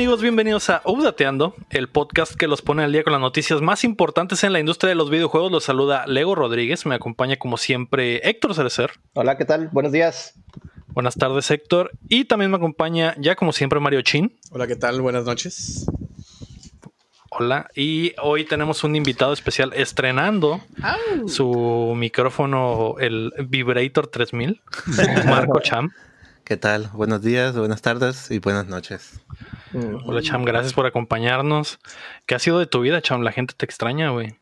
¿Qué tal amigos? Bienvenidos a Updateando, el podcast que los pone al día con las noticias más importantes en la industria de los videojuegos. Los saluda Lego Rodríguez, me acompaña como siempre Héctor Cerecer. Hola, ¿qué tal? Buenos días. Buenas tardes Héctor. Y también me acompaña ya como siempre Mario Chin. Hola, ¿qué tal? Buenas noches. Hola, y hoy tenemos un invitado especial estrenando su micrófono, el Vibrator 3000, Marco Cham. ¿Qué tal? Buenos días, buenas tardes y buenas noches. Hola Cham, gracias por acompañarnos. ¿Qué ha sido de tu vida, Cham? La gente te extraña, güey.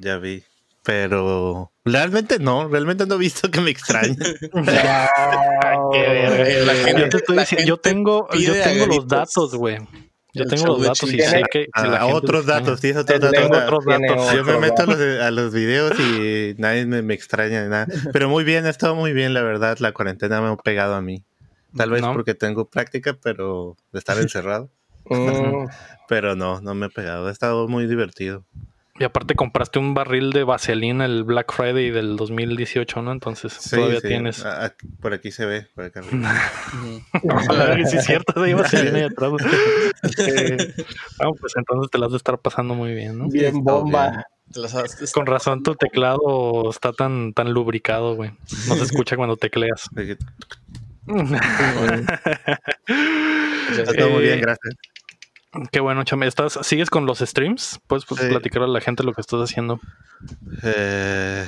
Ya vi. Pero realmente no, realmente no he visto que me extrañe. yo tengo, yo tengo los datos, güey. Yo tengo los datos y sé que. Ah, otros datos, sí, otros datos. Yo me meto a los, videos y nadie me, extraña ni nada. Pero muy bien, ha estado muy bien, la verdad. La cuarentena me ha pegado a mí. Tal vez porque tengo práctica, pero de estar encerrado. Mm. pero no, no me he pegado. Ha estado muy divertido. Y aparte compraste un barril de vaselina el Black Friday del 2018, ¿no? Entonces todavía tienes. por aquí se ve, por acá. sí, es cierto, hay vaselina ahí atrás. pues entonces te las de estar pasando muy bien, ¿no? Bien bomba. Con razón tu teclado está tan, tan lubricado, güey. No se escucha cuando tecleas. Está muy bien, gracias. Qué bueno, Chame. ¿Estás, ¿Sigues con los streams? ¿Puedes platicar a la gente lo que estás haciendo? Eh,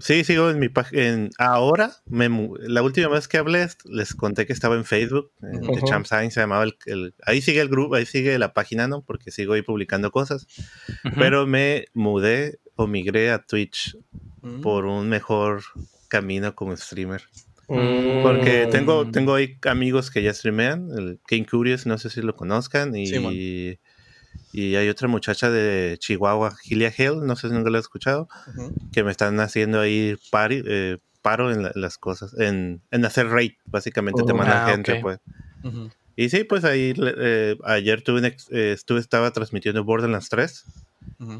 sí, sigo en mi página. Ahora, la última vez que hablé, les conté que estaba en Facebook, en Champ se llamaba el, Ahí sigue el grupo, ahí sigue la página, ¿no? Porque sigo ahí publicando cosas. Pero me mudé o migré a Twitch mm. por un mejor camino como streamer. Porque tengo, mm. tengo ahí amigos que ya streamean, el King Curious, no sé si lo conozcan, y, y hay otra muchacha de Chihuahua, Gilia Hill, no sé si nunca lo he escuchado, que me están haciendo ahí eh, paro en las cosas, en, en hacer raid, básicamente te oh. manda ah, gente, pues. Y sí, pues ahí eh, ayer tuve eh, estuve, estaba transmitiendo Borderlands 3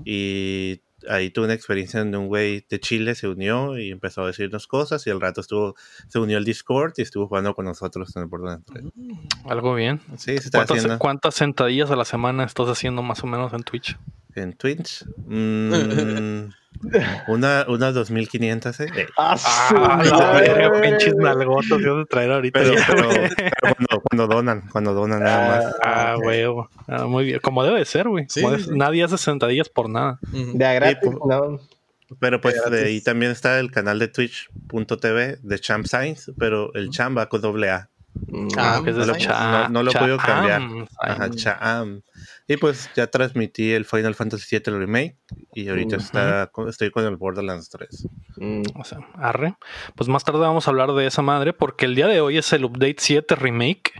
y ahí tuve una experiencia donde un güey de Chile se unió y empezó a decirnos cosas y al rato estuvo, se unió al Discord y estuvo jugando con nosotros en el Borderlands 3. Mm, algo bien. Sí, se está haciendo. ¿Cuántas sentadillas a la semana estás haciendo más o menos en Twitch? En Twitch. Mm, una, una 2500, ¿eh? eh. Ah, ah pinches nalgotos, yo traer ahorita. Pero, pero, cuando, cuando, donan, cuando donan nada más. Ah, huevo. Ah, muy bien. Como debe ser, güey. Nadie hace sentadillas por nada. De a gratis, pues, no. Pero pues de ahí también está el canal de twitch.tv de Champ Science, pero el Champ va con doble A. Ah, no, lo, no, no, lo puedo cambiar. Ajá, Cham. Y pues ya transmití el Final Fantasy VII Remake y ahorita está, estoy con el Borderlands 3. Mm. O sea, arre. Pues más tarde vamos a hablar de esa madre porque el día de hoy es el Update 7 Remake.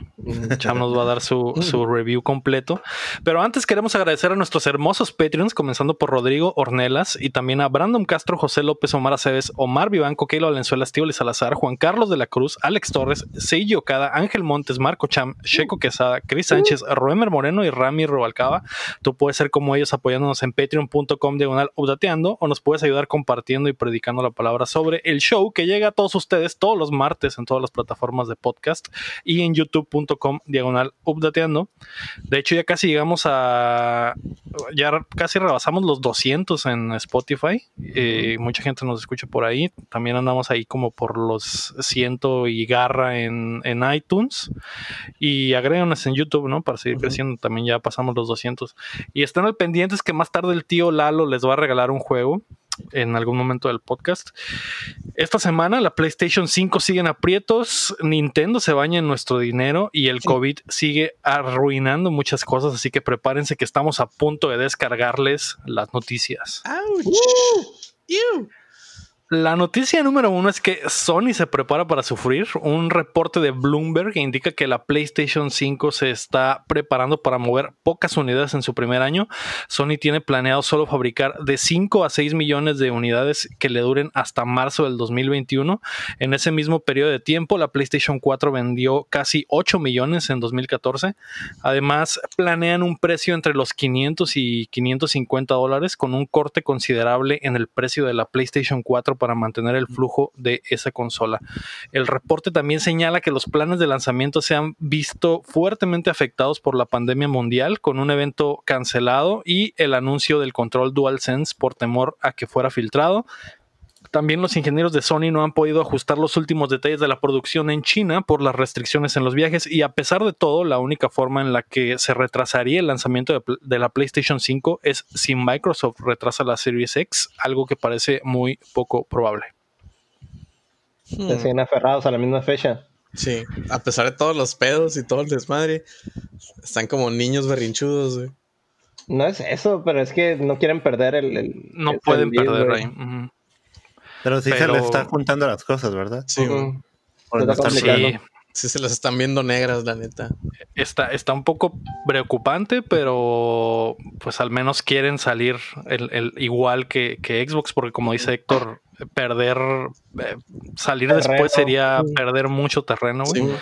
Cham nos va a dar su, su, review completo. Pero antes queremos agradecer a nuestros hermosos Patreons, comenzando por Rodrigo Ornelas y también a Brandon Castro, José López, Omar Aceves, Omar Vivanco, Keilo Valenzuela, Estíbal Salazar, Juan Carlos de la Cruz, Alex Torres, Seiji Okada, Ángel Montes, Marco Cham, Checo Quesada, Cris Sánchez, Roemer Moreno y Rami Robal Tú puedes ser como ellos apoyándonos en patreon.com diagonal updateando o nos puedes ayudar compartiendo y predicando la palabra sobre el show que llega a todos ustedes todos los martes en todas las plataformas de podcast y en youtube.com diagonal updateando. De hecho, ya casi llegamos a. Ya casi rebasamos los 200 en Spotify. Eh, mucha gente nos escucha por ahí. También andamos ahí como por los 100 y garra en, iTunes. Y agréganos en YouTube, ¿no? Para seguir creciendo. También ya pasamos los 200. Y están al pendientes que más tarde el tío Lalo les va a regalar un juego en algún momento del podcast. Esta semana la PlayStation 5 sigue en aprietos, Nintendo se baña en nuestro dinero y el COVID sigue arruinando muchas cosas, así que prepárense que estamos a punto de descargarles las noticias. La noticia número uno es que Sony se prepara para sufrir. Un reporte de Bloomberg indica que la PlayStation 5 se está preparando para mover pocas unidades en su primer año. Sony tiene planeado solo fabricar de 5 a 6 millones de unidades que le duren hasta marzo del 2021. En ese mismo periodo de tiempo, la PlayStation 4 vendió casi 8 millones en 2014. Además, planean un precio entre los 500 y 550 dólares con un corte considerable en el precio de la PlayStation 4 PS4 para mantener el flujo de esa consola. El reporte también señala que los planes de lanzamiento se han visto fuertemente afectados por la pandemia mundial, con un evento cancelado y el anuncio del control DualSense por temor a que fuera filtrado. También los ingenieros de Sony no han podido ajustar los últimos detalles de la producción en China por las restricciones en los viajes y a pesar de todo, la única forma en la que se retrasaría el lanzamiento de, de la PlayStation 5 es si Microsoft retrasa la Series X, algo que parece muy poco probable. Se siguen aferrados a la misma fecha. Sí, a pesar de todos los pedos y todo el desmadre, están como niños berrinchudos, güey. No es eso, pero es que no quieren perder el. el- No el pueden perder ahí. Ujú. Pero sí se Pero- le está juntando las cosas, ¿verdad? Sí, Se. Sí, Sí, se las están viendo negras, la neta. está, está un poco preocupante, pero pues al menos quieren salir el, el- igual que, que Xbox, porque como dice Héctor, perder, eh, salir Terreno. después sería perder mucho terreno, güey. Sí, güey.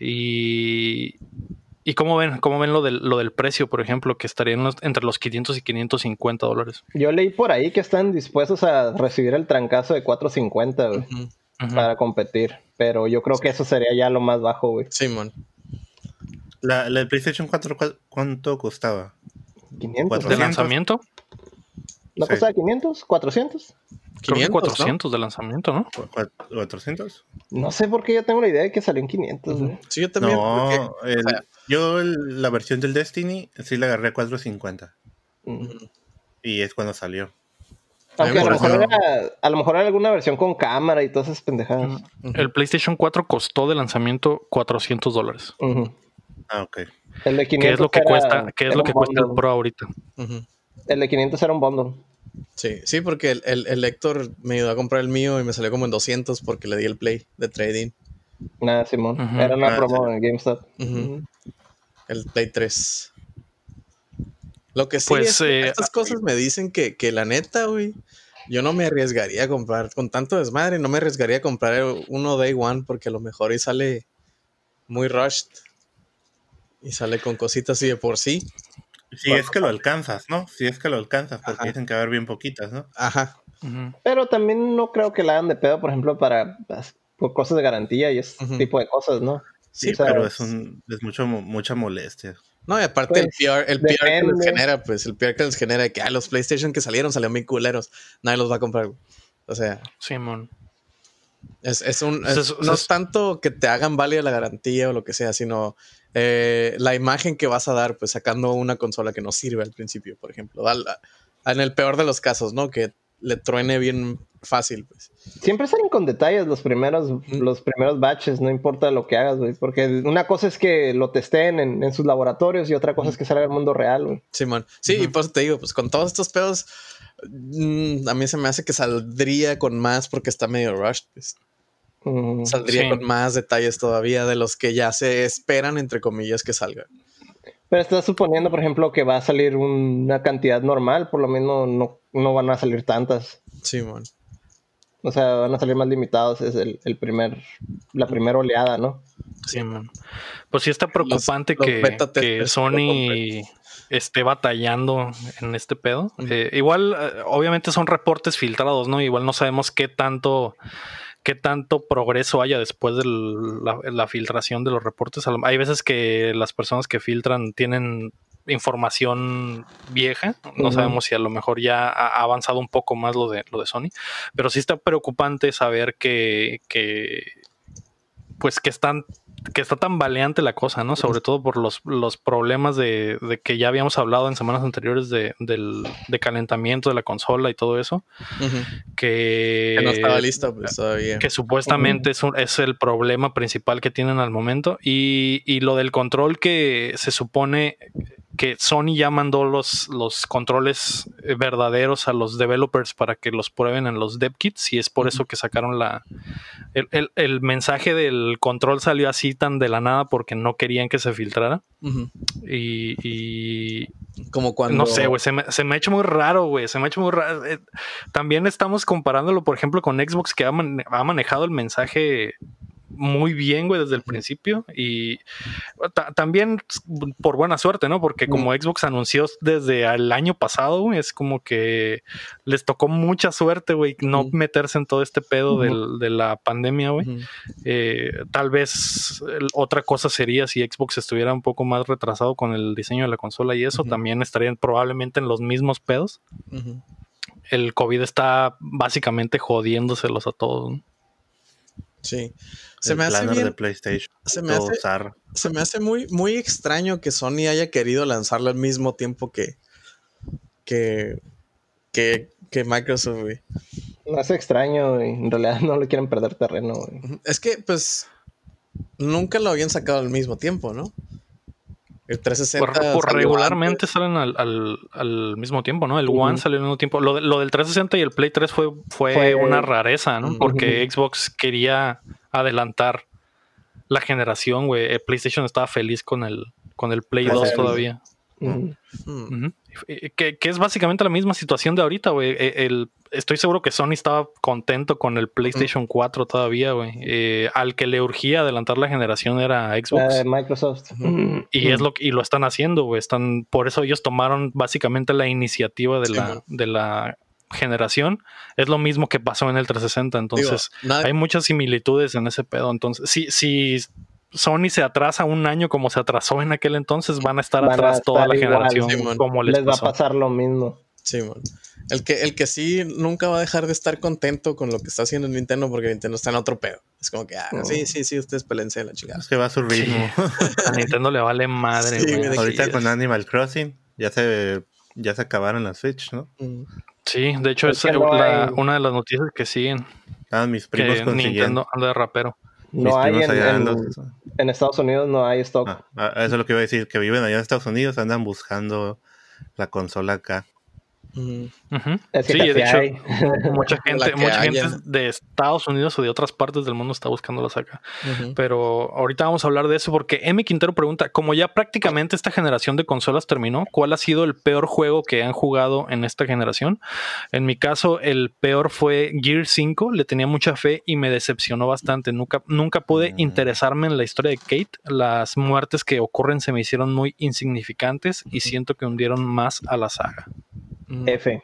Y, y cómo ven, cómo ven lo del, lo del precio, por ejemplo, que estaría en los- entre los 500 y 550 dólares. Yo leí por ahí que están dispuestos a recibir el trancazo de 450 güey, para competir. Pero yo creo que eso sería ya lo más bajo, güey. Simón. La, la PlayStation 4, ¿cuál- ¿cuánto costaba? 500. Cuatro- ¿De 400. lanzamiento? ¿No Sí. costaba 500? ¿400? Creo que 500, ¿no? 400 de lanzamiento, ¿no? ¿Cu- cua- ¿400? No sé por qué yo tengo la idea de que salió en 500, güey. Sí, yo también. No, porque- el- o sea, yo el- la versión del Destiny sí la agarré a 450 Mm. y es cuando salió. Aunque a lo, me mejor era, a lo mejor era alguna versión con cámara y todas esas pendejadas. El PlayStation 4 costó de lanzamiento 400 dólares. Ah, ok. El de 500 ¿Qué es lo que era- cuesta, qué es lo que cuesta el. Pro ahorita? Ujú. El de 500 era un bundle. Sí, sí, porque el, el, el Héctor me ayudó a comprar el mío y me salió como en 200 porque le di el play de trading. Nada, Simón. Era una Ah, promo sí. en GameStop. El Play 3. Lo que sí Pues, es que eh, estas cosas me dicen que, que la neta, güey, yo no me arriesgaría a comprar, con tanto desmadre, no me arriesgaría a comprar uno Day One porque a lo mejor y sale muy rushed. Y sale con cositas y de por sí. Si es que lo alcanzas, ¿no? Si es que lo alcanzas, porque Ajá. dicen que va a haber bien poquitas, ¿no? Ujú. Pero también no creo que la hagan de pedo, por ejemplo, para por cosas de garantía y ese tipo de cosas, ¿no? Sí, o sea, pero es, un, es mucho, mucha molestia. No, y aparte el Pues, PR, el PR que les genera, pues el PR que les genera de que ah, los PlayStation que salieron salieron muy culeros. Nadie los va a comprar. O sea, Simón. Es, es un, Pues es- no es- es tanto que te hagan válida la garantía o lo que sea, sino eh, la imagen que vas a dar, pues sacando una consola que no sirve al principio, por ejemplo. En el peor de los casos, ¿no? Que le truene bien fácil, pues. Siempre salen con detalles los primeros, los primeros batches, no importa lo que hagas, güey. Porque una cosa es que lo testeen en, en sus laboratorios y otra cosa es que salga al mundo real, güey. Simón. Sí, y por eso te digo, pues con todos estos pedos, mm, a mí se me hace que saldría con más porque está medio rushed, pues. Saldría Sí. con más detalles todavía de los que ya se esperan, entre comillas, que salga. Pero estás suponiendo, por ejemplo, que va a salir una cantidad normal, por lo menos no, no van a salir tantas. Simón. O sea, van a salir más limitados, es el, el primer, la primera oleada, ¿no? Simón. Pues sí está preocupante los que, que Sony esté batallando en este pedo. Eh, igual, eh, obviamente son reportes filtrados, ¿no? Igual no sabemos qué tanto qué tanto progreso haya después de la, la filtración de los reportes. Hay veces que las personas que filtran tienen información vieja. No sabemos si a lo mejor ya ha ha avanzado un poco más lo de lo de Sony. Pero sí está preocupante saber que, que pues que están que está tan baleante la cosa, ¿no? Sobre todo por los, los problemas de, de que ya habíamos hablado en semanas anteriores de, del de calentamiento de la consola y todo eso, que, Que no estaba lista, pues todavía. que supuestamente es, un- es el problema principal que tienen al momento. Y, y lo del control que se supone que Sony ya mandó los, los controles eh, verdaderos a los developers para que los prueben en los dev kits y es por eso que sacaron la... El, el- el mensaje del control salió así tan de la nada porque no querían que se filtrara. Y, y Como cuando. no sé, güey, se me, se me ha hecho muy raro, güey, se me ha hecho muy raro. Eh, También estamos comparándolo, por ejemplo, con Xbox que ha, man- ha manejado el mensaje muy bien, güey, desde el principio. Y también por buena suerte, ¿no? Porque como Xbox anunció desde el año pasado, güey, es como que les tocó mucha suerte, güey, no meterse en todo este pedo de la pandemia, güey. Eh, tal vez otra cosa sería si Xbox estuviera un poco más retrasado con el diseño de la consola y eso, también estarían probablemente en los mismos pedos. El COVID está básicamente jodiéndoselos a todos. ¿no? Sí. Se me hace bien, Se me hace, se me hace, muy, muy extraño que Sony haya querido lanzarlo al mismo tiempo que, que, que, que Microsoft, güey. No es extraño, güey. En realidad no le quieren perder terreno, güey. Es que, pues, nunca lo habían sacado al mismo tiempo, ¿no? El 360. Por, regularmente salen al, mismo tiempo, ¿no? El One salió al mismo tiempo. Lo, del 360 y el Play 3 fue, fue, una rareza, ¿no? Porque Xbox quería adelantar la generación, güey. Eh, PlayStation estaba feliz con el, con el Play 2 todavía. Que, es básicamente la misma situación de ahorita, güey. E, el, estoy seguro que Sony estaba contento con el PlayStation 4 todavía, güey. Eh, al que le urgía adelantar la generación era Xbox. Microsoft. Y es lo y lo están haciendo, güey. Están, por eso ellos tomaron básicamente la iniciativa de la, de la generación. Es lo mismo que pasó en el 360. Entonces, hay muchas similitudes en ese pedo. Entonces, si, si Sony se atrasa un año como se atrasó en aquel entonces, van a estar atrás toda la generación. como les, va a pasar lo mismo. Sí, El que, el que sí nunca va a dejar de estar contento con lo que está haciendo Nintendo porque Nintendo está en otro pedo. Es como que, ah, sí, sí, sí, ustedes pelense la chingada. Es que va a su ritmo. a Nintendo le vale madre, Ahorita con Animal Crossing ya se, ya se acabaron las Switch, ¿no? Mm. Sí, de hecho es, una de las noticias que siguen. Ah, mis primos que Nintendo anda de rapero. No hay en, Estados Unidos no hay stock. Ah, ah, eso es lo que iba a decir, que viven allá en Estados Unidos, andan buscando la consola acá sí, de hecho, mucha gente, mucha gente de Estados Unidos o de otras partes del mundo está buscándolas acá. Pero ahorita vamos a hablar de eso porque M. Quintero pregunta, como ya prácticamente esta generación de consolas terminó, ¿cuál ha sido el peor juego que han jugado en esta generación? En mi caso, el peor fue Gear 5, le tenía mucha fe y me decepcionó bastante. Nunca, nunca pude mm. interesarme en la historia de Kate. Las muertes que ocurren se me hicieron muy insignificantes y siento que hundieron más a la saga. F.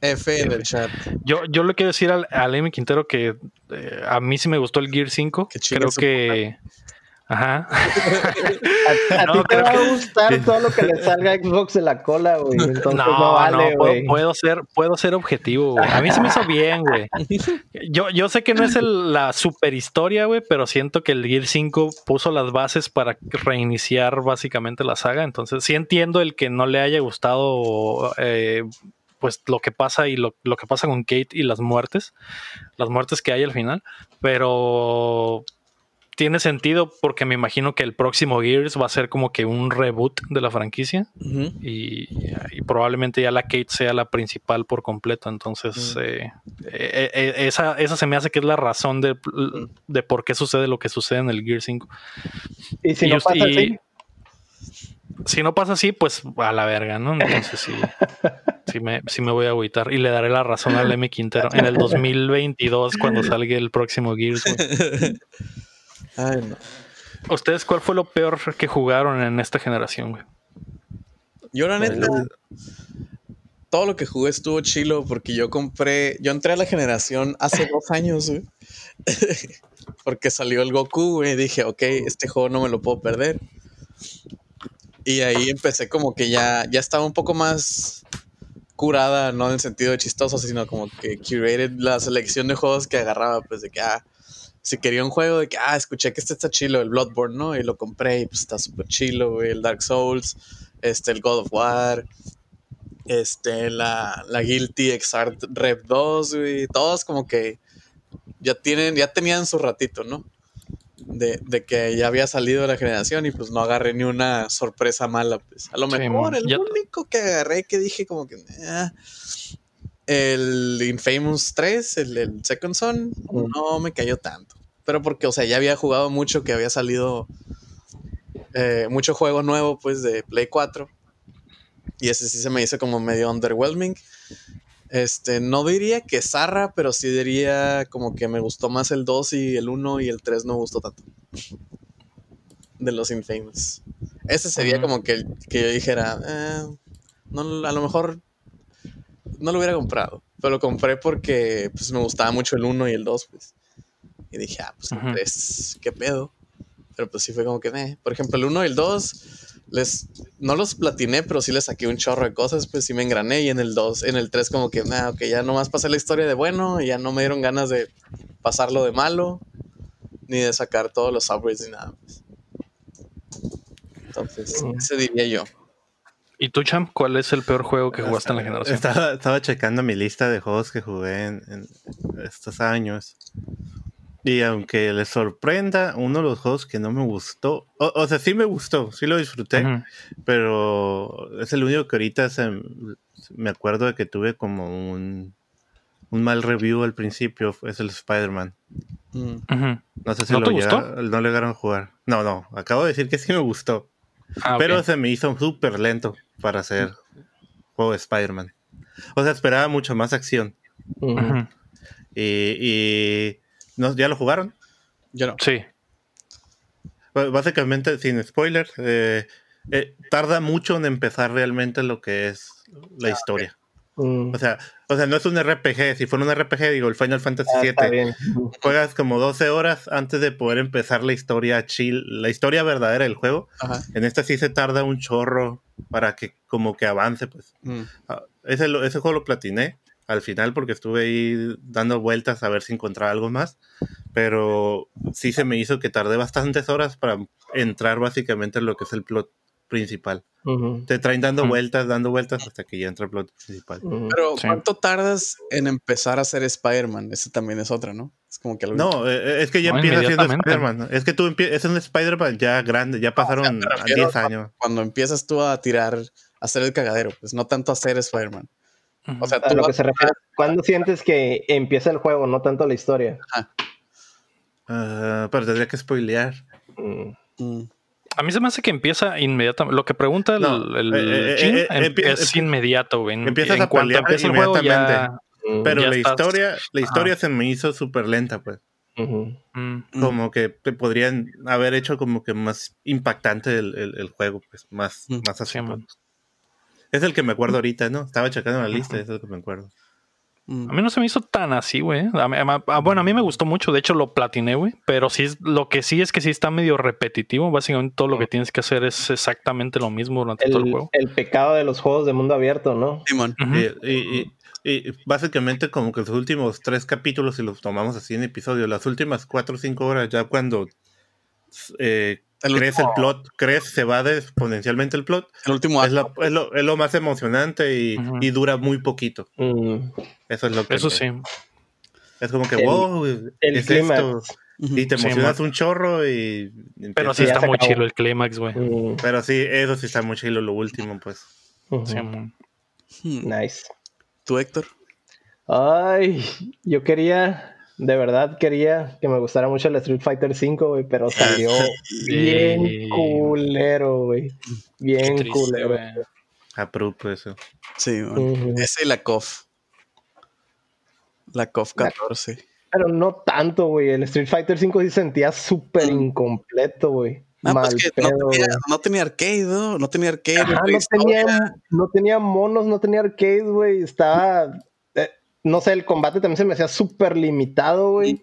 F en el chat. Yo, yo le quiero decir al, al M. Quintero que eh, a mí sí me gustó el Gear 5. Creo que. Ajá. a, ti te va a gustar todo lo que le salga a Xbox de la cola, güey. Entonces no, vale, no puedo, ser, puedo ser objetivo, güey. A mí se me hizo bien, güey. Yo, yo sé que no es la super historia, güey, pero siento que el Gear 5 puso las bases para reiniciar básicamente la saga. Entonces, sí entiendo el que no le haya gustado eh, pues lo que pasa y lo, lo, que pasa con Kate y las muertes, las muertes que hay al final, pero tiene sentido porque me imagino que el próximo Gears va a ser como que un reboot de la franquicia y, probablemente ya la Kate sea la principal por completo. Entonces, eh, eh, eh, esa, esa se me hace que es la razón de, de, por qué sucede lo que sucede en el Gear 5. Y si no pasa así. Si no pasa así, pues a la verga, ¿no? Entonces sí, sí, me, sí me voy a agüitar y le daré la razón al M. Quintero en el 2022 cuando salga el próximo Gears. Ay, no. ¿Ustedes cuál fue lo peor que jugaron en esta generación, güey? Yo, la neta, todo lo que jugué estuvo chilo porque yo compré, yo entré a la generación hace dos años, güey. porque salió el Goku, güey. Dije, ok, este juego no me lo puedo perder. Y ahí empecé como que ya, ya estaba un poco más curada, no en el sentido de chistoso, sino como que curated la selección de juegos que agarraba, pues de que, ah, si quería un juego de que, ah, escuché que este está chilo, el Bloodborne, ¿no? Y lo compré y pues está súper chilo, güey, el Dark Souls, este, el God of War, este, la, la Guilty Exart Rev 2, güey, todos como que ya tienen, ya tenían su ratito, ¿no? De, de, que ya había salido la generación y pues no agarré ni una sorpresa mala, pues. A lo mejor el único que agarré que dije como que... El Infamous 3, el, el Second Son, no me cayó tanto pero porque, o sea, ya había jugado mucho, que había salido eh, mucho juego nuevo, pues, de Play 4. Y ese sí se me hizo como medio underwhelming. Este, no diría que zarra, pero sí diría como que me gustó más el 2 y el 1 y el 3 no me gustó tanto. De los Infamous. Ese sería como que, que yo dijera, eh, no, a lo mejor no lo hubiera comprado, pero lo compré porque pues, me gustaba mucho el 1 y el 2, pues. Y dije, ah, pues el Ujú. 3, qué pedo. Pero pues sí fue como que, eh. Por ejemplo, el 1 y el 2, les, no los platiné, pero sí les saqué un chorro de cosas, pues sí me engrané. Y en el 2, en el 3, como que, nah, ok, ya nomás pasé la historia de bueno, y ya no me dieron ganas de pasarlo de malo, ni de sacar todos los upgrades ni nada. pues. Entonces, ese diría yo. ¿Y tú, Cham? ¿Cuál es el peor juego que jugaste en la generación? Estaba, estaba checando mi lista de juegos que jugué en, en estos años. Y aunque les sorprenda, uno de los juegos que no me gustó, o, o sea, sí me gustó, sí lo disfruté, pero es el único que ahorita se- me acuerdo de que tuve como un, un mal review al principio, es el Spider-Man. Mm. No sé si ¿No lo te gustó? no le llegaron a jugar. No, no, acabo de decir que sí me gustó, Ah, pero se me hizo súper lento para hacer juego de Spider-Man. O sea, esperaba mucho más acción. Y, y ¿no, ¿ya lo jugaron? Yo no. Sí. B- Básicamente, sin spoilers, eh, eh, tarda mucho en empezar realmente lo que es la historia. Mm. O sea, o sea, no es un RPG. Si fuera un RPG, digo, el Final Fantasy Ah, VII, juegas como 12 horas antes de poder empezar la historia chill, la historia verdadera del juego. Ajá. En esta sí se tarda un chorro para que como que avance, pues. Mm. Ah, ese juego lo platiné al final porque estuve ahí dando vueltas a ver si encontraba algo más. Pero sí se me hizo que tardé bastantes horas para entrar básicamente en lo que es el plot principal. Ujú. Te traen dando Ujú. vueltas, dando vueltas hasta que ya entra el plot principal. Pero, Sí. ¿cuánto tardas en empezar a ser Spider-Man? Ese también es otra, ¿no? Es como que algo. No, eh, es que ya No, empieza siendo. Spider-Man. ¿no? Es que tú es un Spider-Man ya grande, ya pasaron me refiero 10 años. Cuando empiezas tú a tirar, a hacer el cagadero, pues no tanto a ser Spider-Man. O sea, A tú lo que se refiere, ¿cuándo sientes que empieza el juego, no tanto la historia? Ah, pero tendría que spoilear. Mm. Mm. A mí se me hace que empieza inmediatamente. Lo que pregunta el, No, el eh, eh, Jim eh, em- es inmediato, güey. En- empiezas en a cuanto pelear empieza el juego ya... inmediatamente. Mm. Pero Ya la estás- historia, la historia Ajá. se me hizo súper lenta, pues. Ujú. Mm, Mm. Como que te podrían haber hecho como que más impactante el, el- el juego, pues, más, Mm. más así. Sí, pues. Es el que me acuerdo ahorita, ¿no? Estaba checando la lista, es el que me acuerdo. Mm. A mí no se me hizo tan así, güey. A mí- a mí- ah, bueno, a mí me gustó mucho. De hecho, lo platiné, güey. Pero sí, es, lo que sí es que sí está medio repetitivo. Básicamente todo lo que tienes que hacer es exactamente lo mismo durante todo el El, juego. el pecado de los juegos de mundo abierto, ¿no? Simón. Ujú. Y, y- y- y básicamente como que los últimos tres capítulos, si los tomamos así en episodio, las últimas cuatro o cinco horas, ya cuando eh, El crece el plot, crece, se va de exponencialmente el plot, El último es lo, es lo- es lo más emocionante y, y dura muy poquito. Mm. Eso es lo que... Eso me- sí. Es como que, El- wow, el ¿qué es clímax. esto? Y te Sí, emocionas un chorro y... Pero sí está muy acabó. chido el clímax, güey. Mm. Pero sí, eso sí está muy chido lo último, pues. Sí. Hmm. Nice. ¿Tú, Héctor? Ay, yo quería, de verdad quería que me gustara mucho el Street Fighter V, güey, pero salió bien culero, güey. Bien triste, culero. güey. Apruebo eso. Sí. Ujú. Ese y la COF. La COF La- 14. Pero no tanto, güey. El Street Fighter V sí sentía súper Mm. incompleto, güey. Ah, Mal pues que no pedo, tenía, güey. no tenía arcade, ¿no? No tenía arcade. Ajá, güey, no tenía, no tenía monos, no tenía arcade, güey. Estaba. No sé, el combate también se me hacía súper limitado, güey.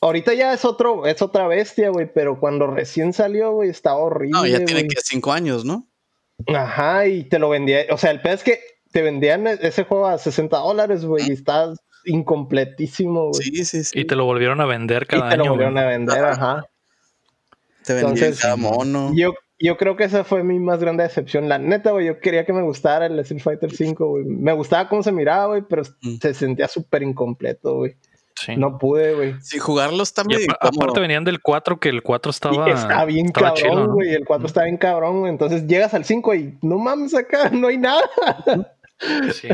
Ahorita ya es otro, es otra bestia, güey, pero cuando recién salió, güey, estaba horrible. No, ya tiene que cinco años, ¿no? Ajá, y te lo vendía. O sea, el peor es que te vendían ese juego a 60 dólares, güey, y está incompletísimo, güey. Sí, sí, sí. Y te lo volvieron a vender y cada te lo año. volvieron a vender, ajá. Te vendían entonces, cada mono. Yo, yo creo que esa fue mi más grande decepción. La neta, güey, yo quería que me gustara el Street Fighter V, güey. Me gustaba cómo se miraba, güey, pero Mm. se sentía súper incompleto, güey. Sí. No pude, güey. Sí, jugarlo está Y medio apa- incómodo. aparte venían del 4, que el 4 estaba. y está bien estaba cabrón, güey. El 4 está bien cabrón, güey. Entonces llegas al 5 y no mames acá, no hay nada. Sí.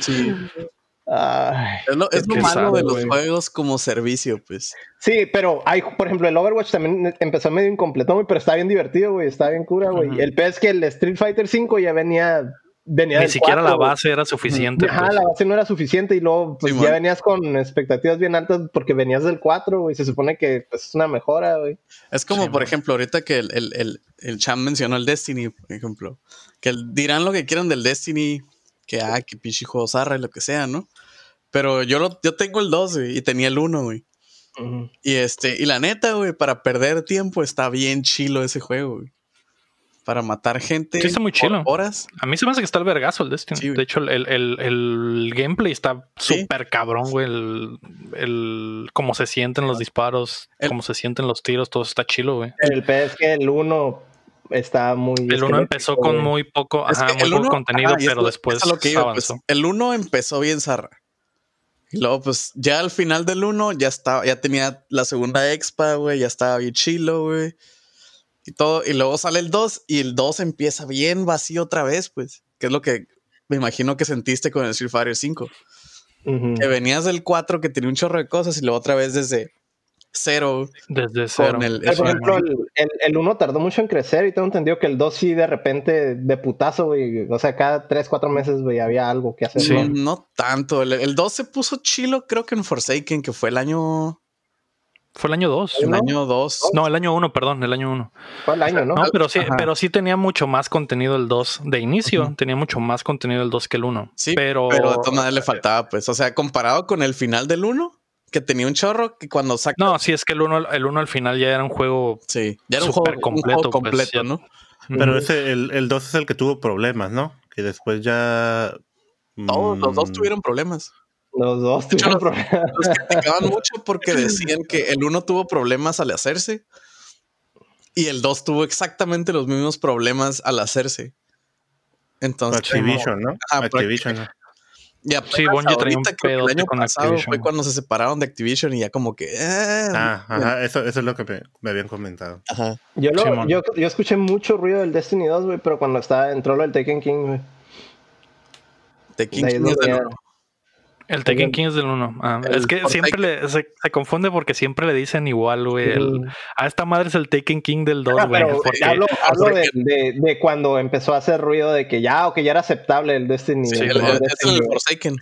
Sí. Ay. Es lo, es malo sabe, de los juegos como servicio, pues. Sí, pero hay, por ejemplo, el Overwatch también empezó medio incompleto, güey, pero está bien divertido, güey, está bien cura, güey. Ujú. El pez es que el Street Fighter 5 ya venía venía Ni siquiera la 4, güey. base era suficiente. Ajá, pues. la base no era suficiente y luego pues Sí, ya man. venías con expectativas bien altas porque venías del 4, güey. Se supone que pues, es una mejora, güey. Es como, Sí, por man. ejemplo, ahorita que el, el, el, el Cham mencionó el Destiny, por ejemplo. Que el- dirán lo que quieran del Destiny, que ah, que pinche juego zarra y lo que sea, ¿no? Pero yo, lo, yo tengo el 2, güey, y tenía el 1, güey. Y este, y la neta, güey, para perder tiempo está bien chilo ese juego, güey. Para matar gente Sí, está muy chilo. horas. A mí se me hace que está el vergazo el Destiny. Sí, de hecho, el, el- el- el gameplay está Sí. súper cabrón, güey. El, el- cómo se sienten los disparos, El- cómo se sienten los tiros, todo está chilo, güey. El P es que el 1 está muy. El 1 empezó con muy poco, Es ajá, que muy poco uno- contenido, ajá, y es pero después es a lo que iba, pues, avanzó. el 1 empezó bien zarra. Y luego, pues, ya al final del 1 ya estaba, ya tenía la segunda expa, güey, ya estaba bien chilo, güey. Y todo, y luego sale el 2 y el 2 empieza bien vacío otra vez, pues, que es lo que me imagino que sentiste con el Street Fighter 5. Ujú. Que venías del 4 que tenía un chorro de cosas y luego otra vez desde cero Desde cero. con el, por ejemplo, el, el, el 1 tardó mucho en crecer y tengo entendido que el 2 sí de repente de putazo, güey. O sea, cada 3, 4 meses, güey, había algo que hacer. Sí. ¿no? no tanto. El, el 2 se puso chilo, creo que en Forsaken, que fue el año, Fue el año 2. el ¿No? año 2. No, el año 1, perdón, el año 1. Fue el año, ¿no? No, pero sí, Ajá. pero sí tenía mucho más contenido el 2 de inicio, Ujú. tenía mucho más contenido el 2 que el 1. Sí, pero, Pero de todas maneras le faltaba, pues. O sea, comparado con el final del 1, que tenía un chorro, que cuando saca. No, sí es que el 1 el uno al final ya era un juego Sí, ya era un Súper juego completo, completo, un juego pues, completo ¿no? Pero ese, el, el 2 es el que tuvo problemas, ¿no? Que después ya. Todos los dos mm, tuvieron problemas. Los dos tuvieron problemas. Los criticaban mucho porque decían que el 1 tuvo problemas al hacerse y el 2 tuvo exactamente los mismos problemas al hacerse. Entonces, Activision, ¿no? Ajá, Activision, ¿no? Y Sí, Bungie traía un que el año con pasado Activision. fue cuando se separaron de Activision y ya como que... eh, Ah, ajá, eso, eso es lo que me, me habían comentado. ajá. Yo, lo- yo, yo escuché mucho ruido del Destiny 2, güey, pero cuando estaba, entró lo del Taken King, güey. The King es del. El Tekken King es del 1. Ah, es que siempre le, se, se confunde porque siempre le dicen igual, güey. el- Mm. A esta madre es el Taken King del 2, Ah, güey. hablo, hablo de, porque- de, de cuando empezó a hacer ruido de que ya, o que ya era aceptable el Destiny. Sí, el el- el- es el. Forsaken,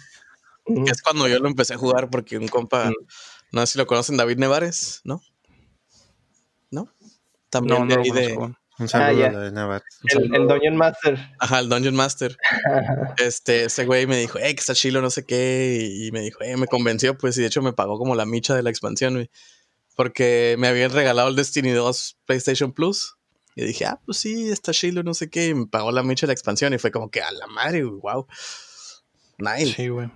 que es cuando yo lo empecé a jugar porque un compa, Mm. no sé si lo conocen, David Nevares, ¿no? ¿No? También no, de no lo ahí de... Un saludo ya. a la de Navarre. El, el Dungeon Master. Ajá, el Dungeon Master. Este, ese güey me dijo, eh, que está chilo, no sé qué. Y me dijo, eh, me convenció, pues, y de hecho me pagó como la micha de la expansión, güey. Porque me habían regalado el Destiny 2 PlayStation Plus. Y dije, ah, pues sí, está chilo, no sé qué. Y me pagó la micha de la expansión. Y fue como que a la madre, güey, wow. Nice. Sí, güey.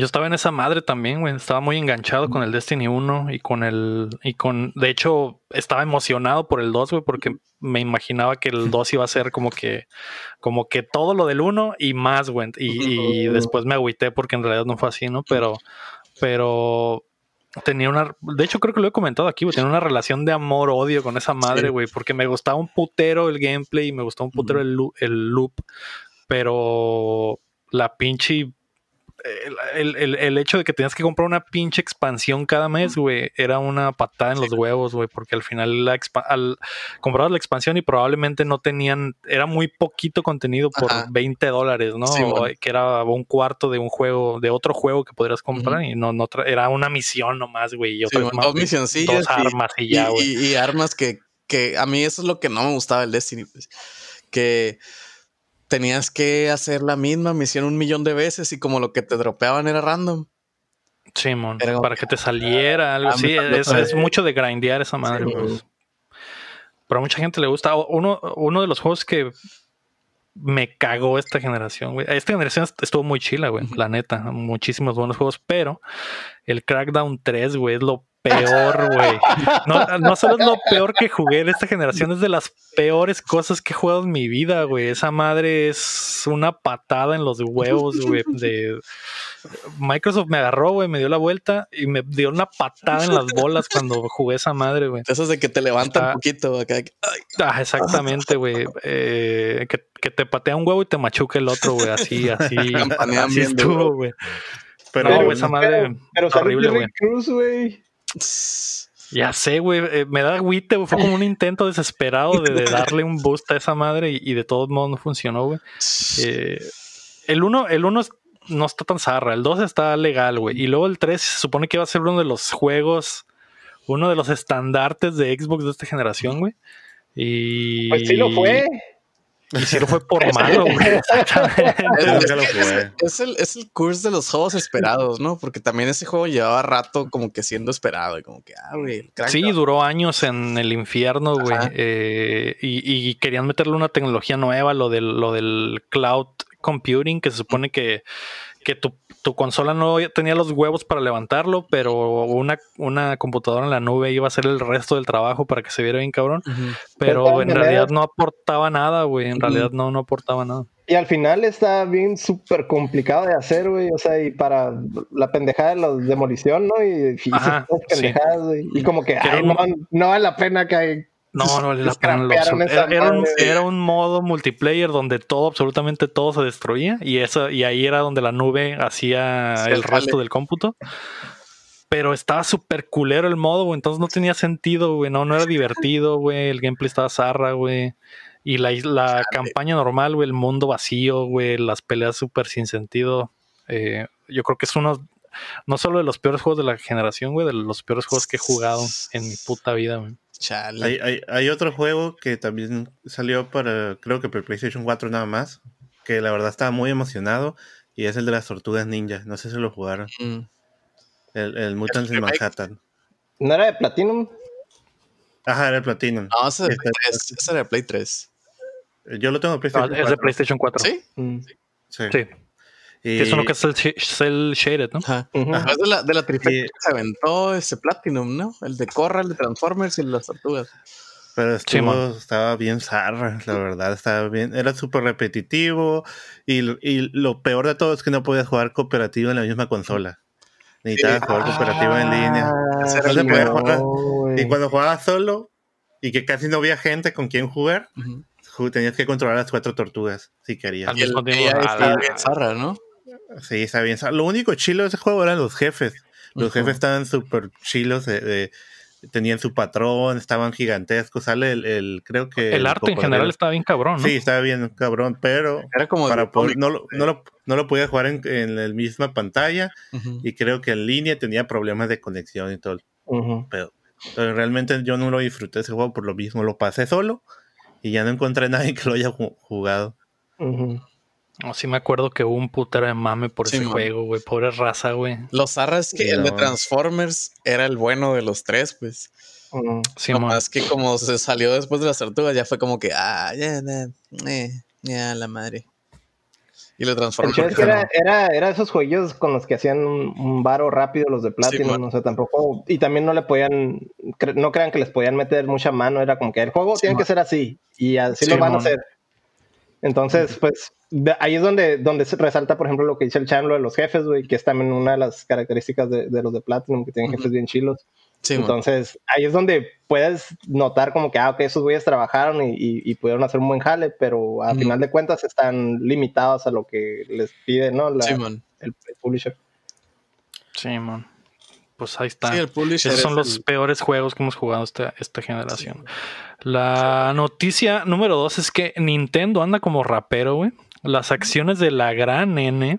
Yo estaba en esa madre también, güey. Estaba muy enganchado con el Destiny 1 y con el. Y con. De hecho, estaba emocionado por el 2, güey, porque me imaginaba que el 2 iba a ser como que. Como que todo lo del 1 y más, güey. Y, y después me agüité porque en realidad no fue así, ¿no? Pero. Pero. Tenía una. De hecho, creo que lo he comentado aquí, güey. Tenía una relación de amor-odio con esa madre, Sí. güey. Porque me gustaba un putero el gameplay y me gustaba un putero el, lu- el loop. Pero la pinche el, el- el hecho de que tenías que comprar una pinche expansión cada mes, güey, era una patada en los huevos, güey, porque al final la al, comprabas la expansión y probablemente no tenían, era muy poquito contenido por Ajá. 20 dólares, ¿no? Sí, bueno. que era un cuarto de un juego, de otro juego que podrías comprar y no, no era una misión nomás, güey, y Sí, bueno, más, dos armas y, y, ya, güey. y- y armas que, que a mí eso es lo que no me gustaba del Destiny, pues, que tenías que hacer la misma misión un millón de veces y como lo que te dropeaban era random. Era como para que te saliera algo Ah, así, es, es mucho de grindear esa madre, Sí. pues. Pero a mucha gente le gusta. Uno, uno de los juegos que me cagó esta generación, güey. Esta generación est- estuvo muy chila, güey. La neta. Muchísimos buenos juegos, pero el Crackdown 3, güey, es lo peor, güey. No, no solo es lo peor que jugué en esta generación, es de las peores cosas que he jugado en mi vida, güey. Esa madre es una patada en los huevos, güey. De... Microsoft me agarró, güey, me dio la vuelta y me dio una patada en las bolas cuando jugué esa madre, güey. Esas de que te levantan Está- un poquito acá. Ah, exactamente, güey. Eh, que, que te patea un huevo y te machuca el otro, güey. Así, así. Así estuvo, güey. Pero No, Pero- güey, esa madre Pero horrible, Terry güey. Cruz, güey. Ya sé, güey. eh, me da agüite, güey. Fue como un intento desesperado de, darle un boost a esa madre y, de todos modos no funcionó, güey. Eh, el 1 el uno no está tan zarra, el 2 está legal, güey. Y luego el 3 se supone que va a ser uno de los juegos, uno de los estandartes de Xbox de esta generación, güey. Y. Pues sí lo fue. Y sí lo fue por malo, güey. Exactamente. Es el, es el curse de los juegos esperados, ¿no? Porque también ese juego llevaba rato como que siendo esperado y como que, ah, güey, Sí, duró años en el infierno, güey. Eh, y, y querían meterle una tecnología nueva, lo del, lo del cloud computing, que se supone que, que tu, tu consola no tenía los huevos para levantarlo, pero una, una computadora en la nube iba a hacer el resto del trabajo para que se viera bien cabrón. Pero en realidad no aportaba nada, güey. En realidad no, no aportaba nada. Y al final está bien súper complicado de hacer, güey. O sea, y para la pendejada de la demolición, ¿no? Y, y Ajá. Y como que, ay, no, no vale la pena que hay. No, no vale la pena. absoluto. esa Era, era un, madre. era un modo multiplayer donde todo, absolutamente todo se destruía y eso, y ahí era donde la nube hacía Sí, el resto del cómputo. Pero estaba súper culero el modo, güey. Entonces no tenía sentido, güey. No, no era divertido, güey. El gameplay estaba zarra, güey. Y la, la campaña normal, güey. El mundo vacío, güey. Las peleas súper sin sentido. Eh, yo creo que es uno, no solo de los peores juegos de la generación, güey. De los peores juegos que he jugado en mi puta vida, güey. Chale. Hay, hay, hay otro juego que también salió para, creo que para PlayStation 4 nada más, que la verdad estaba muy emocionado, y es el de las tortugas ninja. No sé si lo jugaron. Mm. El, el Mutants ¿El in remake? Manhattan. ¿No era de Platinum? Ajá, era el Platinum. No, ese es de Play Está- 3. Ese era de Play 3. Yo lo tengo en Ah, PlayStation es de 4. PlayStation 4. ¿Sí? Mm. Sí. Sí. Que es uno que es el cel shaded, ¿no? Ajá. Después de la, de la trifecta Sí. que se aventó ese Platinum, ¿no? El de Corra, el de Transformers y las tortugas. Pero Sí, estuvo, estaba bien zarra, la verdad, estaba bien, era súper repetitivo y, y lo peor de todo es que no podías jugar cooperativo en la misma consola. Necesitabas jugar cooperativo en línea. Era No se el podía jugar. Y cuando jugabas solo y que casi no había gente con quien jugar, tenías que controlar las cuatro tortugas si querías. Al el mismo tiempo, AI a estaba la- bien zarra, ¿no? Sí, está bien. Lo único chilo de ese juego eran los jefes. Los jefes estaban súper chilos de, de- tenían su patrón, estaban gigantescos. Sale el, el- creo que El arte en general estaba bien cabrón, ¿no? Sí, estaba bien cabrón, pero Era como para poder- no, lo, no, lo, no lo podía jugar en, en la misma pantalla y creo que en línea tenía problemas de conexión y todo pedo. Entonces realmente yo no lo disfruté ese juego por lo mismo, lo pasé solo y ya no encontré a nadie que lo haya ju- jugado. No, sí me acuerdo que hubo un putero de mame por Sí, ese man. juego, güey. Pobre raza, güey. Los zarras que Sí, el de. Transformers era el bueno de los tres, pues. Ujú. Sí, No man. más que como se salió después de las tortugas, ya fue como que, ah, ya, ya, eh, ya, la madre. Y lo transformó. show es que era, era, era esos juegos con los que hacían un, un varo rápido los de Platinum, man. o sea, tampoco, y también no le podían, cre- no crean que les podían meter mucha mano, era como que el juego Sí, tiene man. que ser así, y así Sí, lo van a hacer. Entonces, pues, ahí es donde, donde se resalta, por ejemplo, lo que dice el Chan, lo de los jefes, güey, que es también una de las características de, de los de Platinum, que tienen jefes bien chilos. Sí, man. Entonces, ahí es donde puedes notar como que, ah, ok, esos güeyes trabajaron y, y- y pudieron hacer un buen jale, pero a Ujú. final de cuentas están limitados a lo que les pide, ¿no? La- sí, man. el publisher. Sí, man. Pues ahí está. Sí, el publisher Esos son es los el- peores juegos que hemos jugado esta, esta generación. La noticia número dos es que Nintendo anda como rapero, güey. Las acciones de la gran N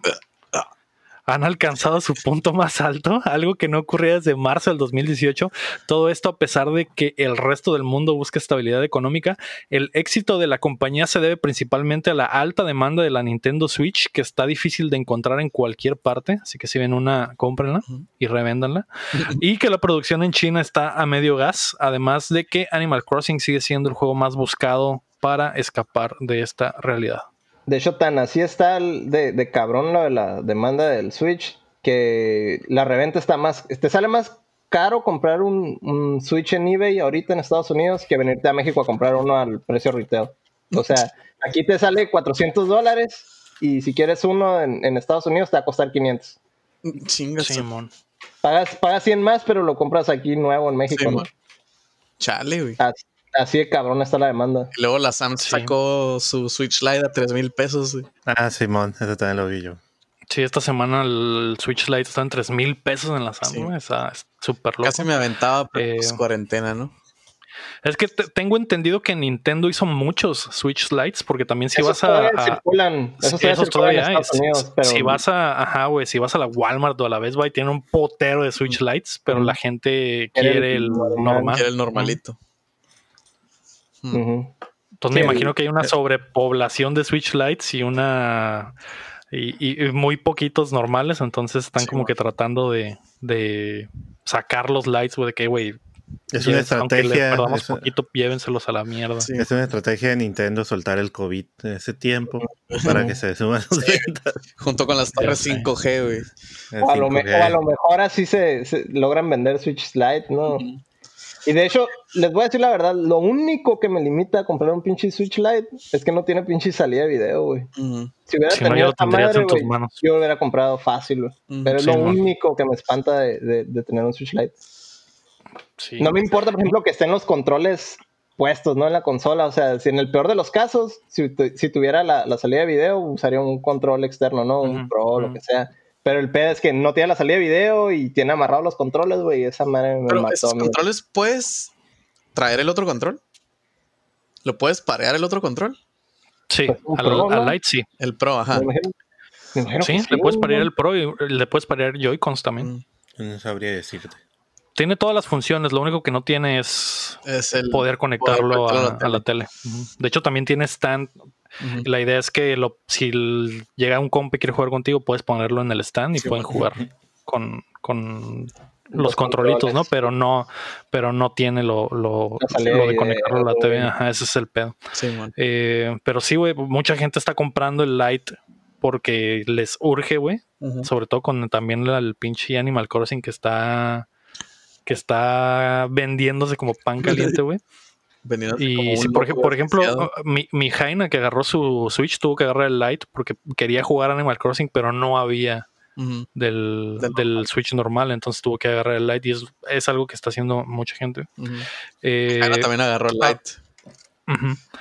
han alcanzado su punto más alto, algo que no ocurría desde marzo del 2018. Todo esto a pesar de que el resto del mundo busca estabilidad económica. El éxito de la compañía se debe principalmente a la alta demanda de la Nintendo Switch, que está difícil de encontrar en cualquier parte. Así que si ven una, cómprenla y revéndanla. y que la producción en China está a medio gas, además de que Animal Crossing sigue siendo el juego más buscado para escapar de esta realidad. De hecho, tan así está el de, de cabrón lo de la demanda del Switch, que la reventa está más, te sale más caro comprar un, un Switch en eBay ahorita en Estados Unidos que venirte a México a comprar uno al precio retail. O sea, aquí te sale 400 dólares y si quieres uno en, en Estados Unidos te va a costar 500. Chinga Simón. Pagas, pagas 100 más, pero lo compras aquí nuevo en México. Sí, ¿no? Chale, güey. Así, así de cabrón está la demanda. Y luego la Sam Sí. sacó su Switch Lite a 3 mil pesos, güey. Ah, Simón, eso también lo vi yo. Sí, esta semana el Switch Lite está en 3 mil pesos en la Samsung. Está súper loco. Casi me aventaba, pero Eh, pues, cuarentena, ¿no? Es que te- tengo entendido que Nintendo hizo muchos Switch Lights porque también si Esos vas a, todavía a- circulan. Esos Sí, todavía esos circulan todavía en hay. Estados Unidos, Si- pero Si vas a, ajá, güey, si vas a la Walmart o a la Best Buy, tiene un potero de Switch Lights, pero la gente Quiere el quiere el normal. Era el normalito. Ujú. Entonces me Sí, imagino que hay eh, una sobrepoblación de Switch Lights y una y, muy poquitos normales, entonces están Sí, como man. que tratando de, de sacar los lights, güey, de que, güey, Es una llévense- aunque estrategia. perdamos Es, poquito, llévenselos a la mierda. Sí. es una estrategia de Nintendo soltar el COVID en ese tiempo para que se suban los. Junto con las torres sé. 5G, güey. O a, lo me- 5G. o a lo mejor así se, se logran vender Switch Lite, ¿no? Y de hecho, les voy a decir la verdad, lo único que me limita a comprar un pinche Switch Lite es que no tiene pinche salida de video, güey. Si hubiera Si no, tenido lo esta madre, en tus güey, manos. yo lo hubiera comprado fácil, güey. Pero es Sí, lo man. único que me espanta de, de- de tener un Switch Lite. Sí. No me importa, por ejemplo, que estén los controles puestos, ¿no? En la consola. O sea, si en el peor de los casos, si, tu- si tuviera la, la salida de video, usaría un control externo, ¿no? Un Ujú, Pro o lo que sea. Pero el pedo es que no tiene la salida de video y tiene amarrados los controles, güey. Esa madre me Pero mató esos a mí. controles, ¿puedes traer el otro control? ¿Lo puedes parear el otro control? Sí, Pues, al, Pro, al ¿no? Light sí. El Pro, ajá. Me imagino, me imagino Sí, le puedes parear el Pro y le puedes parear Joy-Cons también. Mm. No sabría decirte. Tiene todas las funciones, lo único que no tiene es Es el poder conectarlo a, a la tele. De hecho, también tiene stand. La idea es que lo, si llega un compa y quiere jugar contigo, puedes ponerlo en el stand y Sí, pueden jugar con, con los, Los controlitos, ¿no? Pero no, pero no tiene lo, lo, de de conectarlo a la TV. Ajá, ese es el pedo. Sí. Eh, pero sí, güey, mucha gente está comprando el Lite porque les urge, güey. Sobre todo con también la- el pinche Animal Crossing que está que está vendiéndose como pan caliente, güey. Y si, por, ejemplo, desquiciado. mi, mi Jaina que agarró su Switch tuvo que agarrar el Lite porque quería jugar Animal Crossing, pero no había del, Del del Switch normal, entonces tuvo que agarrar el Lite y es, es algo que está haciendo mucha gente. Eh, Ana también agarró el ah.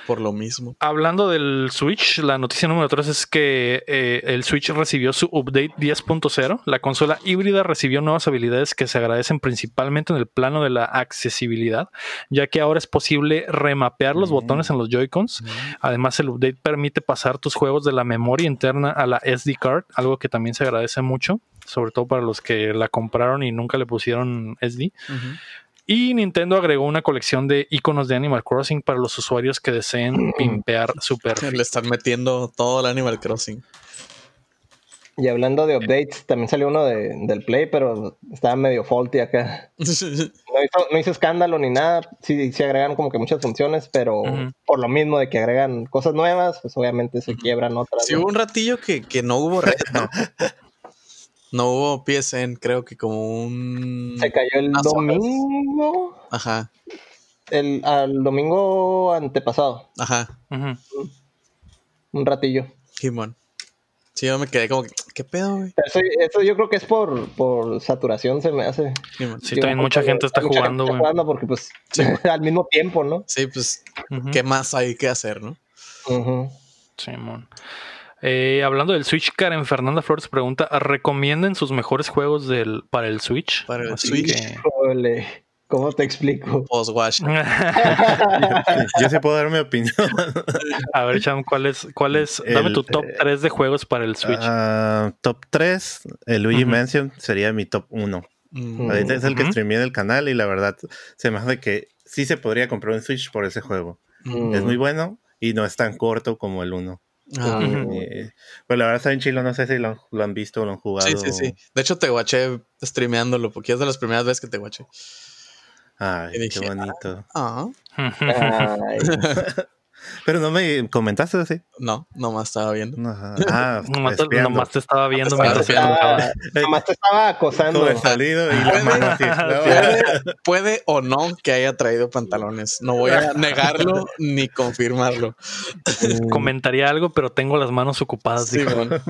Por lo mismo. Hablando del Switch, la noticia número 3 es que eh, el Switch recibió su update 10.0. La consola híbrida recibió nuevas habilidades que se agradecen principalmente en el plano de la accesibilidad, ya que ahora es posible remapear los botones en los Joy-Cons. Además, el update permite pasar tus juegos de la memoria interna a la SD card, algo que también se agradece mucho, sobre todo para los que la compraron y nunca le pusieron SD. Y Nintendo agregó una colección de iconos de Animal Crossing para los usuarios que deseen pimpear su perfil. Le están metiendo todo el Animal Crossing. Y hablando de updates, también salió uno de, del Play, pero estaba medio faulty acá. No hizo, no hizo escándalo ni nada. Sí, sí agregan como que muchas funciones, pero por lo mismo de que agregan cosas nuevas, pues obviamente se quiebran otras. Sí, ¿no? hubo un ratillo que, que no hubo red, ¿no? No hubo PSN, creo que como un... Se cayó el horas. domingo. Ajá, El, al domingo antepasado. ajá, Ujú. Un ratillo. Simón. Sí, yo me quedé como que, ¿qué pedo, güey? Eso, eso yo creo que es por, por saturación, se me hace. Sí, también mucha gente está mucha jugando, está güey. jugando porque, pues, Sí. al mismo tiempo, ¿no? Sí, pues. ¿qué más hay que hacer, no? Ujú. Simón. Eh, hablando del Switch, Karen Fernanda Flores pregunta: ¿recomienden sus mejores juegos del, para el Switch? Para el Así Switch. que- ¿cómo te explico? Post-wash. Yo sí puedo dar mi opinión. A ver, Cham, ¿cuál es, cuál es? Dame El- tu top 3 de juegos para el Switch. Ah, top 3, el Luigi. Mansion sería mi top 1. Mm, Ahorita es el que streamé en el canal y la verdad se me hace que sí se podría comprar un Switch por ese juego. mm. Es muy bueno y no es tan corto como el 1. Ah. Eh, pues la verdad está bien chilo, no sé si lo, lo han visto o lo han jugado. Sí, sí, sí. De hecho, te guaché streameándolo porque es de las primeras veces que te guaché. Ay, dije, qué bonito. Ah, Ay, Pero no me comentaste así. no, nomás estaba viendo. No, Ah, nomás, te, nomás estaba viendo Estaba mientras te ah, nomás te estaba acosando. Todo el salido y la mano así. Puede, puede o no que haya traído pantalones. No voy a negarlo ni confirmarlo. Comentaría algo, pero tengo las manos ocupadas. Sí, dijo. bueno.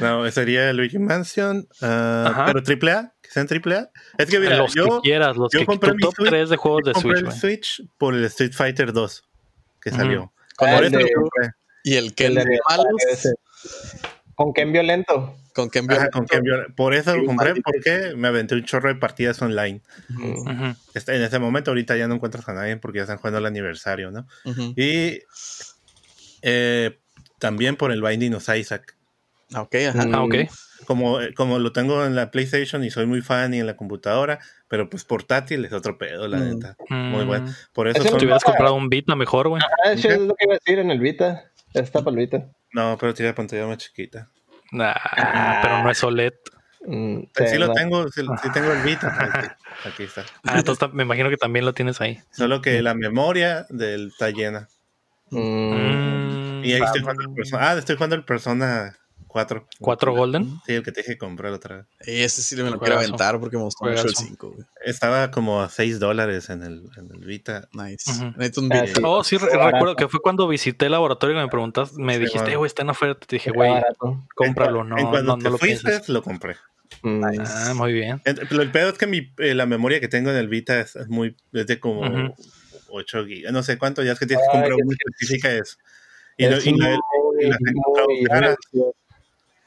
No, sería Luigi Mansion, ah, pero triple A, sean triple A. Es que mira, los yo, que quieras, los yo que compré mi top Switch, 3 de juegos yo de compré Switch, el güey. Switch por el Street Fighter 2 que salió. Ah, el de- compré. Y el que el de malos. Con Ken violento. Con Ken Ajá, violento. con Ken Viol- Por eso Sí, lo compré, maldito. porque me aventé un chorro de partidas online. Este- En ese momento, ahorita ya no encuentras a nadie porque ya están jugando el aniversario, ¿no? Y eh, también por el Binding of Isaac. Ah, Ok, ajá. Ah, ok. Como, como lo tengo en la PlayStation y soy muy fan y en la computadora, pero pues portátil es otro pedo, la Mm. neta. Muy bueno. Mm. Por eso Ese son- Te hubieras comprado un Vita mejor, güey. Ah, eso es lo que iba a decir en el Vita. Está para el Vita. No, pero tiene pantalla más chiquita. Nah, pero no es OLED. Mm, sí, lo tengo, sí, sí tengo el Vita. Aquí, aquí está. Ah, entonces me imagino que también lo tienes ahí. Solo que la memoria del está llena. Mm. Y ahí estoy jugando el Persona. Ah, estoy jugando el Persona 4. ¿Cuatro Golden? Sí, el que te dije comprar otra vez. Y ese sí me lo quiero aventar porque me gustó mucho el Juegazo. 5, güey. Estaba como a 6 dólares en el, en el Vita. Nice. Necesito un sí. Oh, sí, recuerdo que fue cuando visité el laboratorio que me preguntaste, me Sí, dijiste, bueno. "Eh, güey, está en oferta. Te dije, güey, cómpralo, En no, cua- en cuando no, te no lo fuiste, pienses. lo compré. Mm, Ah, muy bien. Pero el pedo es que mi, eh, la memoria que tengo en el Vita es, es muy. Es de como Ujú. 8 gigas. No sé cuánto, ya es que tienes que comprar una específica. Es, y, es y la- y encontrado muy caras. gracioso.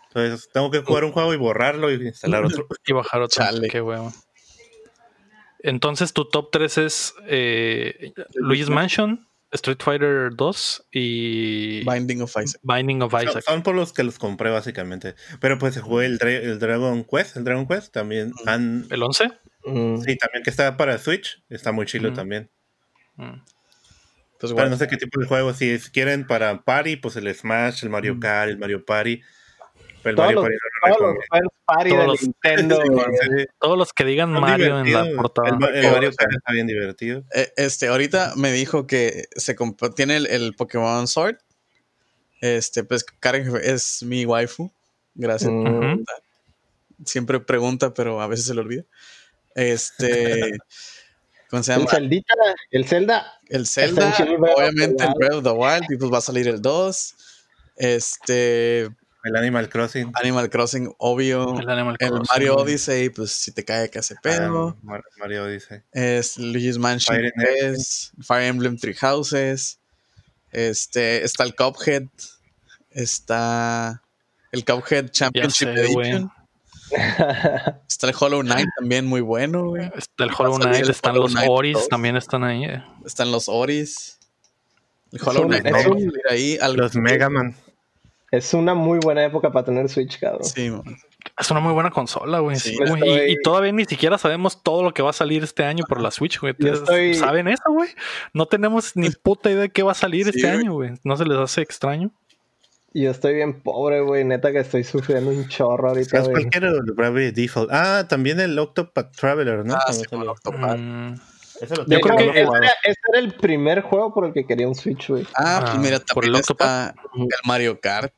Entonces tengo que jugar un juego y borrarlo y instalar otro. Y bajar otro. Chale. Qué huevo. Entonces, tu top 3 es eh, Luigi's Mansion, Street Fighter 2 y Binding of Isaac. Binding of Son, Isaac. son por los que los compré básicamente. Pero pues jugué el, Dra- el Dragon Quest. El Dragon Quest también. Han- ¿El 11? Mm, sí, también que está para Switch. Está muy chilo también. Mm. Pues Pero bueno, no sé qué tipo de juego. Si quieren para Party, pues el Smash, el Mario Kart, el Mario Party. El Todos Mario los- Party lo Todos los party Todos de los- Nintendo, Sí, güey. sí. Todos los que digan Son Mario en la portada. El, el Mario Kart está bien divertido. eh, este, ahorita me dijo que se tiene el, el Pokémon Sword. Este, pues Karen es mi waifu. Gracias. Mm. Siempre pregunta, pero a veces se le olvida. Este, ¿cómo se El llama? El Zelda. El Zelda, of the obviamente el. Breath of the Wild, y pues va a salir el 2. Este, El Animal Crossing. Animal Crossing, obvio. El Animal El Crossing. Mario Odyssey, pues si te cae que hace pedo. Ah, Mar- Mario dice. Es Luigi's Mansion Fire Emblem. 3, Fire Emblem Three Houses. Este, está el Cuphead. Está el Cuphead Championship sé. Edition. Está el Hollow Knight también muy bueno, güey. Está el Hollow salir Knight, el están Hollow los Knight Oris, 2. también están ahí. eh. Están los Oris. El Hollow Knight ahí. Los Mega Man. Es una muy buena época para tener Switch, cabrón. Sí, man. Es una muy buena consola, güey. Sí. Y- todavía ni siquiera sabemos todo lo que va a salir este año por la Switch, güey. Estoy- ¿Saben eso, güey? No tenemos ni puta idea de qué va a salir Sí, este güey. año, güey. ¿No se les hace extraño? Yo estoy bien pobre, güey. Neta que estoy sufriendo un chorro ahorita, ¿Sabes güey. cuál quiero? El Bravely Default. Ah, también el Octopath Traveler, ¿no? Ah, sí, con salió. Octopath. Mm, Ese lo Yo creo que- ese, era, ese era el primer juego por el que quería un Switch, güey. Ah, pues Ah, mira, por también el está el Mario Kart.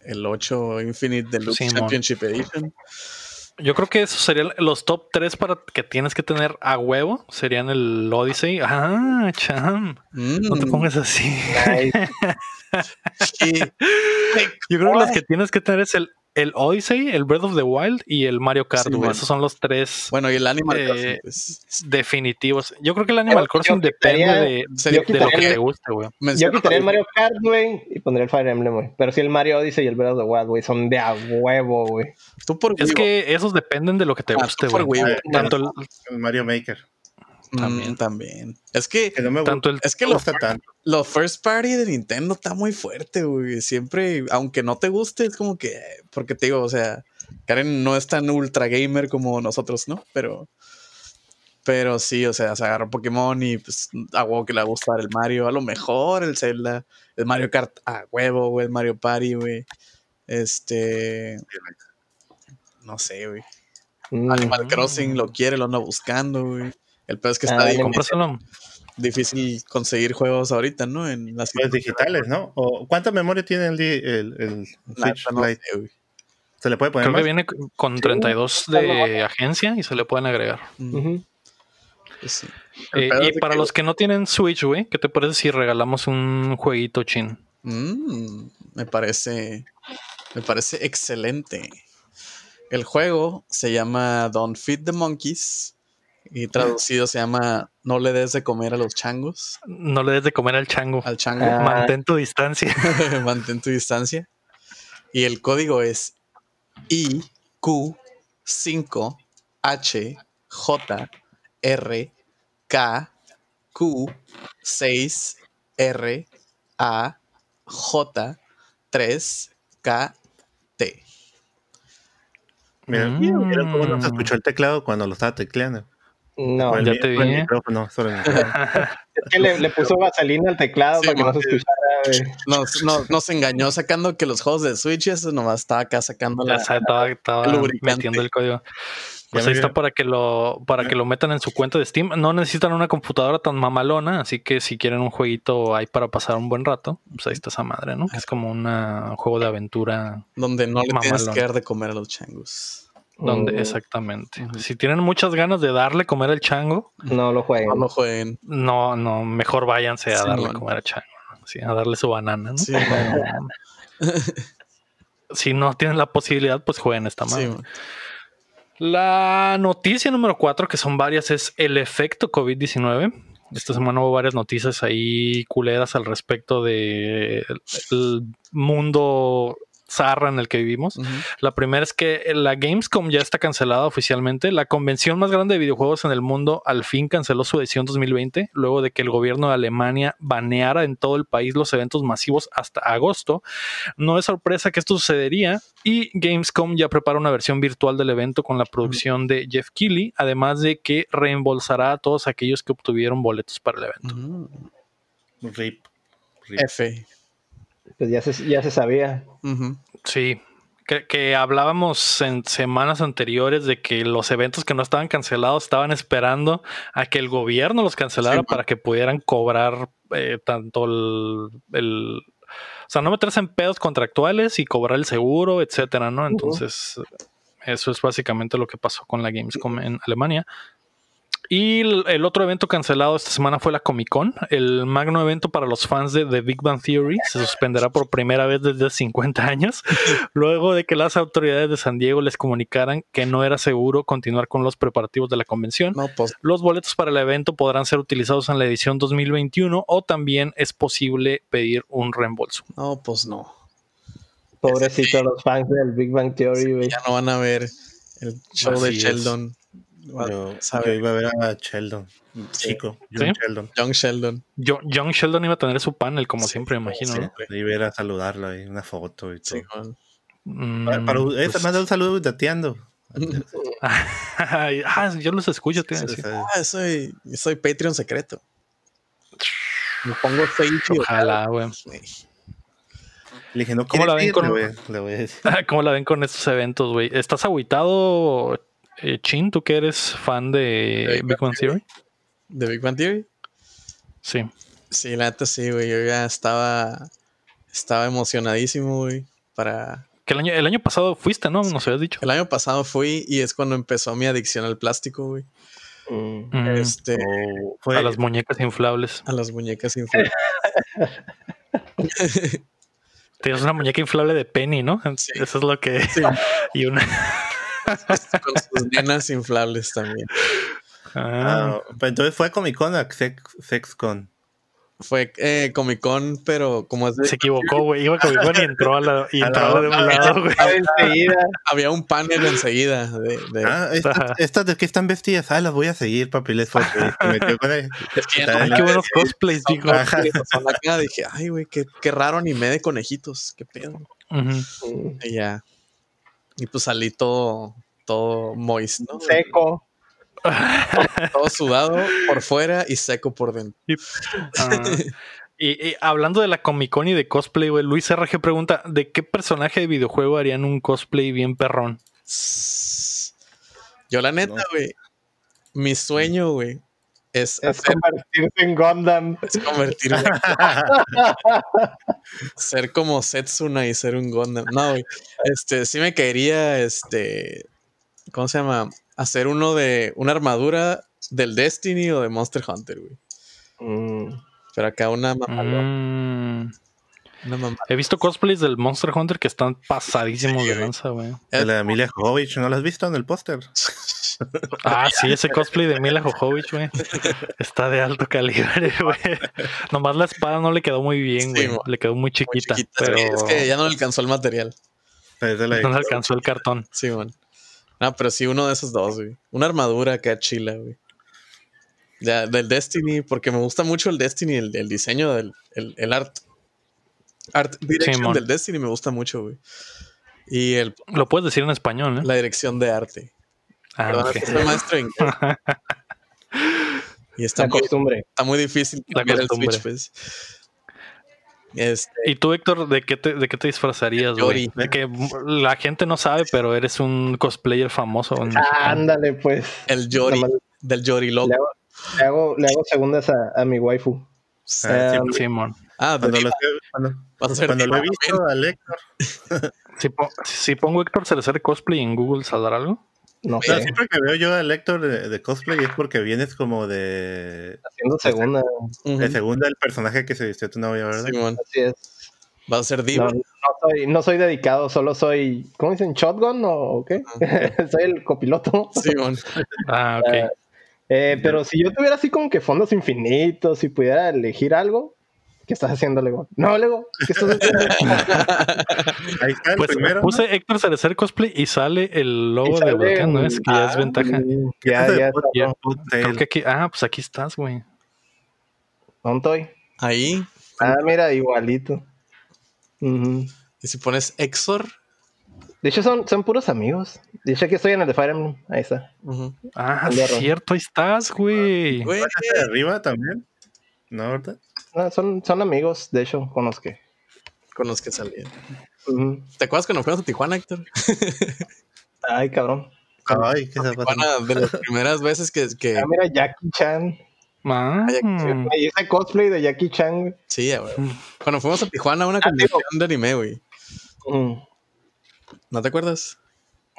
El 8 Infinite Deluxe. Championship Edition. Yo creo que esos serían los top 3 para que tienes que tener a huevo. Serían el Odyssey. Ah, cham. No te Mm, pongas así. Sí. Yo creo que los que tienes que tener es el, el Odyssey, el Breath of the Wild y el Mario Kart, Sí, güey. man. Esos son los tres Bueno, y el Animal Eh, Crossing, pues, definitivos. Yo creo que el Animal Crossing depende de, lo que te guste, güey. yo quitaría el Mario Kart, güey, y pondría el Fire Emblem, güey. Pero si el Mario Odyssey y el Breath of the Wild, güey, son de a huevo, güey. Es que esos dependen de lo que te Ah, guste, tú por güey. Wii, güey. Tanto el, El Mario Maker. Mm, también. también. Es que Que no me tanto el es que me lo, gusta tanto. lo first party de Nintendo está muy fuerte, güey. Siempre, aunque no te guste, es como que, porque te digo, o sea, Karen no es tan ultra gamer como nosotros, ¿no? Pero, pero sí, o sea, se agarró Pokémon y pues a huevo que le va a gustar el Mario, a lo mejor el Zelda, el Mario Kart a huevo, güey, el Mario Party, güey. Este, no sé, güey. Mm. Animal Crossing lo quiere, lo anda buscando, güey. El peor es que está Ah, difícil, difícil conseguir juegos ahorita, ¿no? En las Los digitales, ¿no? ¿O ¿Cuánta memoria tiene el, el, el La Switch neta no Lite? sé, güey. ¿Se le puede poner Creo que más? viene con 32 de agencia y se le pueden agregar. Pues sí. Eh, y para que- los que no tienen Switch, güey, ¿qué te parece si regalamos un jueguito chin? Mm, me parece. Me parece excelente. El juego se llama Don't Feed the Monkeys. Y traducido se llama No le des de comer a los changos. No le des de comer al chango. Al chango. Ah. Mantén tu distancia. Mantén tu distancia. Y el código es IQ5HJRKQ6RAJ3KT. Mira, Mm. ¿vieron cómo no se escuchó el teclado cuando lo estaba tecleando? No, ya mi- te vi. micrófono, el micrófono. es que le, le puso vaselina al teclado Sí, para que no se escuchara. Nos, nos, nos engañó sacando que los juegos de Switch, eso nomás estaba acá sacando la. sabe, estaba, metiendo el código. Pues ahí está para que lo para que lo metan en su cuenta de Steam. No necesitan una computadora tan mamalona, así que si quieren un jueguito ahí para pasar un buen rato, pues ahí está esa madre, ¿no? Que es como una- un juego de aventura Donde no le tienes que dar de comer a los changos. Donde Mm, exactamente. Si tienen muchas ganas de darle comer al chango, No lo jueguen. No lo jueguen. no, no, mejor váyanse a Sí, darle man. comer al chango. Sí, a darle su banana, ¿no? Sí, Pero, si no tienen la posibilidad, pues jueguen esta madre. La noticia número cuatro, que son varias, es el efecto COVID-19. Esta semana hubo varias noticias ahí culeras al respecto de el mundo zarra en el que vivimos. La primera es que la Gamescom ya está cancelada oficialmente. La convención más grande de videojuegos en el mundo al fin canceló su edición 2020, luego de que el gobierno de Alemania baneara en todo el país los eventos masivos hasta agosto. No es sorpresa que esto sucedería y Gamescom ya prepara una versión virtual del evento con la producción de Jeff Keighley, además de que reembolsará a todos aquellos que obtuvieron boletos para el evento. Rip. Rip. F. Pues ya se, ya se sabía. Sí, que, que hablábamos en semanas anteriores de que los eventos que no estaban cancelados estaban esperando a que el gobierno los cancelara Sí, para que pudieran cobrar eh, tanto el, el- O sea, no meterse en pedos contractuales y cobrar el seguro, etcétera, ¿no? Entonces, eso es básicamente lo que pasó con la Gamescom en Alemania. Y el, otro evento cancelado esta semana fue la Comic Con, el magno evento para los fans de The Big Bang Theory. Se suspenderá por primera vez desde hace 50 años, luego de que las autoridades de San Diego les comunicaran que no era seguro continuar con los preparativos de la convención. No, pues Los boletos para el evento podrán ser utilizados en la edición 2021 o también es posible pedir un reembolso. no, pues no. Pobrecitos los fans del Big Bang Theory, güey. Ya no van a ver el show de es. Yo, iba a ver a Sheldon, chico, John ¿Sí? Sheldon. Young Sheldon. Yo- John Sheldon iba a tener su panel, como Sí, siempre, me imagino. Sí, ¿no? iba a ir a saludarlo ahí, una foto y todo. Mm, Para, para- eh, pues- manda un saludo dateando. ah, yo los escucho, decir. Ah, soy, soy Patreon secreto. Me pongo fake. Ojalá, güey. Le dije, no ¿Cómo la ¿quieres ven ir? con- Le voy, a- le voy a decir. ¿Cómo la ven con estos eventos, güey? ¿Estás agüitado, eh, Chin? ¿Tú que eres fan de Big Big Bang Theory? ¿De Big Bang Theory? Sí. Sí, la neta sí, güey. Yo ya estaba, estaba emocionadísimo, güey. Para... Que el año, el año pasado fuiste, ¿no? Nos habías dicho. El año pasado fui y es cuando empezó mi adicción al plástico, güey. Mm. Mm, Este, Oh, fue, a las muñecas inflables. a las muñecas inflables. Tienes una muñeca inflable de Penny, ¿no? Sí. Eso es lo que... Sí, y una... con sus nenas inflables también. Ah, ah, entonces fue Comic Con a Sex, SexCon. Fue eh, Comic Con, pero como es de- se equivocó, güey. Iba con y entró a la, y A entró la a la de un lado, güey. Había un panel enseguida de, de- Ah, estas, de qué están vestidas. Ah, las voy a seguir, papi. Les fue. Metió con. Es que Ay, qué buenos cosplays, acá, dije, ay, güey, qué, qué raro anime de conejitos, qué pedo. Y ya. Y pues salí todo, todo moist, ¿no? Seco. Todo sudado por fuera y seco por dentro. Ah, y, y hablando de la Comic Con y de cosplay, güey, Luis RG pregunta: ¿de qué personaje de videojuego harían un cosplay bien perrón? Yo la neta, No. güey, mi sueño, güey, es, Es hacer- convertirse en Gundam. es convertirme ser como Setsuna y ser un Gundam. No, güey. Este, sí me caería, este, ¿cómo se llama? Hacer uno de una armadura del Destiny o de Monster Hunter, güey. Mm. Pero acá una mamalona, Mm, una mamá. he visto cosplays del Monster Hunter que están pasadísimos Sí, de lanza, güey. De la Emilia Jovovich, ¿no la has visto en el póster? Ah, sí, ese cosplay de Mila Jovovich, güey. Está de alto calibre, güey. Nomás la espada no le quedó muy bien, güey. le quedó muy Muy chiquita. pero Sí, es que ya no le alcanzó el material. No le alcanzó el cartón. Sí, man. No, pero sí, uno de esos dos, güey. Una armadura acá chila, güey. Ya, del Destiny, porque me gusta mucho el Destiny, el, el diseño del el, el art. Art direction del Destiny me gusta mucho, güey. Y el, Lo puedes decir en español, ¿eh? la dirección de arte. Ah, Perdón, ok. es que soy maestro en inglés. Y está La muy, costumbre. está muy difícil La cambiar el costumbre. Switch, pues. Este, ¿Y tú, Héctor, de qué te, de qué te disfrazarías, güey? De que la gente no sabe, pero eres un cosplayer famoso. en México. Ándale, pues. el Yori, Nomás del Yori loco. Le hago, le hago, le hago segundas a, a mi waifu. Ah, sí, Um, Simón. Ah, Cuando, lo, cuando, lo he visto a Lector, Si, po- si pongo Héctor Cerecer cosplay en Google, ¿saldrá algo? No o sea, sé, siempre que veo yo a Lector de, de cosplay es porque vienes como de, haciendo segunda. De segunda del personaje que se vistió tu novia, ¿verdad? Simón. Así es. Vas a ser Diva. no soy, no soy dedicado, solo soy, ¿cómo dicen? ¿Shotgun o qué? soy el copiloto. Simón. Ah, ok. Eh, pero si yo tuviera así como que fondos infinitos y pudiera elegir algo, ¿qué estás haciendo, Lego? No, Lego, ¿qué estás haciendo? Ahí está el Pues primero. ¿no? puse Héctor Cerecer cosplay y sale el logo de Volcán, ¿no? Es que ya es Ah, ventaja. Ya, ya, Creo que aquí, ah, pues aquí estás, güey. ¿Dónde estoy? Ahí. Ah, mira, igualito. Y si pones Exor. De hecho, son, son puros amigos. De hecho, aquí estoy en el de Fire Emblem. Ahí está. Ah, cierto, ahí estás, güey. Güey, ¿Ese de arriba también? ¿No, verdad? No, son, son amigos, de hecho, con los que. con los que salían. ¿Te acuerdas cuando fuimos a Tijuana, Héctor? Ay, cabrón. Ay, qué. Tijuana, de las primeras veces que. que Ah, mira, Jackie Chan. Ah, Me hice cosplay de Jackie Chan, güey. sí, güey. Cuando fuimos a Tijuana a una Ah, convención de anime, güey. ¿No te acuerdas?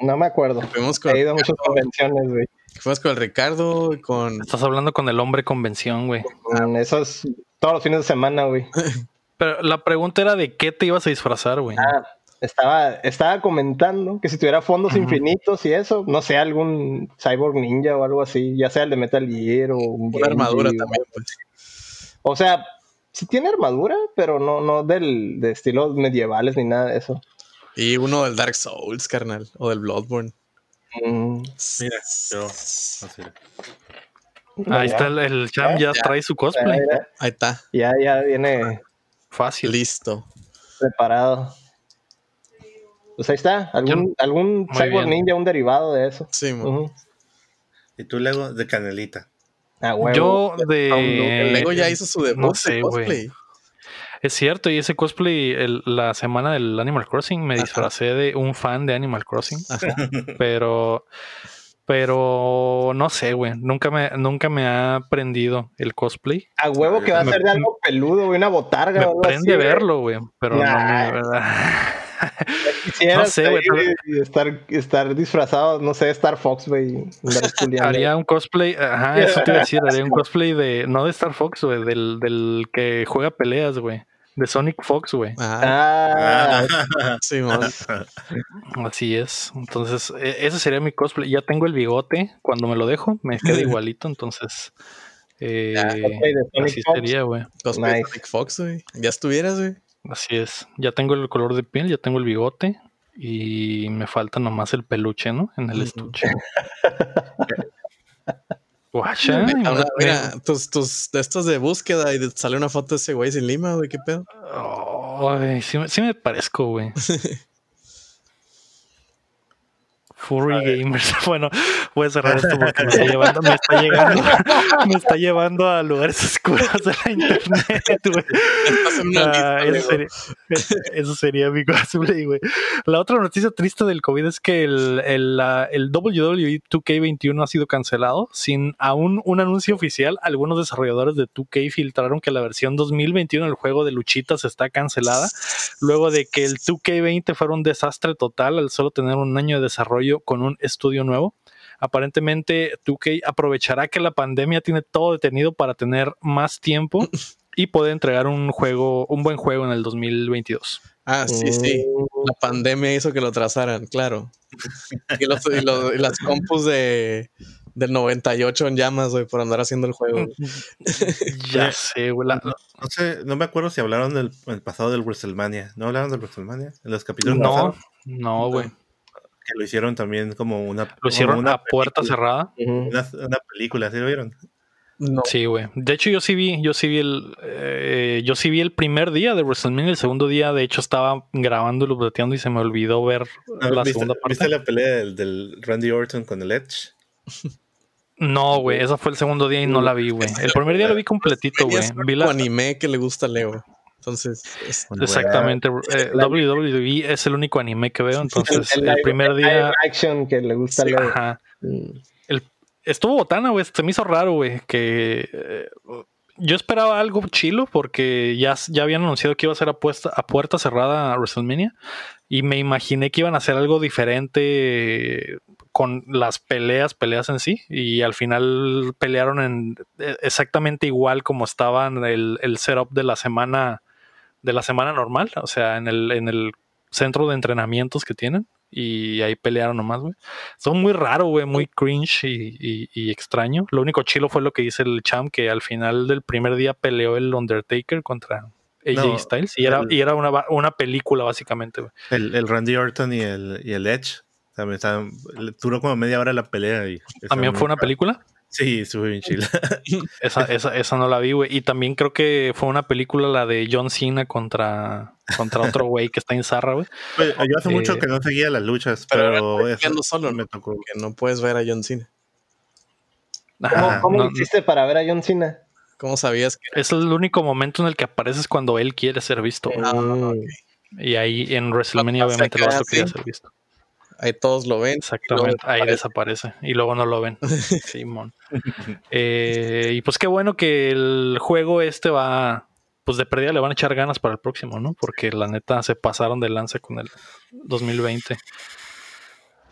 No me acuerdo. Fuimos con, He ido a muchas convenciones, güey. fuimos con el Ricardo y con. estás hablando con el hombre convención, güey. Mm, Eso es todos los fines de semana, güey. Pero la pregunta era de qué te ibas a disfrazar, güey. Ah, estaba, estaba comentando que si tuviera fondos infinitos y eso, no sé, algún Cyborg Ninja o algo así, ya sea el de Metal Gear o un Una armadura también, pues. O sea, sí tiene armadura, pero no, no del, de estilos medievales ni nada de eso. Y uno del Dark Souls, carnal. O del Bloodborne. Mm, Mira, yo. así. no, Ahí ya, está el, el Cham, ya Ya. trae su cosplay. ya, Ahí está. ya, ya viene Fácil. Listo. preparado. Pues ahí está, algún, algún Cyborg. Ninja, un derivado de eso. Sí, mo. Ujú. Y tú luego de canelita. Ah, huevo. Yo El de. Lego ya hizo su debut no de sé, güey. Es cierto, y ese cosplay, el- la semana del Animal Crossing, me Ajá. disfracé de un fan de Animal Crossing. Ajá. Pero. Pero no sé, güey. Nunca me, nunca me ha prendido el cosplay. A huevo que va a Me- ser de algo peludo, güey, una botarga. Me o algo prende así, verlo, güey. Pero Nah. no me. Quisieras No sé, güey, pero- estar, estar disfrazado, no sé, Star Fox, güey. Haría un cosplay, ajá, eso te iba a decir, haría un cosplay de, no de Star Fox, güey, del, del que juega peleas, güey, de Sonic Fox, güey, Ah, Ah, sí, así es, entonces, e- ese sería mi cosplay, ya tengo el bigote, cuando me lo dejo, me queda igualito, entonces, eh, cosplay de Sonic así Fox. sería, güey, Cosplay de Nice. Sonic Fox, güey. Ya estuvieras, güey. así es, ya tengo el color de piel, ya tengo el bigote, y me falta nomás el peluche, ¿no? En el estuche. Guacha, una- mira, tus, tus estos de búsqueda y sale una foto de ese güey sin lima, güey. ¿Qué pedo? Ay, sí, me- sí me parezco, güey. Furry Gamers. Bueno, voy a cerrar esto porque me está llevando, me está llegando, me está llevando a lugares oscuros de la internet, güey. Ah, eso, sería, eso sería mi cosplay, güey. La otra noticia triste del COVID es que el, el, el WWE 2K21 ha sido cancelado sin aún un anuncio oficial. Algunos desarrolladores de 2K filtraron que la versión 2021 del juego de luchitas está cancelada luego de que el 2K20 fuera un desastre total al solo tener un año de desarrollo con un estudio nuevo. Aparentemente 2K aprovechará que la pandemia tiene todo detenido para tener más tiempo y poder entregar un juego, un buen juego en el 2022. Ah, sí, sí. La pandemia hizo que lo trazaran, claro. Y, los- y los- y las compus de, del 98 en llamas, güey, por andar haciendo el juego. ya sé, güey. No, no, sé, no me acuerdo si hablaron del el pasado del WrestleMania. ¿No hablaron del WrestleMania? En los capítulos No, pasados? no, güey. Que lo hicieron también como una. Lo hicieron una a puerta cerrada. Una, una película, ¿sí lo vieron? No. Sí, güey. De hecho, yo sí vi, yo sí vi el, eh, yo sí vi el primer día de WrestleMania. El segundo día, de hecho, estaba grabando y updateando y se me olvidó ver la ¿Viste, segunda parte. ¿Viste la pelea del, del Randy Orton con el Edge? No, güey, esa fue el segundo día y no la vi, güey. El primer día lo vi completito, güey. Vi la, anime que le gusta a Leo. Entonces, es- exactamente. eh, WWE es el único anime que veo, entonces el, primer el día, action que le gusta ajá, Mm. estuvo botana, güey. Se me hizo raro, güey, que eh, yo esperaba algo chilo porque ya, ya habían anunciado que iba a ser a, puesta- a puerta cerrada a WrestleMania y me imaginé que iban a hacer algo diferente con las peleas, peleas en sí y al final pelearon en eh, exactamente igual como estaba en el, el setup de la semana de la semana normal, o sea, en el, en el centro de entrenamientos que tienen y ahí pelearon nomás, güey. Son muy raro, güey, muy cringe y, y- y extraño. Lo único chilo fue lo que dice el champ, que al final del primer día peleó el Undertaker contra AJ No, Styles y era, el- y era una, una película básicamente, güey. El, el Randy Orton y el, y el Edge. También estaban, duró como media hora la pelea. Y También fue una película. Sí, estuvo bien chila. Esa, esa, esa no la vi, güey. Y también creo que fue una película la de John Cena contra, contra otro güey que está en Zarra, güey. Yo hace mucho Eh, que no seguía las luchas, pero pero, eso ya no solo, me tocó. que no puedes ver a John Cena. Ajá, ¿Cómo, cómo no- lo hiciste para ver a John Cena? ¿Cómo sabías que es el único momento en el que apareces cuando él quiere ser visto. Ah, Mm. ok. Y ahí en WrestleMania, Lo obviamente, el pasa vato que quería así- ser visto. Ahí todos lo ven? Exactamente, ahí desaparece. desaparece y luego no lo ven. Simón. Eh, y pues qué bueno que el juego este va, pues de pérdida le van a echar ganas para el próximo, ¿no? Porque la neta se pasaron de lanza con el 2020.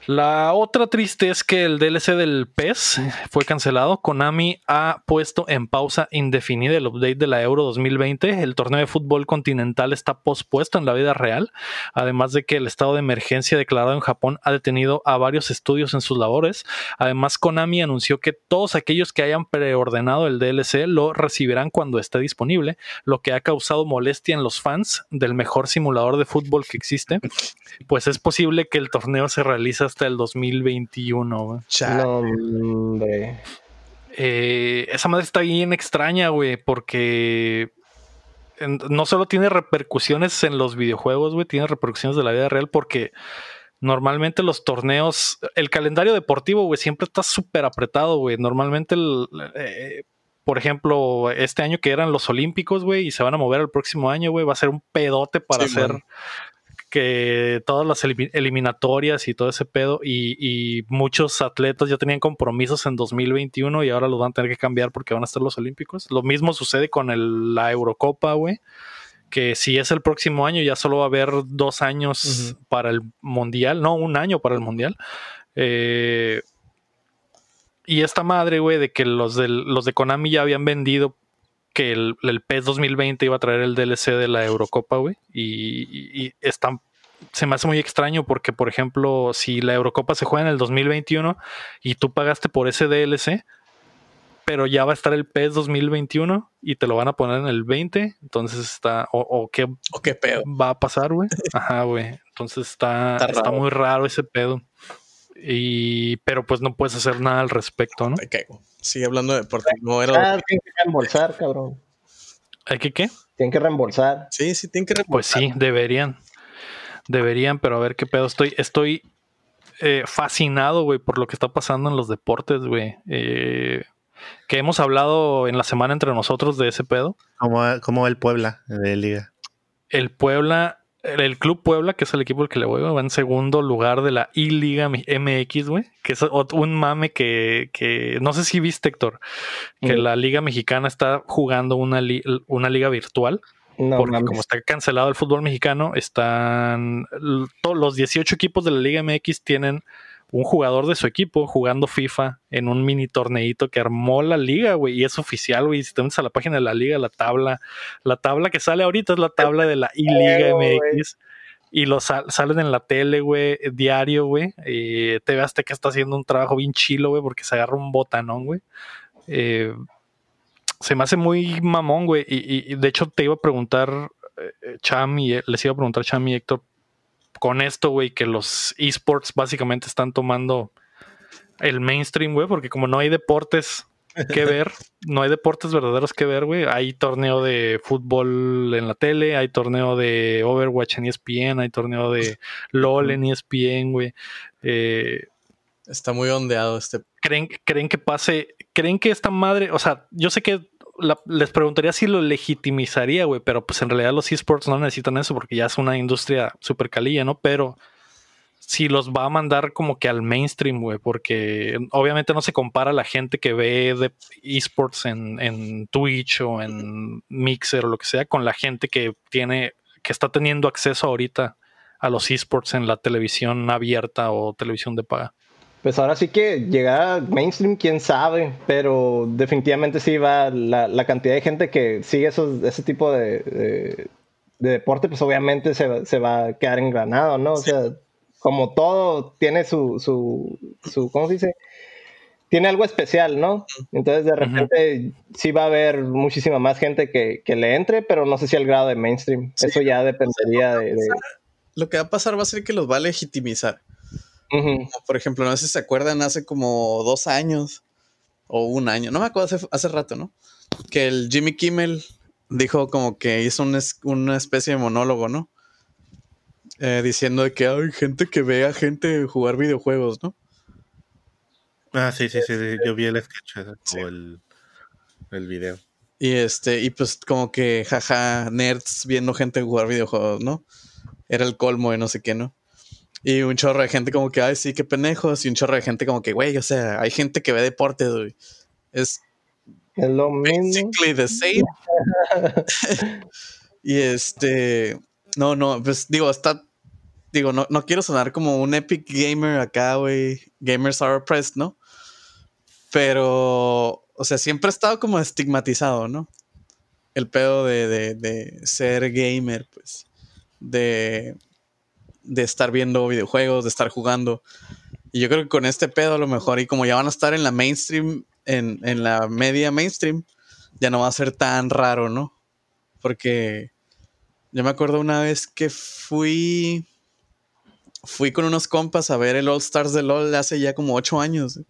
La otra triste es que el DLC del PES fue cancelado. Konami ha puesto en pausa indefinida el update de la Euro 2020. El torneo de fútbol continental está pospuesto en la vida real. Además de que el estado de emergencia declarado en Japón ha detenido a varios estudios en sus labores. Además, Konami anunció que todos aquellos que hayan preordenado el DLC lo recibirán cuando esté disponible, lo que ha causado molestia en los fans del mejor simulador de fútbol que existe. Pues es posible que el torneo se realice hasta el 2021. güey. Cha- No, hombre. Eh, esa madre está bien extraña, güey, porque en- no solo tiene repercusiones en los videojuegos, güey, tiene repercusiones de la vida real porque normalmente los torneos, el calendario deportivo, güey, siempre está súper apretado, güey. Normalmente, el, eh, por ejemplo, este año que eran los Olímpicos, güey, y se van a mover el próximo año, güey, va a ser un pedote para Sí, hacer man. Que todas las elimi- eliminatorias y todo ese pedo y, y muchos atletas ya tenían compromisos en 2021 y ahora los van a tener que cambiar porque van a estar los olímpicos. Lo mismo sucede con el- la Eurocopa, güey, que si es el próximo año ya solo va a haber dos años para el mundial, no, un año para el mundial. Eh, y esta madre, güey, de que los de Konami ya habían vendido que el, el PES 2020 iba a traer el DLC de la Eurocopa, güey. Y, y, están, se me hace muy extraño porque, por ejemplo, si la Eurocopa se juega en el 2021 y tú pagaste por ese DLC, pero ya va a estar el PES 2021 y te lo van a poner en el 20, entonces está, o, o qué ¿O qué pedo? va a pasar, güey. Ajá, güey. Entonces está, Está está, muy raro ese pedo. Y, pero pues no puedes hacer nada al respecto, ¿no? Me caigo. Sigue hablando de deporte. No era. Ah, tienen que reembolsar, cabrón. ¿Hay que qué? Tienen que reembolsar. Sí, sí, tienen que Pues sí, deberían. Deberían, pero a ver qué pedo. Estoy, estoy eh, fascinado, güey, por lo que está pasando en los deportes, güey. Eh, que hemos hablado en la semana entre nosotros de ese pedo. ¿Cómo, va- cómo va el Puebla de Liga? El Puebla, el, Club Puebla, que es el equipo al que le voy, va en segundo lugar de la I-Liga MX, güey. Que es un mame que, que no sé si viste, Héctor, que Mm. la Liga Mexicana está jugando una, li- una liga virtual. No, porque mames. como está cancelado el fútbol mexicano, están todos los 18 equipos de la Liga MX tienen un jugador de su equipo jugando FIFA en un mini torneito que armó la liga, güey, y es oficial, güey. Si te metes a la página de la liga, la tabla, la tabla que sale ahorita es la tabla de la I-Liga. MX. y los salen en la tele, güey, diario, güey. Te veas que está haciendo un trabajo bien chilo, güey, porque se agarra un botanón, güey. Eh, se me hace muy mamón, güey. Y, de hecho te iba a preguntar, eh, Cham, y les iba a preguntar Cham y Héctor, con esto, güey, que los esports básicamente están tomando el mainstream, güey, porque como no hay deportes que ver, no hay deportes verdaderos que ver, güey. Hay torneo de fútbol en la tele, hay torneo de Overwatch en ESPN, hay torneo de LOL en ESPN, güey. Eh, Está muy ondeado este. ¿creen, ¿Creen que pase? ¿Creen que esta madre, o sea, yo sé que les preguntaría si lo legitimizaría, güey, pero pues en realidad los esports no necesitan eso porque ya es una industria súper calilla, ¿no? Pero si los va a mandar como que al mainstream, güey, porque obviamente no se compara la gente que ve de esports en, en Twitch o en Mixer o lo que sea con la gente que tiene, que está teniendo acceso ahorita a los esports en la televisión abierta o televisión de paga. Pues ahora sí que llegar a mainstream, quién sabe, pero definitivamente sí va la, cantidad de gente que sigue esos, ese tipo de, deporte, pues obviamente se, se, va a quedar engranado, ¿no? O sea, como todo tiene su, su, su, ¿cómo se dice? Tiene algo especial, ¿no? Entonces de repente sí va a haber muchísima más gente que, que, le entre, pero no sé si al grado de mainstream. Eso ya dependería de, Lo que va a pasar va a ser que los va a legitimizar por ejemplo, no sé si se acuerdan, hace como dos años o un año, no me acuerdo, hace, rato, ¿no? Que el Jimmy Kimmel dijo como que hizo una especie de monólogo, ¿no? Eh, diciendo de que hay gente que ve a gente jugar videojuegos, ¿no? Ah, sí, sí, sí, yo vi el sketch o el, el video. Y este, y pues como que jaja, nerds viendo gente jugar videojuegos, ¿no? Era el colmo de no sé qué, ¿no? Y un chorro de gente como que, ay, sí, qué pendejos. Y un chorro de gente como que, güey, o sea, hay gente que ve deportes, güey. Es, lo. Basically the same. y este, no, no, pues digo, está, digo, no, no quiero sonar como un epic gamer acá, güey. Gamers are oppressed, ¿no? Pero, o sea, siempre ha estado como estigmatizado, ¿no? El pedo de, de, de ser gamer, pues. De de estar viendo videojuegos, de estar jugando. Y yo creo que con este pedo a lo mejor, y como ya van a estar en la mainstream, en, la media mainstream, ya no va a ser tan raro, ¿no? Porque yo me acuerdo una vez que fui, fui con unos compas a ver el All Stars de LOL hace ya como ocho años.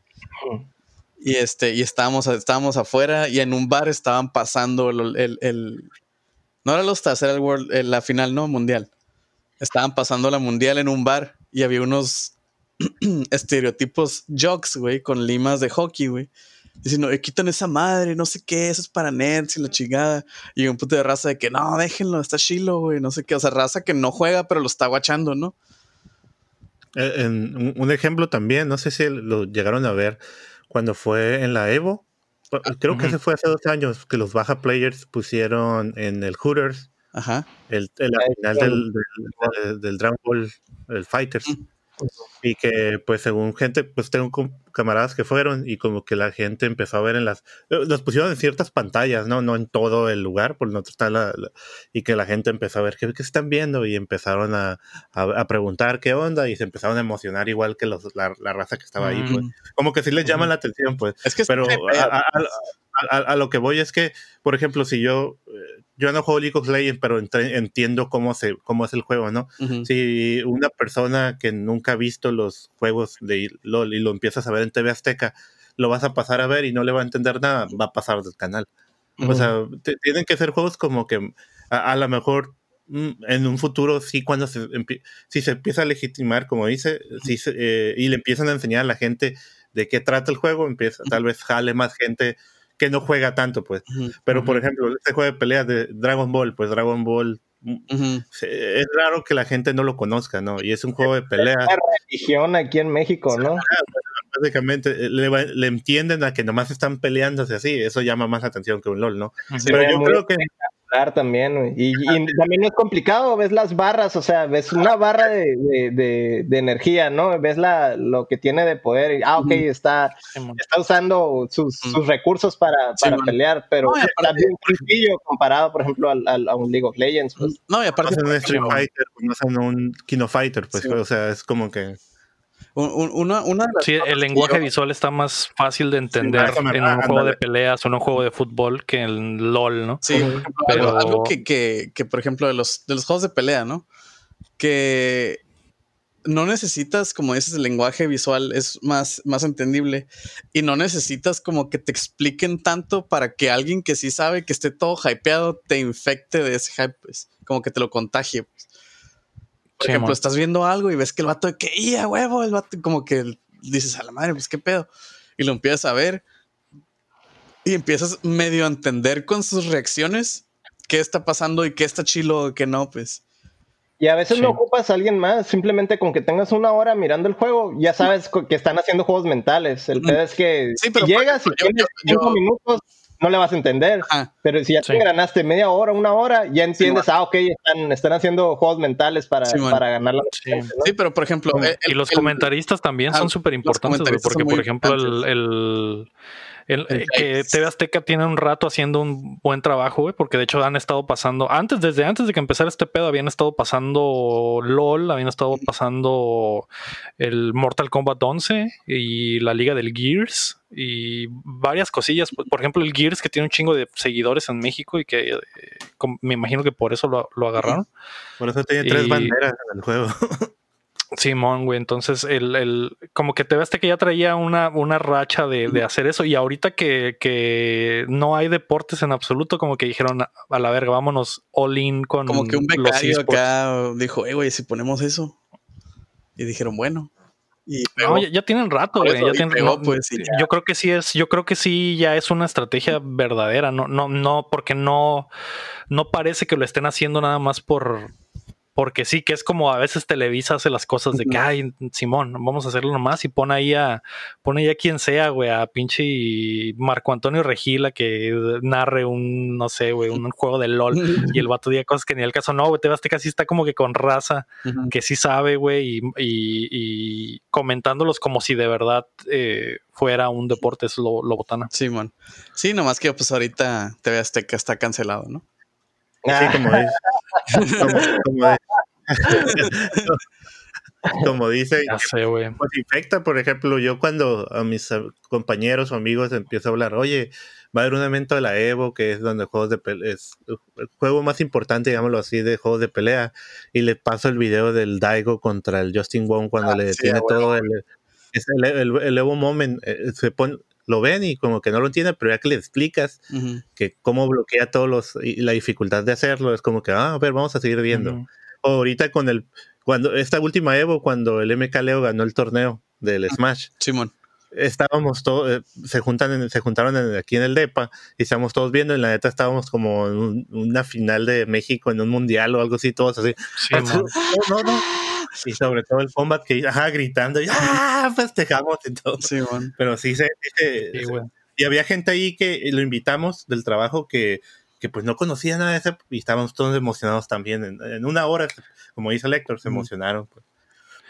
Y este, y estábamos, estábamos afuera y en un bar estaban pasando el, el, no era el All Stars, era el World, la final, no, mundial estaban pasando la mundial en un bar y había unos estereotipos jocks, güey, con limas de hockey, güey. Diciendo, eh, quitan esa madre, no sé qué, eso es para nerds y la chingada. Y un puto de raza de que no, déjenlo, está chilo, güey, no sé qué. O sea, raza que no juega, pero lo está guachando, ¿no? Eh, en, un ejemplo también, no sé si lo llegaron a ver cuando fue en la Evo. Creo que se fue hace dos años que los baja players pusieron en el Hooters Ajá. El, la final del, del, Dragon Ball, el Fighters. Y que, pues, según gente, pues tengo camaradas que fueron y como que la gente empezó a ver en las. Eh, los pusieron en ciertas pantallas, ¿no? No en todo el lugar, por no está la, Y que la gente empezó a ver qué, qué están viendo y empezaron a, a, preguntar qué onda y se empezaron a emocionar igual que los, la, raza que estaba ahí, pues. Como que sí les llama la atención, pues. Es que Pero a, lo que voy es que, por ejemplo, si yo eh, yo no juego League of Legends, pero entiendo cómo, se, cómo es el juego, ¿no? Si una persona que nunca ha visto los juegos de LOL y lo empiezas a ver en TV Azteca, lo vas a pasar a ver y no le va a entender nada, va a pasar del canal. O sea, tienen que ser juegos como que a, lo mejor mm, en un futuro sí cuando se si se empieza a legitimar como dice si eh, y le empiezan a enseñar a la gente de qué trata el juego empieza tal vez jale más gente que no juega tanto, pues. Pero, por ejemplo, este juego de peleas de Dragon Ball, pues Dragon Ball es raro que la gente no lo conozca, ¿no? Y es un juego de peleas. Es una religión aquí en México, ¿no? Básicamente eh, le, entienden a que nomás están peleándose así, eso llama más atención que un LOL, ¿no? Pero yo creo que también, güey. Y, y también no es complicado, ves las barras, o sea, ves una barra de, de, de, de energía, ¿no? Ves la, lo que tiene de poder. Y, ah, ok, está, está usando sus, sus recursos para, para pelear, pero No, y está aparte- bien sencillo comparado, por ejemplo, al, al- a un League of Legends. Pues. No, y aparte, Conocen un por Street Fighter, conocen un Kino Fighter, pues, Sí. o sea, es como que. Un- un- una, una de las Sí, el lenguaje yo- visual está más fácil de entender en un juego de peleas o en un juego de fútbol que en LOL, ¿no? Sí, Pero- algo, algo que, que, que, por ejemplo, de los, de los juegos de pelea, ¿no? Que no necesitas, como dices, el lenguaje visual es más, más entendible y no necesitas como que te expliquen tanto para que alguien que sí sabe que esté todo hypeado te infecte de ese hype, pues, como que te lo contagie. pues. Por Sí, ejemplo, mon. estás viendo algo y ves que el vato de que, ¡ya, huevo! El vato como que dices, a la madre, pues qué pedo. Y lo empiezas a ver y empiezas medio a entender con sus reacciones qué está pasando y qué está chilo y qué no, pues. Y a veces Sí. no ocupas a alguien más, simplemente con que tengas una hora mirando el juego, ya sabes que están haciendo juegos mentales. El Mm. pedo es que Sí, pero llegas y yo- tienes yo- cinco yo- minutos, no le vas a entender. Ajá. Pero si ya Sí. te engranaste media hora, una hora, ya entiendes, ah, ok, están, están haciendo juegos mentales para, Sí, para ganar la ¿no? Sí, pero por ejemplo. el- y los el- comentaristas también Ah, son súper importantes, porque por ejemplo el. El- eh, que. TV Azteca tiene un rato haciendo un buen trabajo, güey, porque de hecho han estado pasando, antes, desde antes de que empezara este pedo, habían estado pasando LOL, habían estado pasando el Mortal Kombat 11 y la Liga del Gears y varias cosillas, por ejemplo el Gears que tiene un chingo de seguidores en México y que eh, me imagino que por eso lo, lo agarraron. Por eso tiene tres banderas en el juego. Simón, güey. Entonces, el, el, como que te ves que ya traía una, una racha de, de hacer eso. Y ahorita que, que no hay deportes en absoluto, como que dijeron a, la verga, vámonos all in con como que un becario esports". acá dijo, eh, güey, si ponemos eso. Y dijeron, bueno. Y No, ya, ya tienen rato, güey. ya tienen- pegó, no, pues, ya. yo creo que sí es, yo creo que sí ya es una estrategia verdadera. No, no, no, porque no, no parece que lo estén haciendo nada más por porque sí, que es como a veces Televisa hace las cosas de que, ay, Simón, vamos a hacerlo nomás y pone ahí a, pone ahí a quien sea, güey, a pinche Marco Antonio Regila que narre un, no sé, güey, un juego de LOL y el vato diga cosas que ni el caso no, güey, te vas casi está como que con raza que sí sabe, güey, y, y- y comentándolos como si de verdad eh, fuera un deporte, es lo, lo botana. Sí, man. Sí, nomás que pues ahorita TV Azteca está cancelado, ¿no? Sí, Ah, como es. Como, como es. Como dice, Ya sé, pues infecta, por ejemplo, yo cuando a mis compañeros o amigos empiezo a hablar, oye, va a haber un evento de la Evo que es donde juegos de pelea, es el juego más importante, digámoslo así, de juegos de pelea, y le paso el video del Daigo contra el Justin Wong cuando Ah, le sí, tiene a huevo. todo el, es el, el- el Evo Moment, eh, se pone, lo ven y como que no lo entienden, pero ya que le explicas Ujú. que cómo bloquea todos los y la dificultad de hacerlo, es como que, ah, a ver, vamos a seguir viendo o ahorita con el cuando esta última Evo cuando el MK Leo ganó el torneo del Smash Simón. estábamos todos eh, se juntan en- se juntaron en- aquí en el DEPA y estábamos todos viendo y la neta estábamos como en un- una final de México en un mundial o algo así todos así Sí, man. no, no, no. y sobre todo el combat que ajá, gritando y ¡ah! festejamos y todo pero sí se, sí y había gente ahí que lo invitamos del trabajo que, que pues no conocía nada de eso y estábamos todos emocionados también. En, en una hora, como dice el Héctor, se emocionaron. pues.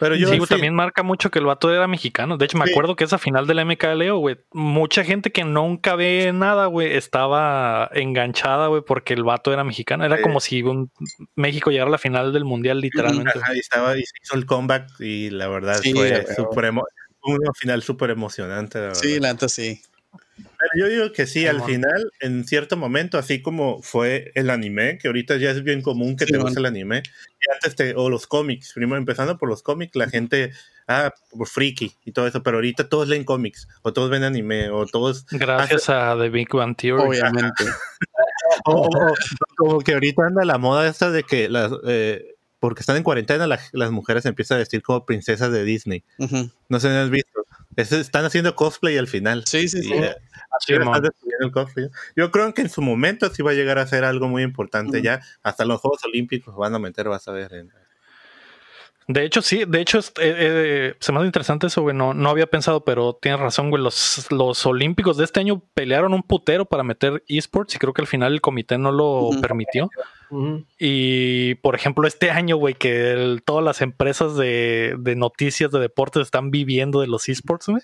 Pero yo sí, güey, también marca mucho que el vato era mexicano. De hecho, me Sí. acuerdo que esa final del MKLeo, güey, mucha gente que nunca ve nada, güey, estaba enganchada, güey, porque el vato era mexicano. Era Sí. como si un México llegara a la final del mundial, literalmente. ajá, y estaba y se hizo el comeback y la verdad Sí, fue una final súper emocionante. la Sí, verdad. la neta sí. Yo digo que sí, al final, en cierto momento, así como fue el anime, que ahorita ya es bien común que te Simón. guste el anime, y antes te, o los cómics, primero empezando por los cómics, la gente, ah, por friki y todo eso, pero ahorita todos leen cómics, o todos ven anime, o todos, Gracias a The Big Bang Theory. Obviamente. o, como que ahorita anda la moda esta de que las, eh, porque están en cuarentena, la- las mujeres empiezan a vestir como princesas de Disney. Ujú. No sé si has visto. Es- están haciendo cosplay al final. Sí, sí, sí. Y, eh, el cosplay. Yo creo que en su momento sí va a llegar a ser algo muy importante ya. Hasta los Juegos Olímpicos van a meter, vas a ver. en- De hecho, sí, de hecho, eh, eh, se me hace interesante eso, güey. No, no había pensado, pero tienes razón, güey. Los, los olímpicos de este año pelearon un putero para meter esports y creo que al final el comité no lo permitió. Y por ejemplo, este año, güey, que todas las empresas de, de, noticias de deportes están viviendo de los esports, güey.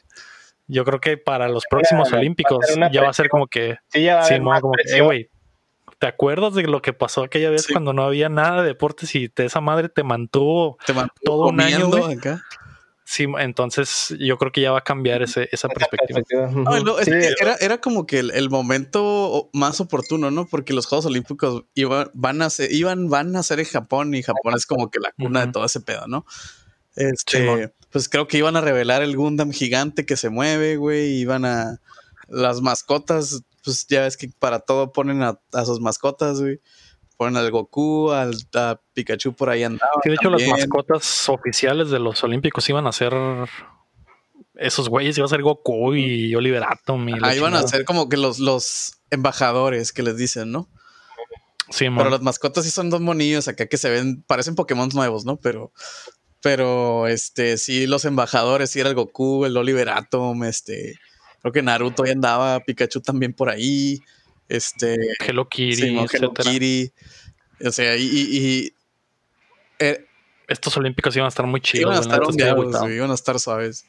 Yo creo que para los próximos olímpicos ya va a ser como que. Sí, ya va como que, güey, ¿Te acuerdas de lo que pasó aquella vez cuando no había nada de deportes y esa madre te mantuvo, todo un año? Acá. Sí, entonces yo creo que ya va a cambiar ese, esa perspectiva. era, como que el, momento más oportuno, ¿no? Porque los Juegos Olímpicos iban, van a ser, iban, van a ser en Japón y Japón es como que la cuna de todo ese pedo, ¿no? Este, pues creo que iban a revelar el Gundam gigante que se mueve, güey, iban a las mascotas pues ya ves que para todo ponen a, sus mascotas, güey. Ponen al Goku, al a Pikachu por ahí andaba. Que de hecho las mascotas oficiales de los Olímpicos iban a ser esos güeyes, iba a ser Goku y Oliver Atom. Y iban a ser como que los, los embajadores que les dicen, ¿no? Sí, Pero las mascotas sí son dos monillos acá que se ven, parecen Pokémon nuevos, ¿no? Pero, pero, este, sí, los embajadores, sí era el Goku, el Oliver Atom, este, Creo que Naruto ya andaba, Pikachu también por ahí. Este. Hello Kitty. Hello Kitty. O sea, y. Eh, Estos olímpicos iban a estar muy chidos. Iban a estar iban a estar suaves.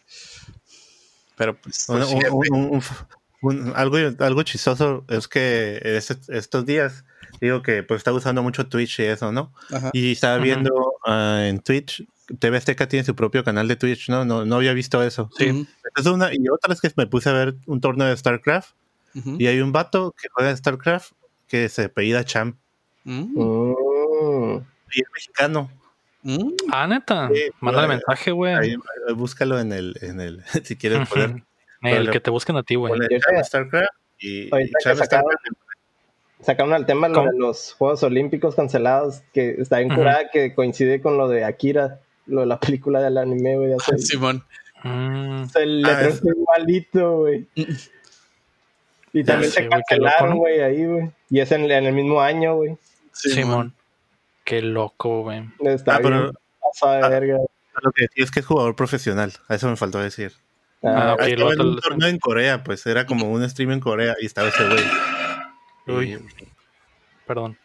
Pero pues. algo, algo chistoso es que estos días digo que pues está usando mucho Twitch y eso, ¿no? Y estaba viendo ah, en Twitch TV Azteca tiene su propio canal de Twitch, ¿no? No, no había visto eso. Sí. Es una, y otra es que me puse a ver un torneo de StarCraft y hay un vato que juega StarCraft que se apellida Champ. Mm. Oh. Y es mexicano. Mm. Ah, neta. Mándale mensaje, güey. Búscalo en el, en el, si quieres poder. el que te busquen a ti, güey. StarCraft y, Champ StarCraft sacaron al tema de los Juegos Olímpicos cancelados, que está bien curada, que coincide con lo de Akira lo de la película del anime, güey. Ah, Simón. Mm. el ah, es igualito, güey. Y también se cancelaron, güey, ahí, güey. Y es en, el mismo año, güey. Simón. Qué loco, güey. Está ah, bien. Pero, de verga. Lo que decía es que es jugador profesional. A eso me faltó decir. Ah, okay, estaba en un torneo en Corea, pues era como un stream en Corea y estaba ese güey. Uy. Perdón.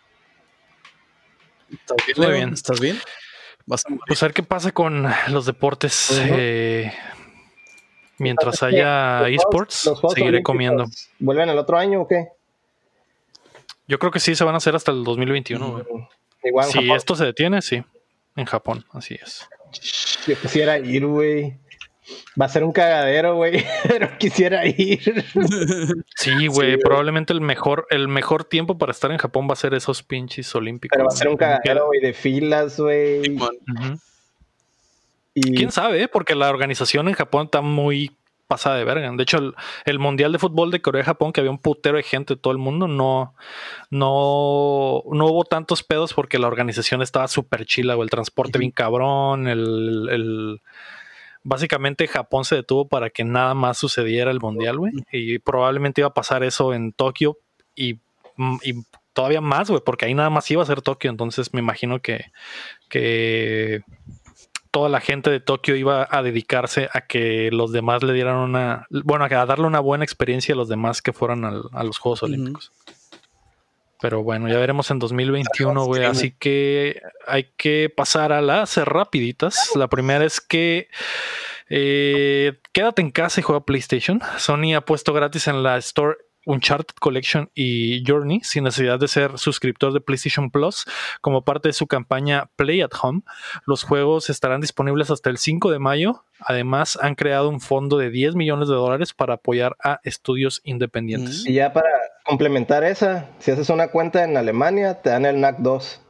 ¿Estás bien? Muy bien. Pues a ver qué pasa con los deportes. Eh, mientras haya esports, seguiré comiendo. ¿Vuelven el otro año o qué? Yo creo que sí, se van a hacer hasta el 2021. Mm, igual si esto se detiene, sí. En Japón, así es. Yo quisiera ir, güey. Va a ser un cagadero, güey, pero quisiera ir. Sí, güey, probablemente el mejor, el mejor tiempo para estar en Japón va a ser esos pinches olímpicos. Pero va a ser un cagadero, güey, de filas, güey. y... ¿Quién sabe? Porque la organización en Japón está muy pasada de verga. De hecho, el, Mundial de Fútbol de Corea-Japón, que había un putero de gente de todo el mundo, no, no, no hubo tantos pedos porque la organización estaba súper chila, o el transporte bien cabrón, el básicamente Japón se detuvo para que nada más sucediera el mundial, güey. Y probablemente iba a pasar eso en Tokio y, mm, todavía más, güey, porque ahí nada más iba a ser Tokio. Entonces me imagino que, que toda la gente de Tokio iba a dedicarse a que los demás le dieran una, bueno, a darle una buena experiencia a los demás que fueran a los Juegos Olímpicos. Pero bueno, ya veremos en 2021, güey. Así que hay que pasar a las rapiditas. La primera es que eh, quédate en casa y juega PlayStation. Sony ha puesto gratis en la Store Uncharted Collection y Journey sin necesidad de ser suscriptor de PlayStation Plus como parte de su campaña Play at Home. Los juegos estarán disponibles hasta el 5 de mayo. Además, han creado un fondo de 10 millones de dólares para apoyar a estudios independientes. Y ya para complementar esa, si haces una cuenta en Alemania, te dan el NAC 2.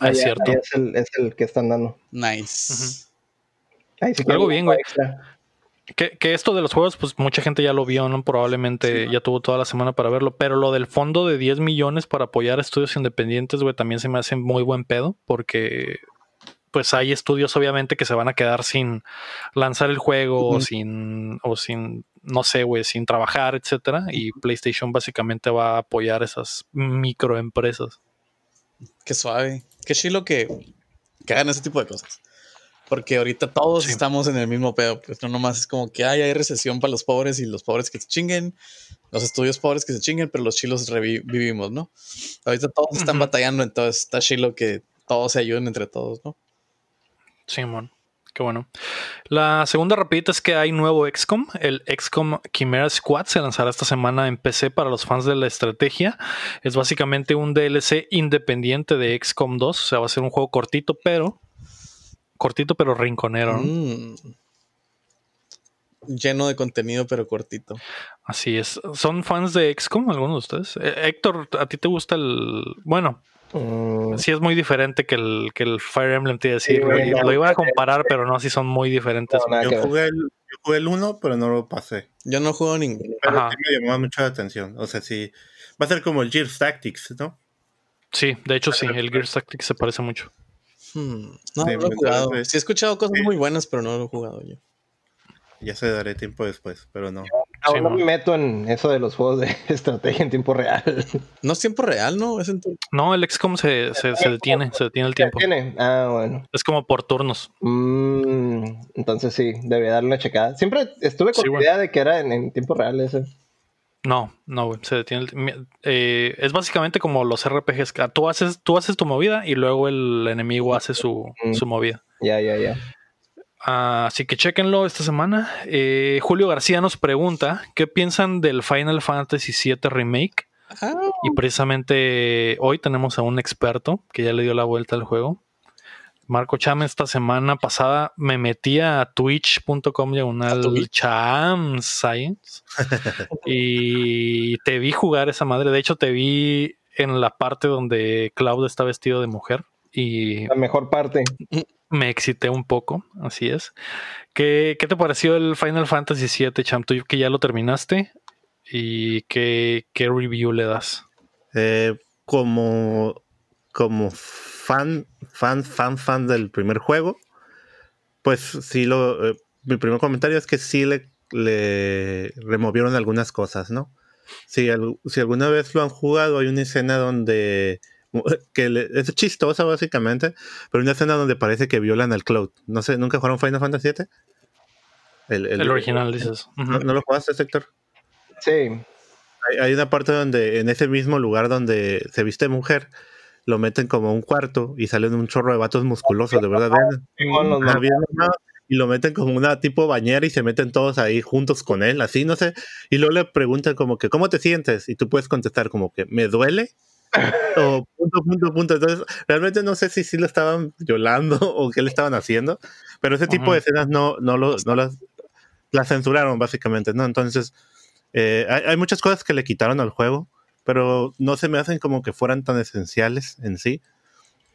Ah, es cierto. Es el, que están dando. Nice. Algo bien, güey. Que, esto de los juegos, pues mucha gente ya lo vio, ¿no? Probablemente ya tuvo toda la semana para verlo. Pero lo del fondo de 10 millones para apoyar estudios independientes, güey, también se me hace muy buen pedo. Porque, pues hay estudios, obviamente, que se van a quedar sin lanzar el juego o sin, o sin, no sé, güey, sin trabajar, etcétera. Y PlayStation básicamente va a apoyar esas microempresas. Qué suave. Qué chilo que, que hagan ese tipo de cosas. Porque ahorita todos estamos en el mismo pedo, pues no nomás es como que hay recesión para los pobres y los pobres que se chinguen, los estudios pobres que se chinguen, pero los chilos revivimos, ¿no? Ahorita todos están batallando, entonces está chilo que todos se ayuden entre todos, ¿no? Simón. Qué bueno. La segunda rapidita es que hay nuevo XCOM. El XCOM Chimera Squad se lanzará esta semana en PC para los fans de la estrategia. Es básicamente un DLC independiente de XCOM 2. O sea, va a ser un juego cortito, pero. Cortito, pero rinconero. Mm. Lleno de contenido, pero cortito. Así es. ¿Son fans de XCOM algunos de ustedes? Eh, Héctor, ¿a ti te gusta el. Bueno, Mm. Sí, es muy diferente que el, que el Fire Emblem, te decir. lo iba a comparar, pero no, sí son muy diferentes. yo, jugué el, yo 1, pero no lo pasé. Yo no juego ninguno. Pero sí me llamó mucho la atención. O sea, sí. Va a ser como el Gears Tactics, ¿no? Sí, de hecho sí, el Gears Tactics se parece mucho. Hmm. No, lo he jugado. Sí, he escuchado cosas muy buenas, pero no lo he jugado yo. Ya se daré tiempo después, pero no. Aún no me meto en eso de los juegos de estrategia en tiempo real. No es tiempo real, ¿no? Es No, el XCOM se, se, se, detiene, se detiene el tiempo. ¿Tiene? Ah, bueno. Es como por turnos. Mm, entonces sí, debía darle una checada. Siempre estuve con la idea de que era en, tiempo real ese. No, no, güey, se detiene el, eh, Es básicamente como los RPGs. Tú haces, tú haces tu movida y luego el enemigo hace su, mm. su movida. Ya, ya, ya. Ah, así que chequenlo esta semana. Eh, Julio García nos pregunta qué piensan del Final Fantasy VII Remake. Ah. Y precisamente hoy tenemos a un experto que ya le dio la vuelta al juego. Marco Cham esta semana pasada me metía a twitch.com diagonal Cham Science y te vi jugar esa madre. De hecho, te vi en la parte donde Cloud está vestido de mujer. Y la mejor parte. Me excité un poco, así es. ¿Qué, te pareció el Final Fantasy VII, Champ? Tú que ya lo terminaste. ¿Y qué, review le das? Eh, como, como fan, fan, fan, fan del primer juego, pues sí lo. Eh, mi primer comentario es que sí le, le removieron algunas cosas, ¿no? Si, si alguna vez lo han jugado, hay una escena donde que es chistosa básicamente, pero una escena donde parece que violan al Cloud. No sé, ¿nunca jugaron Final Fantasy VII? El, original, dices. ¿No, lo jugaste, sector? Sí. Hay, una parte donde, en ese mismo lugar donde se viste mujer, lo meten como un cuarto y salen un chorro de vatos musculosos, de verdad. y lo meten como una tipo bañera y se meten todos ahí juntos con él, así, no sé. Y luego le preguntan como que, ¿cómo te sientes? Y tú puedes contestar como que, ¿me duele? o punto, punto, punto. Entonces, realmente no sé si sí lo estaban violando o qué le estaban haciendo, pero ese tipo de escenas no, no, lo, no las, las censuraron, básicamente, ¿no? Entonces, eh, hay, muchas cosas que le quitaron al juego, pero no se me hacen como que fueran tan esenciales en sí.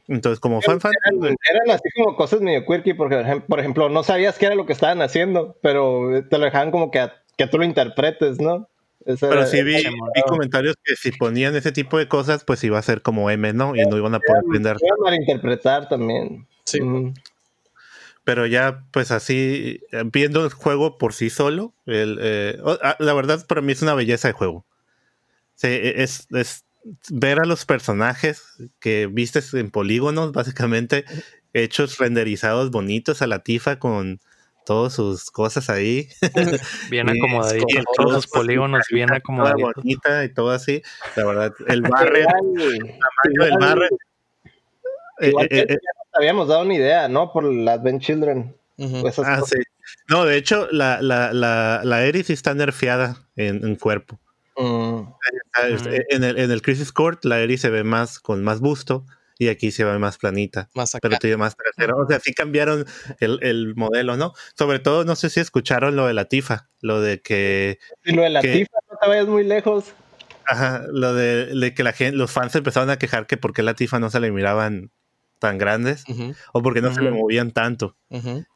Entonces, como fan, fan. Eran, eran, así como cosas medio quirky, porque, por ejemplo, no sabías qué era lo que estaban haciendo, pero te lo dejaban como que, que tú lo interpretes, ¿no? Pero sí vi, comentarios que si ponían ese tipo de cosas, pues iba a ser como M, ¿no? Y no iban a poder aprender. Iban a interpretar también. Sí. Pero ya, pues así, viendo el juego por sí solo, el, eh, ah, la verdad para mí es una belleza de juego. Sí, e, es, es ver a los personajes que vistes en polígonos, básicamente, hechos renderizados bonitos a la tifa con todas sus cosas ahí. Bien acomodaditos, todos los polígonos bien acomodaditos. bonita y todo así. La verdad, el barret, el tamaño del barret. Eh, igual eh, eh, habíamos dado una idea, ¿no? Por las Ben Children. ah, sí. No, de hecho, la, la, la, la Eris está nerfeada en, en cuerpo. Mm. En, el, en el Crisis Court, la Eris se ve más con más busto y aquí se ve más planita. Más Pero tiene más trasero. O sea, sí cambiaron el, modelo, ¿no? Sobre todo, no sé si escucharon lo de la tifa, lo de que... lo de la tifa, no te vayas muy lejos. Ajá, lo de, que la gente, los fans empezaron a quejar que por qué la tifa no se le miraban tan grandes o porque no se le movían tanto.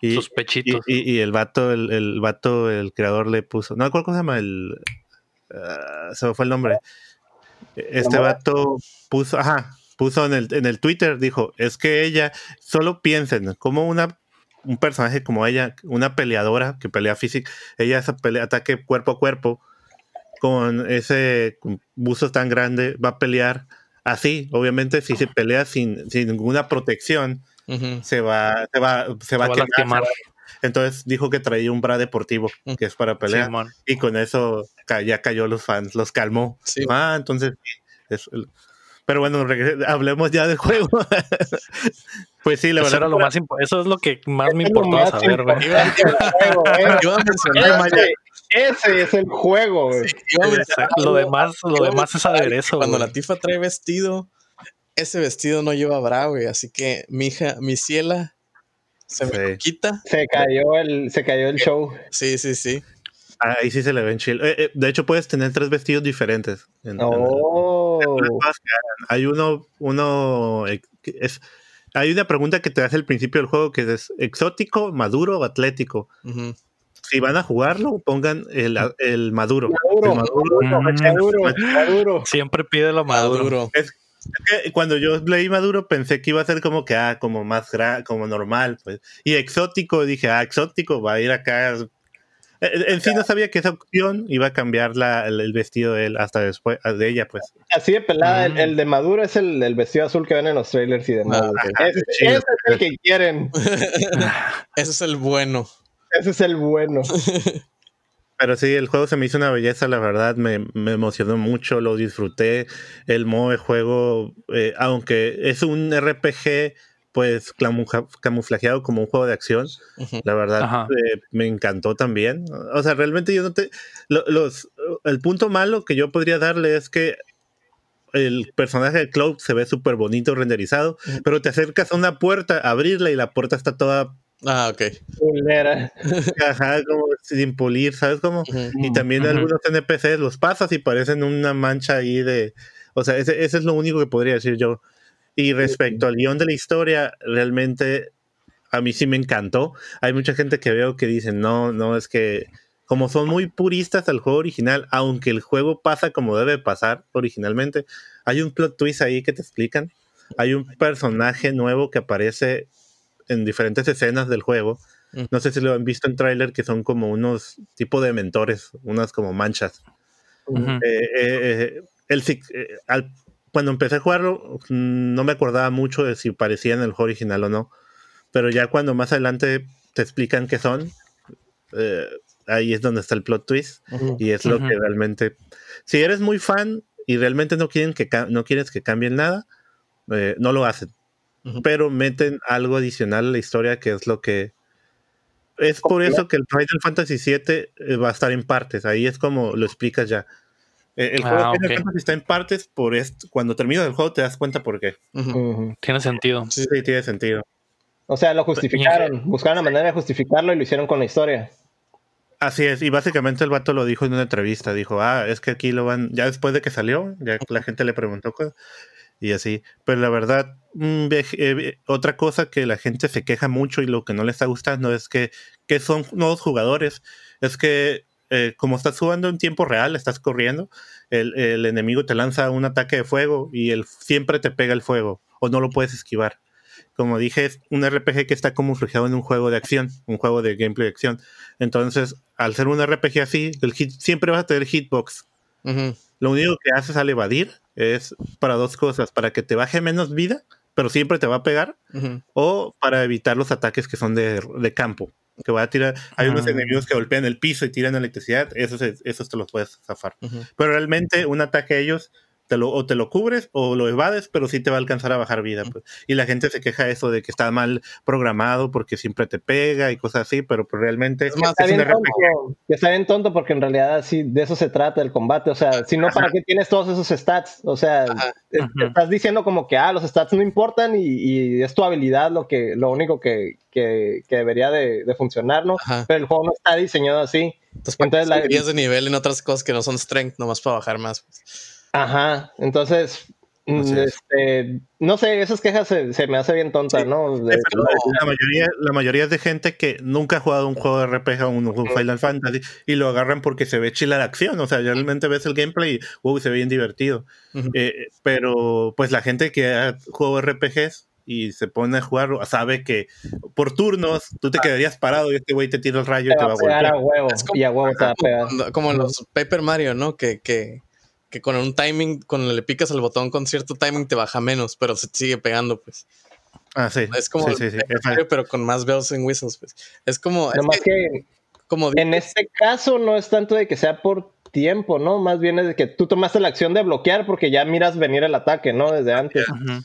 y, Sus pechitos. Y, el vato, el, el vato, el creador le puso, no, ¿cuál cosa se llama? El, ah, se me fue el nombre. Este vato puso, ajá, puso en el, en el Twitter, dijo, es que ella, solo piensen, como una un personaje como ella, una peleadora que pelea física, ella esa pelea, ataque cuerpo a cuerpo, con ese buzo tan grande, va a pelear así. Obviamente, si se pelea sin, sin ninguna protección, se va, se va, se va a va a quemar, lastimar. Entonces dijo que traía un bra deportivo, Mm. que es para pelear. Y con eso ya cayó los fans, los calmó. Sí. Ah, entonces. sí, es el- pero bueno, hablemos ya del juego. pues sí, la Eso, verdad. era lo más eso es lo que más me importaba más saber, güey. Ese, ese es el juego, güey. Lo demás, lo demás es aderezo, Cuando la tifa trae vestido, ese vestido no lleva bra, güey. Así que mi hija, mi ciela, se me Sí. lo quita. Se cayó el, se cayó el show. Sí, sí, sí. Ahí sí se le ven chill. Eh, eh, de hecho, puedes tener tres vestidos diferentes. en- Oh. Hay uno, uno es. Hay una pregunta que te hace al principio del juego que es exótico, maduro o atlético. Si van a jugarlo, pongan el, el maduro. Maduro, El maduro Mm. Maduro, Maduro. Siempre pide lo maduro. Maduro. Es cuando yo leí Maduro pensé que iba a ser como que, ah, como más gra como normal, pues. Y exótico, dije, ah, exótico, va a ir acá. En, en sí no sabía que esa opción iba a cambiar la, el, el vestido de él hasta después, de ella, pues. Así de pelada, el, Mm. el de Maduro es el, el vestido azul que ven en los trailers y demás. Ah, ese es el que quieren. Ese es el bueno. Ese es el bueno. Pero sí, el juego se me hizo una belleza, la verdad, me, me emocionó mucho, lo disfruté. El modo de juego, eh, aunque es un RPG, pues camuflajeado como un juego de acción. La verdad, eh, me encantó también. O sea, realmente yo no te. lo- los, el punto malo que yo podría darle es que el personaje de Cloud se ve súper bonito renderizado, pero te acercas a una puerta, a abrirla y la puerta está toda Ah, ok. Ajá, como sin pulir, ¿sabes cómo? Y también algunos NPCs los pasas y parecen una mancha ahí de. O sea, ese, ese es lo único que podría decir yo. Y respecto al guion de la historia, realmente a mí sí me encantó. Hay mucha gente que veo que dicen, no, no, es que como son muy puristas al juego original, aunque el juego pasa como debe pasar originalmente, hay un plot twist ahí que te explican. Hay un personaje nuevo que aparece en diferentes escenas del juego. No sé si lo han visto en tráiler, que son como unos tipo de mentores, unas como manchas. Ujú. Eh, eh, eh, el, eh, al- cuando empecé a jugarlo, mm, no me acordaba mucho de si parecía en el juego original o no. Pero ya cuando más adelante te explican qué son, eh, ahí es donde está el plot twist. Ujú. Y es lo Ujú. que realmente. Si eres muy fan y realmente no, quieren que no quieres que cambien nada, eh, no lo hacen. Pero meten algo adicional a la historia que es lo que. Es por eso que el Final Fantasy VII eh, va a estar en partes. Ahí es como lo explicas ya. Eh, el juego Ah, de Final ok. Fantasy está en partes por esto. Cuando terminas el juego te das cuenta por qué. Tiene sentido. Sí. Sí, tiene sentido. O sea, lo justificaron. Buscaron la manera de justificarlo y lo hicieron con la historia. Así es, y básicamente el vato lo dijo en una entrevista, dijo, ah, es que aquí lo van, ya después de que salió, ya la gente le preguntó, y así, pero la verdad, ve- eh, otra cosa que la gente se queja mucho y lo que no le está gustando es que, que son nuevos jugadores, es que eh, como estás jugando en tiempo real, estás corriendo, el, el enemigo te lanza un ataque de fuego y él siempre te pega el fuego, o no lo puedes esquivar. Como dije, es un RPG que está como reflejado en un juego de acción, un juego de gameplay de acción. Entonces, al ser un RPG así, el hit, siempre vas a tener hitbox. Lo único que haces al evadir es para dos cosas, para que te baje menos vida, pero siempre te va a pegar, o para evitar los ataques que son de, de campo. Que va a tirar, hay unos Ah. enemigos que golpean el piso y tiran electricidad, esos, esos te los puedes zafar. Pero realmente un ataque a ellos te lo, o te lo cubres o lo evades, pero sí te va a alcanzar a bajar vida. pues. Y la gente se queja de eso de que está mal programado porque siempre te pega y cosas así, pero pues realmente Es más, Está es bien tonto. que Está bien tonto porque en realidad sí, de eso se trata el combate. O sea, si no, ¿para qué tienes todos esos stats? O sea, Ajá. te- te estás diciendo como que, ah, los stats no importan y, y es tu habilidad lo que lo único que, que- que debería de, de funcionar, ¿no? Ajá. Pero el juego no está diseñado así. Entonces, ¿para Entonces, la- de nivel en otras cosas que no son strength, nomás para bajar más. pues? Ajá, entonces, mm, este, no sé, esas quejas se, se me hace bien tonta, Sí. ¿no? De- Pero la, mayoría, la mayoría es de gente que nunca ha jugado un juego de RPG o un, un Final Fantasy y lo agarran porque se ve chila la acción. O sea, realmente ves el gameplay y wow, se ve bien divertido. Eh, pero pues la gente que ha jugado RPGs y se pone a jugar sabe que por turnos tú te quedarías parado y este güey te tira el rayo y te te va a a golpear. a huevo Es como- y a huevo te va a pegar. Como en los Paper Mario, ¿no? Que, que, que con un timing, cuando le picas al botón con cierto timing te baja menos, pero se te sigue pegando, pues. Ah, sí. Es como, Sí, sí, sí. Paper Mario, pero con más bells and whistles, pues. Es como, es Nomás que, que como en este caso no es tanto de que sea por tiempo, ¿no? Más bien es de que tú tomaste la acción de bloquear porque ya miras venir el ataque, ¿no? Desde antes. Ujú.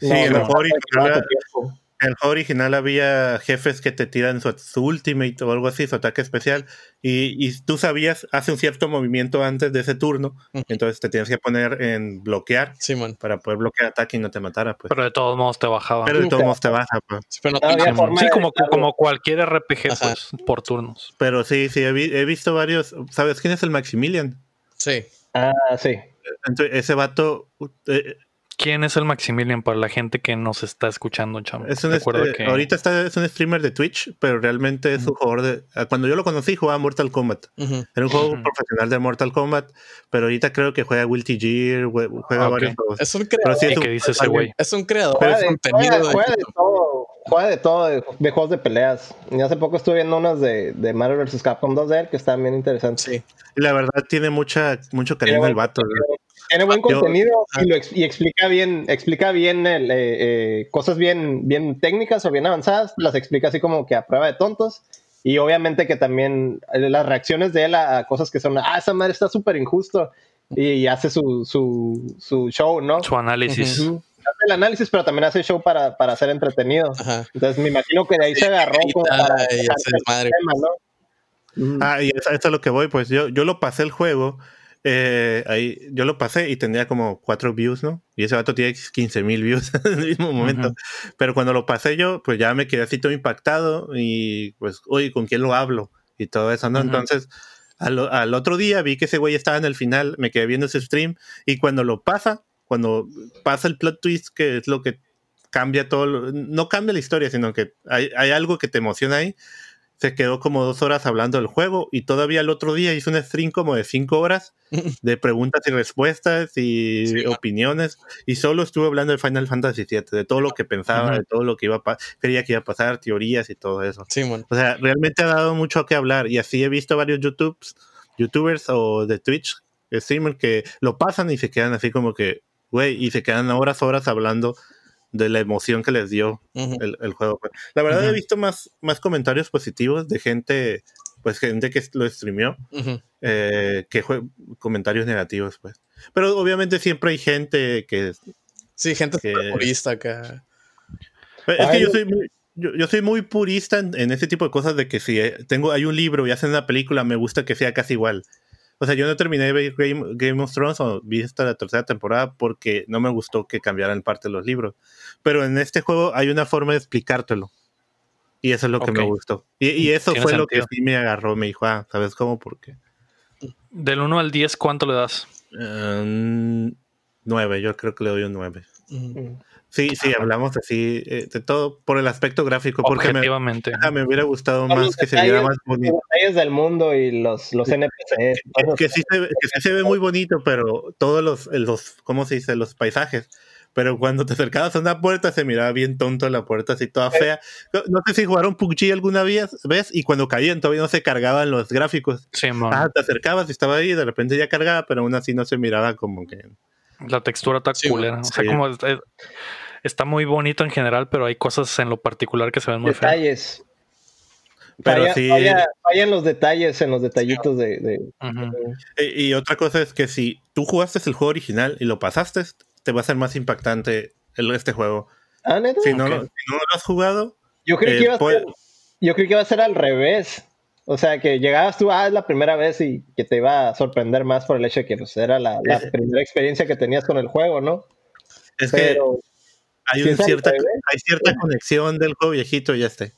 Sí, No, no, el juego en el juego original había jefes que te tiran su, su ultimate o algo así, su ataque especial, y, y tú sabías, hace un cierto movimiento antes de ese turno, entonces te tienes que poner en bloquear Simón. para poder bloquear ataque y no te matara, pues. Pero de todos modos te bajaba. Pero de Sí, todos modos te baja, pues. Sí, pero no Sí, como, evitarlo. como cualquier RPG, pues, por turnos. Pero sí, sí, he, vi- he visto varios. ¿Sabes quién es el Maximilian? Sí. Ah, sí. Entonces, ese vato eh, ¿Quién es el Maximilian para la gente que nos está escuchando, chamo? es un este- que ahorita está, es un streamer de Twitch, pero realmente es un jugador de. ah, Cuando yo lo conocí jugaba Mortal Kombat. Ujú. Era un juego profesional de Mortal Kombat, pero ahorita creo que juega Guilty Gear, jue- juega Ah, varios juegos. Es un creador, sí ¿Y es un- qué dice ese güey? es un creador Juega de contenido. juega- de juega de YouTube. todo, juega de todo, de, de juegos de peleas. Y hace poco estuve viendo unas de, de Mario vs. Capcom 2 de él que están bien interesantes. Sí. Y la verdad tiene mucha, mucho cariño el vato. contenido. Tiene buen Yo- contenido y, lo ex- y explica bien, explica bien el, eh, eh, cosas bien, bien técnicas o bien avanzadas, las explica así como que a prueba de tontos. Y obviamente que también eh, las reacciones de él a, a cosas que son, ah, esa madre está súper injusto. Y, hace su, su, su show, ¿no? Su análisis. Ujú. Hace el análisis, pero también hace show para, para ser entretenido. Ajá. Entonces me imagino que de ahí se agarró como para y dejarse hace el desmadre. tema, ¿no? Ah, y eso, eso es a lo que voy, pues yo, yo lo pasé el juego. Eh, ahí, yo lo pasé y tenía como 4 views, ¿no? Y ese vato tiene 15 mil views en el mismo momento. Ujú. Pero cuando lo pasé yo, pues ya me quedé así todo impactado y pues, oye, ¿con quién lo hablo? Y todo eso, ¿no? Ujú. Entonces, al, al otro día vi que ese güey estaba en el final, me quedé viendo ese stream y cuando lo pasa, cuando pasa el plot twist, que es lo que cambia todo, lo- no cambia la historia, sino que hay, hay algo que te emociona ahí. Se quedó como dos horas hablando del juego y todavía el otro día hizo un stream como de cinco horas de preguntas y respuestas y Sí, opiniones y solo estuve hablando de Final Fantasy VII, de todo lo que pensaba, de todo lo que iba a que iba a pasar, teorías y todo eso. Simón. O sea, realmente ha dado mucho que hablar y así he visto varios YouTubes, YouTubers o de Twitch streamers que lo pasan y se quedan así como que, güey, y se quedan horas, horas hablando de la emoción que les dio Ujú. el, el juego. pues. La verdad he Ujú. visto más, más comentarios positivos de gente, pues gente que lo streameó, Ujú. eh, que comentarios negativos, pues. Pero obviamente siempre hay gente que... Sí, gente Que- purista acá. Es Ay, que yo soy muy... Yo, yo soy muy purista en, en ese tipo de cosas de que si eh, tengo hay un libro y hacen una película me gusta que sea casi igual. O sea, yo no terminé de ver Game, Game of Thrones o vi hasta la tercera temporada porque no me gustó que cambiaran parte de los libros. Pero en este juego hay una forma de explicártelo. Y eso es lo que Ok. me gustó. Y, y eso fue lo que sentido. sí me agarró. Me dijo, ah, ¿sabes cómo? ¿Por qué? Del 1 al 10, ¿cuánto le das? Um, nueve, yo creo que le doy un nueve. Ujú. Sí, sí, hablamos así eh, de todo por el aspecto gráfico. Porque me, me hubiera gustado Son más que se viera más bonito. Los detalles del mundo y los, los NPCs. que, que sí se, ve- que sí se ve muy bonito, pero todos los, los, ¿cómo se dice? Los paisajes. Pero cuando te acercabas a una puerta se miraba bien tonto la puerta, así toda fea. No, no sé si jugaron PUBG alguna vez, vez y cuando caían todavía no se cargaban los gráficos. Sí, mon. Ah, te acercabas y estaba ahí de repente ya cargaba, pero aún así no se miraba como que... La textura está Sí, culera. O sea, como es- es- está muy bonito en general, pero hay cosas en lo particular que se ven muy feas. detalles. Pero Falla, sí... falla- los detalles, en los detallitos de, de- Ujú. Y, y otra cosa es que si tú jugaste el juego original y lo pasaste, te va a ser más impactante el, este juego. Ah, ¿neta? Si no, lo- si no lo has jugado, Yo creí eh, que iba a puede- ser, yo creí que iba a ser al revés. O sea, que llegabas tú, ah, es la primera vez y que te iba a sorprender más por el hecho de que pues, era la, primera experiencia que tenías con el juego, ¿no? es que Pero, hay, cierta, hay cierta conexión del juego viejito y este.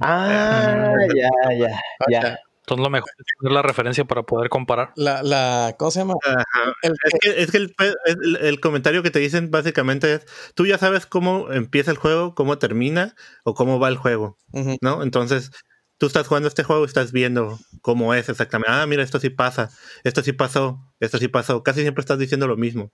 ah, ya, ya, ya. Entonces lo mejor es tener la referencia para poder comparar. La, la, ¿cómo se llama? Ajá. El Es que, es que el, el- el comentario que te dicen básicamente es, tú ya sabes cómo empieza el juego, cómo termina o cómo va el juego. ¿no? Entonces, tú estás jugando este juego y estás viendo cómo es exactamente. Ah, mira, esto sí pasa, esto sí pasó, esto sí pasó. Casi siempre estás diciendo lo mismo.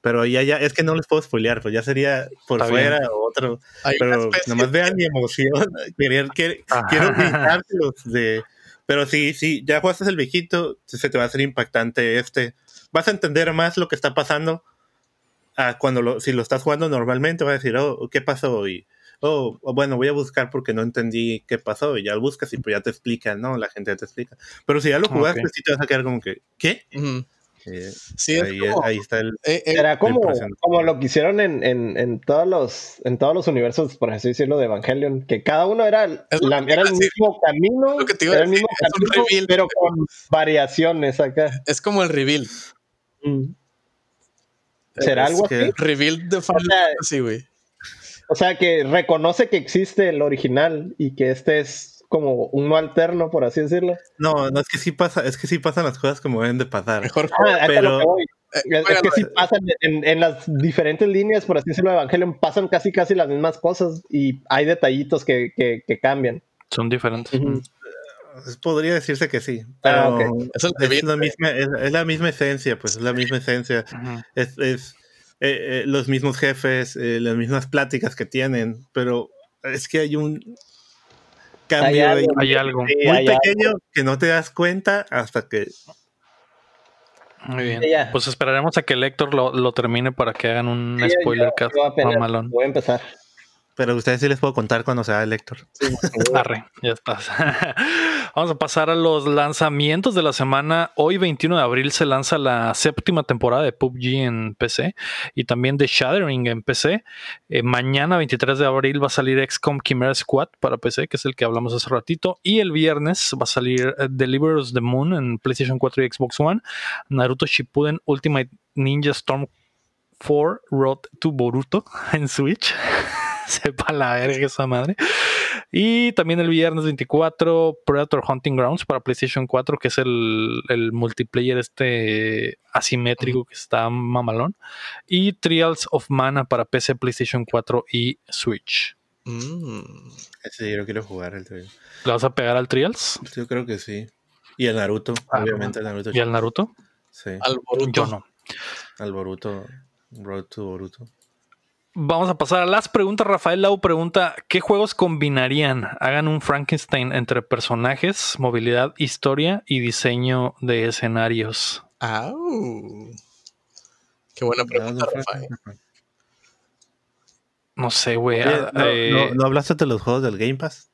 Pero ya, ya, es que no les puedo spoilear, pues ya sería por Está fuera o otro. Hay Pero nomás vean mi emoción. Querer, que- Ajá. quiero gritárselos de. Pero sí, sí, ya jugaste el viejito, se te va a hacer impactante este. Vas a entender más lo que está pasando a cuando lo, si lo estás jugando normalmente, vas a decir, oh, ¿qué pasó? Y, oh, bueno, voy a buscar porque no entendí qué pasó, y ya lo buscas y pues ya te explica, ¿no? La gente ya te explica. Pero si ya lo jugaste, Ok. sí te vas a quedar como que, ¿qué? Eh, Sí, es ahí, como- ahí está el... eh, eh, Era como, como lo que hicieron en, en, en todos los en todos los universos, por así decirlo, de Evangelion, que cada uno era, el- la- era mismo camino, era el mismo camino, reveal. pero con variaciones acá. es como el reveal. Mm. ¿Será Es algo que- así? Reveal de Final Fantasy, güey. O sea, que reconoce que existe el original y que este es como uno alterno, por así decirlo. No, no, es que sí pasa, es que sí pasan las cosas como deben de pasar. Mejor Ah, Pero- eh, Es, es que sí pasan en, en las diferentes líneas, por así decirlo, de Evangelion, pasan casi casi las mismas cosas y hay detallitos que, que, que cambian. Son diferentes. Es- Podría decirse que sí, pero Ah, ok. Es la misma, es, es la misma esencia, pues es la misma esencia. Es, eh, eh, los mismos jefes, eh, las mismas pláticas que tienen, pero es que hay un cambio Hay ahí algo. Hay algo. Sí, muy hay algo. pequeño que no te das cuenta hasta que Muy bien. Sí. Pues esperaremos a que el Héctor lo, lo termine para que hagan un Sí, spoiler yo- mamalón. Voy a empezar. pero a ustedes sí les puedo contar cuando sea el Héctor. Arre, ya estás. Vamos a pasar a los lanzamientos de la semana. Hoy, 21 de abril, se lanza la séptima temporada de PUBG en PC y también de Shattering en PC. Eh, mañana, 23 de abril, va a salir XCOM Chimera Squad para PC, que es el que hablamos hace ratito. Y el viernes va a salir eh, Deliver the Moon en PlayStation 4 y Xbox One. Naruto Shippuden Ultimate Ninja Storm 4 Road to Boruto en Switch. Sepa la verga esa madre. Y también el viernes 24, Predator Hunting Grounds para PlayStation 4, que es el, el multiplayer este asimétrico que está mamalón. Y Trials of Mana para PC, PlayStation 4 y Switch. Mm. Ese yo lo quiero jugar el tuyo. ¿Le vas a pegar al Trials Yo creo que sí. Y el Naruto, Ah, obviamente el Naruto. y al Naruto? Sí, Al Boruto. Yo no. al Boruto, Road to Boruto. Vamos a pasar a las preguntas. Rafael Lau pregunta: ¿Qué juegos combinarían? Hagan un Frankenstein entre personajes, movilidad, historia y diseño de escenarios. Au. Qué buena pregunta, Rafael. No sé, güey. Ah, ¿no, eh, no- no hablaste de los juegos del Game Pass?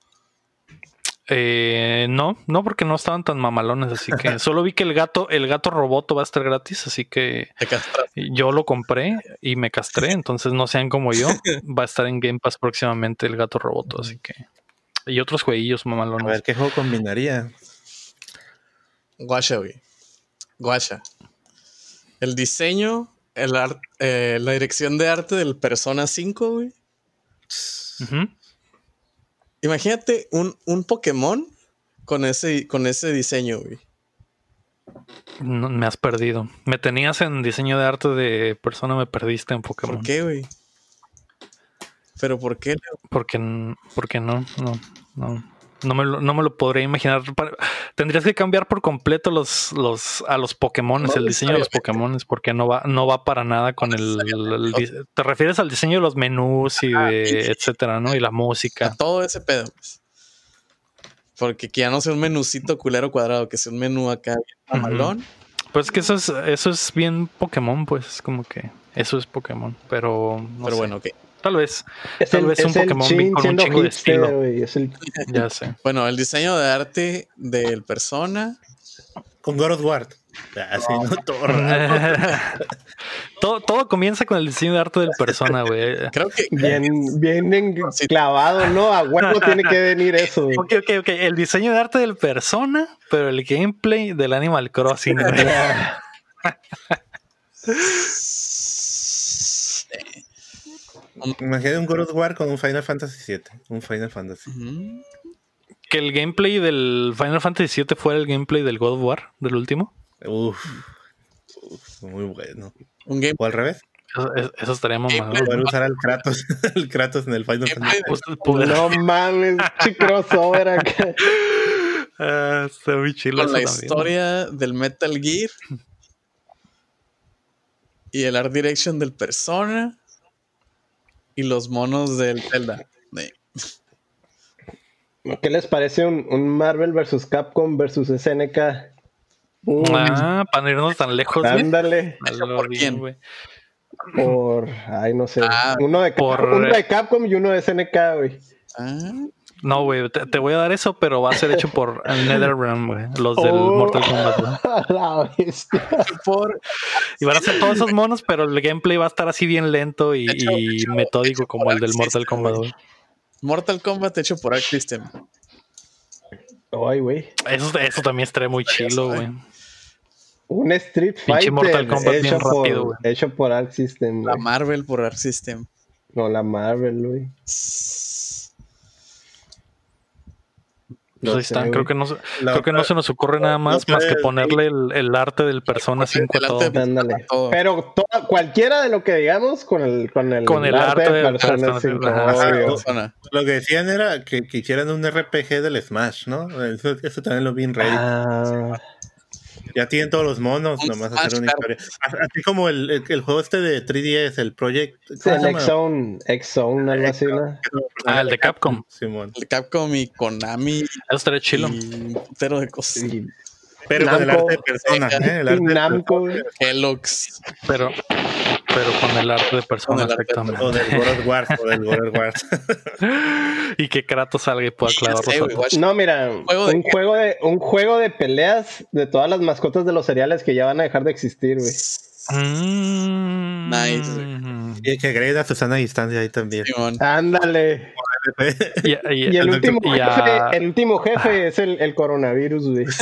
Eh, no, no, porque no estaban tan mamalones, así que solo vi que el gato, el gato roboto va a estar gratis, así que yo lo compré y me castré, entonces no sean como yo, va a estar en Game Pass próximamente el gato roboto, así que y otros jueguillos A mamalones. ver, ¿qué juego combinaría? Guacha, güey. Guacha. El diseño, el eh, la dirección de arte del Persona 5, güey. Ujú. Imagínate un, un Pokémon con ese, con ese diseño, güey. No, me has perdido. Me tenías en diseño de arte de persona, me perdiste en Pokémon. ¿Por qué, güey? ¿Pero por qué? Porque, porque no, no, no. No me, lo, no me lo podría imaginar. Tendrías que cambiar por completo los, los, a los Pokémon, No el diseño de los. Pokémon, porque no va, no va para nada con el, Te refieres al diseño de los menús y de sí. etcétera, ¿no? Y la música. A todo ese pedo, pues. Porque que ya no sea un menucito culero cuadrado, que sea un menú acá bien mamalón. Pues que eso es, eso es bien Pokémon, pues es como que eso es Pokémon. Pero, Pero sé. bueno, ok. Tal vez, Es Tal el, vez un es Pokémon Chin con un chingo de hipster, estilo. güey, es el- ya sé. Bueno, el diseño de arte del persona. Con God of War. Así, no, todo todo, todo comienza con el diseño de arte del persona, güey. Creo que bien, bien clavado, ¿no? A huevo tiene que venir eso. Ok, ok, ok. El diseño de arte del persona, pero el gameplay del Animal Crossing. Imagínate un God of War con un Final Fantasy VII. Un Final Fantasy. Que el gameplay del Final Fantasy VII fuera el gameplay del God of War, del último. Uf. Uf, muy bueno. un game. O al revés. Eso, eso- estaría. Gameplay. Poder usar al Kratos, el Kratos en el Final Fantasy. Pues, poder- No mames, crossover acá. Ah, está muy chido. con la también. historia del Metal Gear y el art direction del Persona y los monos del Zelda. ¿Qué les parece un, un Marvel vs. Capcom vs. SNK? Uh, Ah, para no irnos tan lejos, ándale. ¿Por bien, quién? güey. por, ay, no sé, Ah, uno, de, por- uno de Capcom y uno de SNK, güey. Ah, No, güey, te, te voy a dar eso, pero va a ser hecho por NetherRealm, güey. Los del Oh. Mortal Kombat, güey. A la bestia. por Y van a ser todos esos monos, pero el gameplay va a estar así bien lento y, Hecho- y hecho- metódico hecho como el del Mortal Kombat, güey. Mortal Kombat hecho por Arc System. Ay, güey. Eso, eso también estaría muy chilo, güey. Un Street Pinche Fighter Mortal Kombat bien hecho, rápido, por, güey. hecho por Arc System, La güey. Marvel por Arc System. No, la Marvel, güey. Pues No ahí sé, está. Creo que no, La creo que no se nos ocurre nada más más que ponerle el, el arte del Persona 5 a todo. arte de-. Pero toda- cualquiera de lo que digamos con el, con el, Con el arte de Persona cinco, cinco, ajá. obvio. Persona. Lo que decían era que, que hicieran un RPG del Smash, ¿no? Eso, eso también lo vi en Reddit. Ah, Ya tienen todos los monos, Un nomás Smash, hacer una historia. Así como el, el, el juego este de 3DS, el Project. sí, ¿cómo el? X-Zone, X-Zone, algo así, ¿no? Ah, el de Capcom. Simón. El Capcom y Konami Eso estaría chilo. y de cosas. Y, Pero con el Namco. arte de persona, ¿eh? El y arte de Namco. Kellogg's. Pero, pero con el arte de Persona, exactamente. O del God of War, o del God of War. y que Kratos salga y pueda clavar Ya sé, los güey, ojos. watch. No, mira, Juego de un, juego de, un juego de peleas de todas las mascotas de los cereales que ya van a dejar de existir, güey. Mm. Nice, Y que agreguen a Susana a distancia ahí también. Ándale. Y, y- Y el último y a- jefe, el último jefe es el, el coronavirus, güey.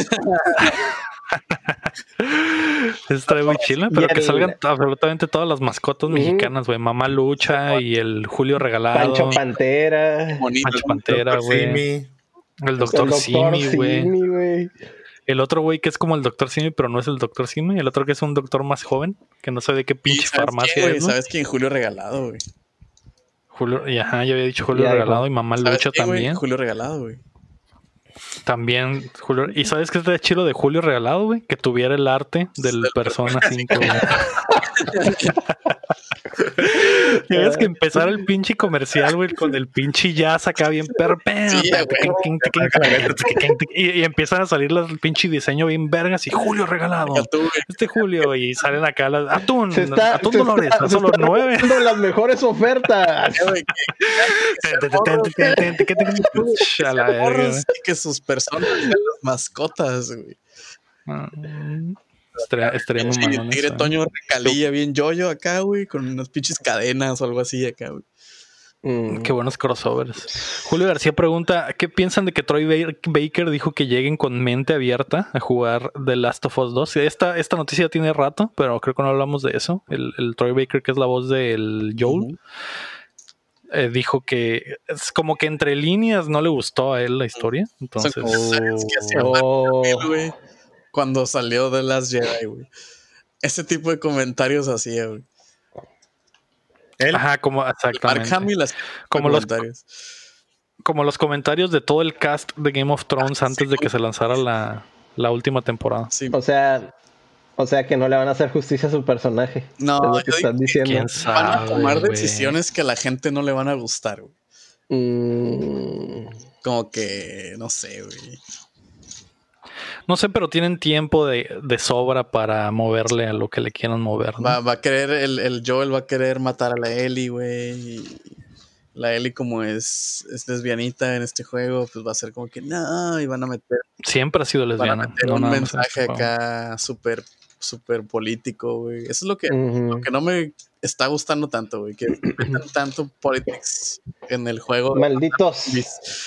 Eso estaría muy chilo, pero que el- salgan absolutamente todas las mascotas mexicanas, güey. Mamá Lucha y el Julio Regalado. Pancho Pantera. Bonito. Pancho Pantera, güey. El Doctor Simi, güey. El otro güey que es como el Doctor Simi, pero no es el Doctor Simi. El otro que es un doctor más joven, que no sé de qué ¿Y pinche farmacia güey? es, ¿no? ¿Sabes quién? Julio Regalado, güey. Julio, y ajá, yo había dicho Julio Ya. Regalado y Mamá ¿Sabes Lucha güey? también. Julio Regalado, güey. También Julio. ¿Y sabes qué está chido de Julio Regalado, güey? Que tuviera el arte del Del Persona 5. ves que empezar el pinche comercial, güey, con el pinche jazz acá bien. Sí, güey. y, y empiezan a salir los pinche diseño bien vergas y Julio regalado. Este Julio y salen acá las atún, Se está, atún se Dolores, está- a se solo nueve. las mejores ofertas. Güey, que- sus personas sean las mascotas, güey. Estaría, estaría muy mamón Tigre eso, ¿eh? Toño recalilla bien yoyo acá, güey, con unas pinches cadenas o algo así acá, güey. Mm. Qué buenos crossovers. Julio García pregunta: ¿Qué piensan de que Troy Ba- Baker dijo que lleguen con mente abierta a jugar The Last of Us 2? Esta, esta noticia ya tiene rato, pero creo que no hablamos de eso. El, el Troy Baker, que es la voz del Joel, eh, dijo que es como que entre líneas no le gustó a él la historia. Entonces, hacía Oh. Cuando salió de Last Jedi, güey. Ese tipo de comentarios hacía, güey. Él, ajá, como Mark exactamente. Hamill hacía Como los, comentarios. como los comentarios de todo el cast de Game of Thrones antes de que se lanzara la, la última temporada. Sí. O sea, o sea que no le van a hacer justicia a su personaje. No, es lo que están diciendo. ¿Quién Van a sabe, tomar decisiones que a la gente no le van a gustar, güey. Mm, Como que, no sé, güey. No sé, pero tienen tiempo de, de sobra para moverle a lo que le quieran mover. ¿no? Va, va a querer, el, el Joel va a querer matar a la Ellie, güey. La Ellie, como es, es lesbianita en este juego, pues va a ser como que no, y van a meter, Siempre ha sido van a lesbiana. meter no un mensaje acá súper, súper político, güey. Eso es lo que, lo que no me está gustando tanto, güey. Que metan tanto politics en el juego. Malditos,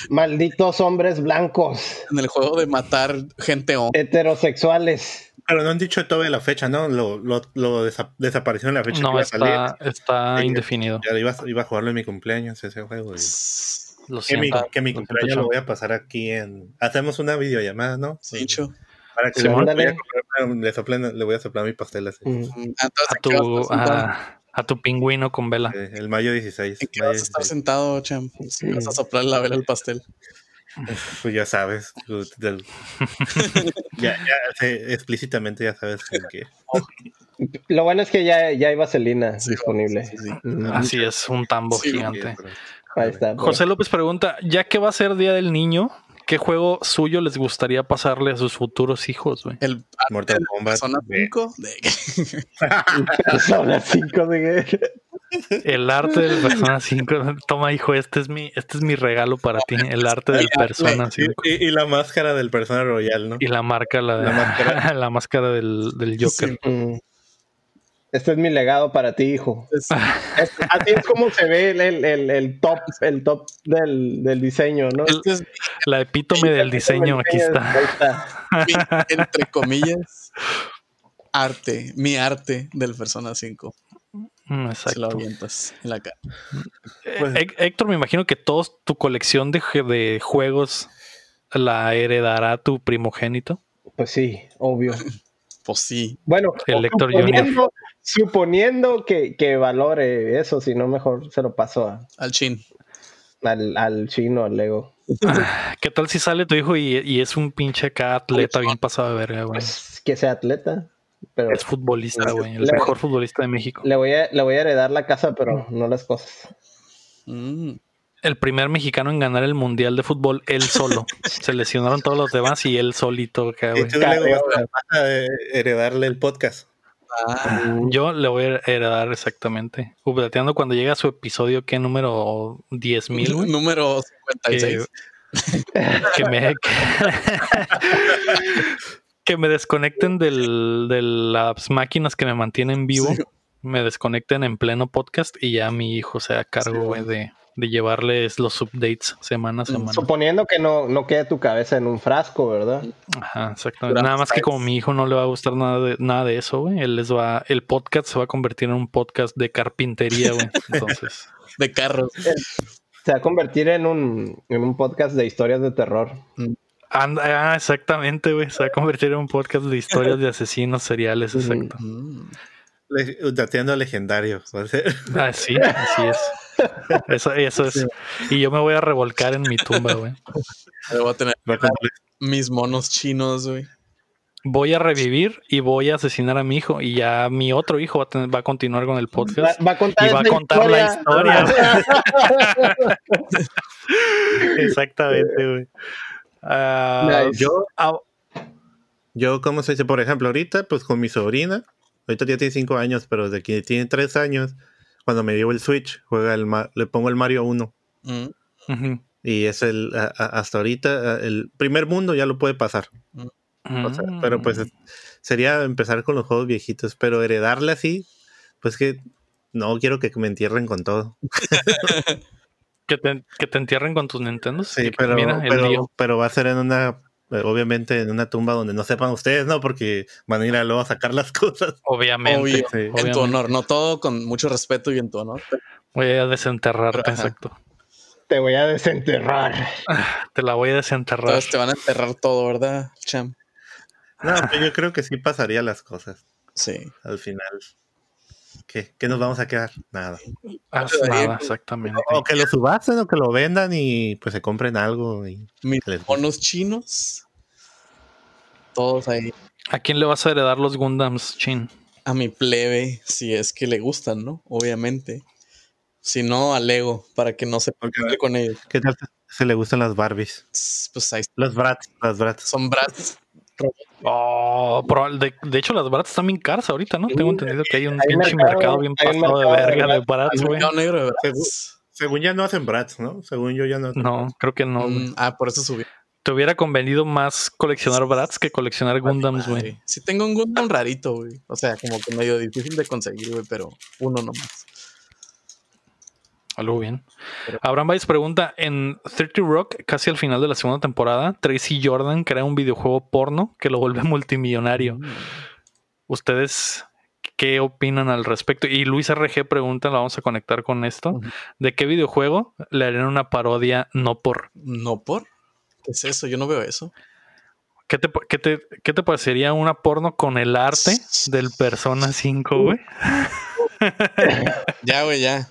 malditos hombres blancos, En el juego de matar gente hombre. heterosexuales. pero no han dicho todavía la fecha, ¿no? Lo, lo, lo desa- desapareció en la fecha que No, iba a salir. está, está Sí. indefinido. Ya iba, iba a jugarlo en mi cumpleaños ese juego. y- Lo Que mi, siento. que mi Lo siento, cumpleaños lo voy a pasar aquí en... Hacemos una videollamada, ¿no? Dicho. Para que le, voy a ándale. comprar- le, soplen- le voy a soplar mi pastel así. Mm. Entonces, A ¿a qué vas a tu, a, a tu pingüino con vela. Eh, El mayo 16. ¿En qué mayo vas a estar 16. sentado, Cham? Si vas a soplar la vela al pastel. Pues ya sabes. del- ya, ya explícitamente ya sabes. Lo bueno es que ya, ya hay vaselina Sí, disponible. sí, sí. Así es, un tambo Sí, gigante. Ahí está. José López pregunta, ya que va a ser Día del Niño, ¿qué juego suyo les gustaría pasarle a sus futuros hijos, güey? El Mortal Kombat. Persona de- 5. De... Persona 5 de El arte del Persona 5. Toma, hijo, este es mi, este es mi regalo para ti. El arte del Persona Y, 5. y- y la máscara del Persona Royal, ¿no? Y la marca, la, de- La máscara. la máscara del, del Joker. Sí. Este es mi legado para ti, hijo. Es- Es- así es como se ve el, el- el- el top, el top del, del diseño, ¿no? este es La epítome del diseño, aquí está. Ahí está. mi, entre comillas, arte. Mi arte del Persona 5. Mm, lo Exacto. avientas en la cara. Eh, Pues- Hé- Héctor, me imagino que toda tu colección de, de juegos la heredará tu primogénito. Pues sí, obvio. Pues sí. Bueno, El Héctor suponiendo, suponiendo que, que valore eso, si no, mejor se lo paso a- Al chin. al, al chino, al Lego. ¿Qué tal si sale tu hijo y, y es un pinche acá atleta bien pasado de verga, güey? Pues que sea atleta. Pero Es futbolista, güey. El Le- mejor futbolista de México. le voy, a, le voy a heredar la casa, pero no las cosas. Mm. El primer mexicano en ganar el mundial de fútbol, él solo. Se lesionaron todos los demás y él solito acá, Y güey. tú vas a- heredarle el podcast. Ah, Yo le voy a heredar exactamente. Updateando cuando llega su episodio, ¿qué número 10.000, güey? número 56. que me que, que me desconecten del, de las máquinas que me mantienen vivo, Sí. me desconecten en pleno podcast y ya mi hijo se a cargo Sí, de, de llevarles los updates semana a semana. Suponiendo que no, no quede tu cabeza en un frasco, ¿verdad? Ajá, exactamente. Nada más que como mi hijo no le va a gustar nada de nada de eso, güey, él les va, el podcast se va a convertir en un podcast de carpintería, güey. Entonces, De carros. Se va a convertir en un, en un podcast de historias de terror. anda, ah, exactamente, güey, se va a convertir en un podcast de historias de asesinos seriales, exacto. Mm. Le- Dateando legendario. va a ser. Ah, sí, así es. Eso, eso es. Y yo me voy a revolcar en mi tumba, güey. Voy a tener mis monos chinos, güey. Voy a revivir y voy a asesinar a mi hijo. Y ya mi otro hijo va a, tener- va a continuar con el podcast. va a contar, Y va a contar la historia. Exactamente, güey. Ah, Nice. Yo, yo, ¿cómo se dice? Por ejemplo, ahorita, pues con mi sobrina, ahorita ya tiene 5 años, pero desde que tiene 3 años, cuando me llevo el Switch, juega el le pongo el Mario 1. Mm. Y es el, a- a- hasta ahorita, el primer mundo ya lo puede pasar. O sea, pero pues Mm. es- sería empezar con los juegos viejitos, pero heredarle así, pues que no quiero que me entierren con todo. que, te, que te entierren con tus Nintendo. Sí, pero, Mira, pero, pero va a ser en una, obviamente en una tumba donde no sepan ustedes, ¿no? Porque van a ir a luego a sacar las cosas. Obviamente. Obvio. Sí. En tu honor. No todo con mucho respeto y en tu honor. Voy a desenterrarte, Ajá. exacto. Te voy a desenterrar. Te la voy a desenterrar. Entonces te van a enterrar todo, ¿verdad, Cham? No, pero yo creo que sí pasaría las cosas Sí. al final. ¿Qué, ¿Qué nos vamos a quedar? Nada. Ahí, nada, exactamente. O que lo subasten o que lo vendan y pues se compren algo. Y Mis les- monos chinos. Todos ahí. ¿A quién le vas a heredar los Gundams, Chin? A mi plebe, si es que le gustan, ¿no? Obviamente. Si no, al Lego, para que no se Porque- peleé con ellos. ¿Qué tal se le gustan las Barbies? Pues ahí Los Brats, las Brats. son brats. Oh, de, de hecho, las Bratz están bien caras ahorita, ¿no? Tengo entendido que hay un Hay pinche mercado, mercado, bien pasado de mercado de verga de. Bratz, Al güey. negro de brats. Según ya no hacen Brats, ¿no? Según yo ya no. No, creo que no. Mm, ah, por eso subí. Te hubiera convenido más coleccionar Bratz que coleccionar Gundams, güey. Sí tengo un Gundam rarito, güey. O sea, como que medio difícil de conseguir, güey, pero uno nomás. Algo bien. Pero- Abraham Weiss pregunta: En 30 Rock, casi al final de la segunda temporada, Tracy Jordan crea un videojuego porno que lo vuelve multimillonario. Mm. ¿Ustedes qué opinan al respecto? Y Luis RG pregunta, la vamos a conectar con esto. ¿De qué videojuego le harían una parodia no por? ¿No por? ¿Qué es eso? Yo no veo eso. ¿Qué te, qué te, qué te parecería una porno con el arte del Persona 5, güey? Ya, güey, ya.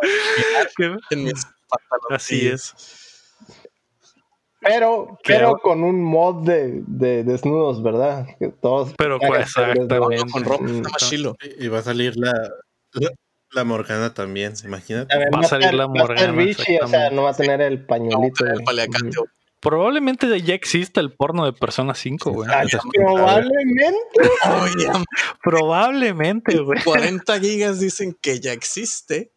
En mis. Así es. Pero, ¿Qué pero con un mod de, de desnudos, ¿verdad? Que todos Pero, pues, exactamente. Con ropa está más chilo. Y va a salir la, la, la Morgana también, imagínate. A ver, Va a salir la Morgana, Vichy, o sea, no va a tener el pañuelito. El güey. Probablemente ya existe el porno de Persona 5, güey. Ah, probablemente. Oye, Probablemente, güey. 40 gigas dicen que ya existe.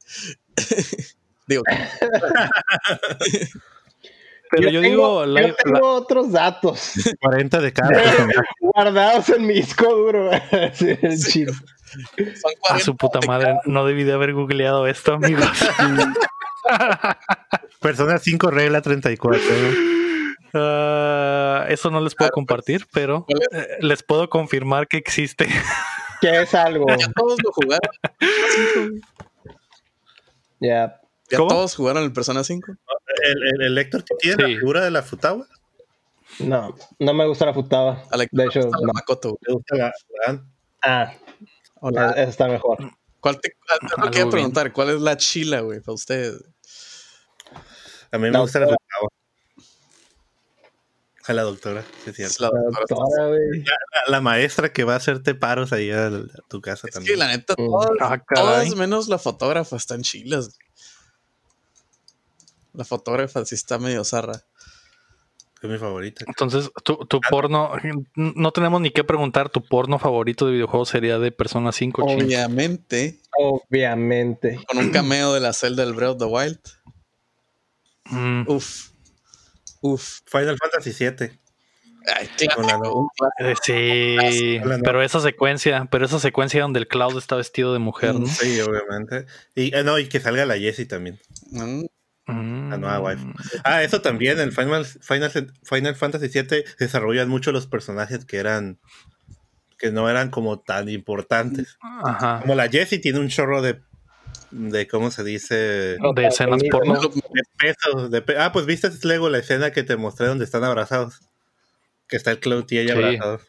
Digo, Pero yo, digo, tengo, la- yo tengo otros datos 40 de cada. guardados en mi disco duro. Sí, el Sí. a 40 su puta madre, no debí de haber googleado esto, amigos. Persona 5, regla 34. Ah, eso no les puedo compartir, pero ¿Cuál eh, les puedo confirmar que existe. Que es algo. Ya todos lo jugaron. Ya. Ya ¿Cómo? todos jugaron el Persona 5. El, el, el Héctor que tiene Sí. la figura de la Futaba. No, no me gusta la futaba. A la De hecho, la no. Makoto. gusta la, la- Ah, Hola. esa está mejor. ¿Cuál te, ah, quería preguntar? ¿Cuál es la chila, güey, para ustedes? A mí me gusta la. Futaba. A la doctora, sí, es cierto. la La doctora. güey. La, la maestra que va a hacerte paros ahí a, a tu casa Es que también. la neta, Mm. todas, Ah, todas menos la fotógrafa están chilas. La fotógrafa sí está medio zarra. Es mi favorita. Entonces, tu, tu porno, no tenemos ni que preguntar, tu porno favorito de videojuego sería de Persona 5, ching. Obviamente, Obviamente. con un cameo de la celda del Breath of the Wild. Mm, Uf. Uf. Final Fantasy 7. Ay, claro. Con la- un clásico. eh, sí, pero esa secuencia, pero esa secuencia donde el Cloud está vestido de mujer, ¿no? Sí, obviamente. Y, eh, no, y que salga la Jessie también. Mm, Mm. La nueva wife. Ah, eso también. En Final, Final, Final Fantasy 7 desarrollan mucho los personajes que eran. que no eran como tan importantes. Ajá. Como la Jessie tiene un chorro de. De ¿cómo se dice? De escenas porno. De pesos. De pe- ah, pues viste luego la escena que te mostré donde están abrazados. Que está el Cloud y ella Sí. abrazados.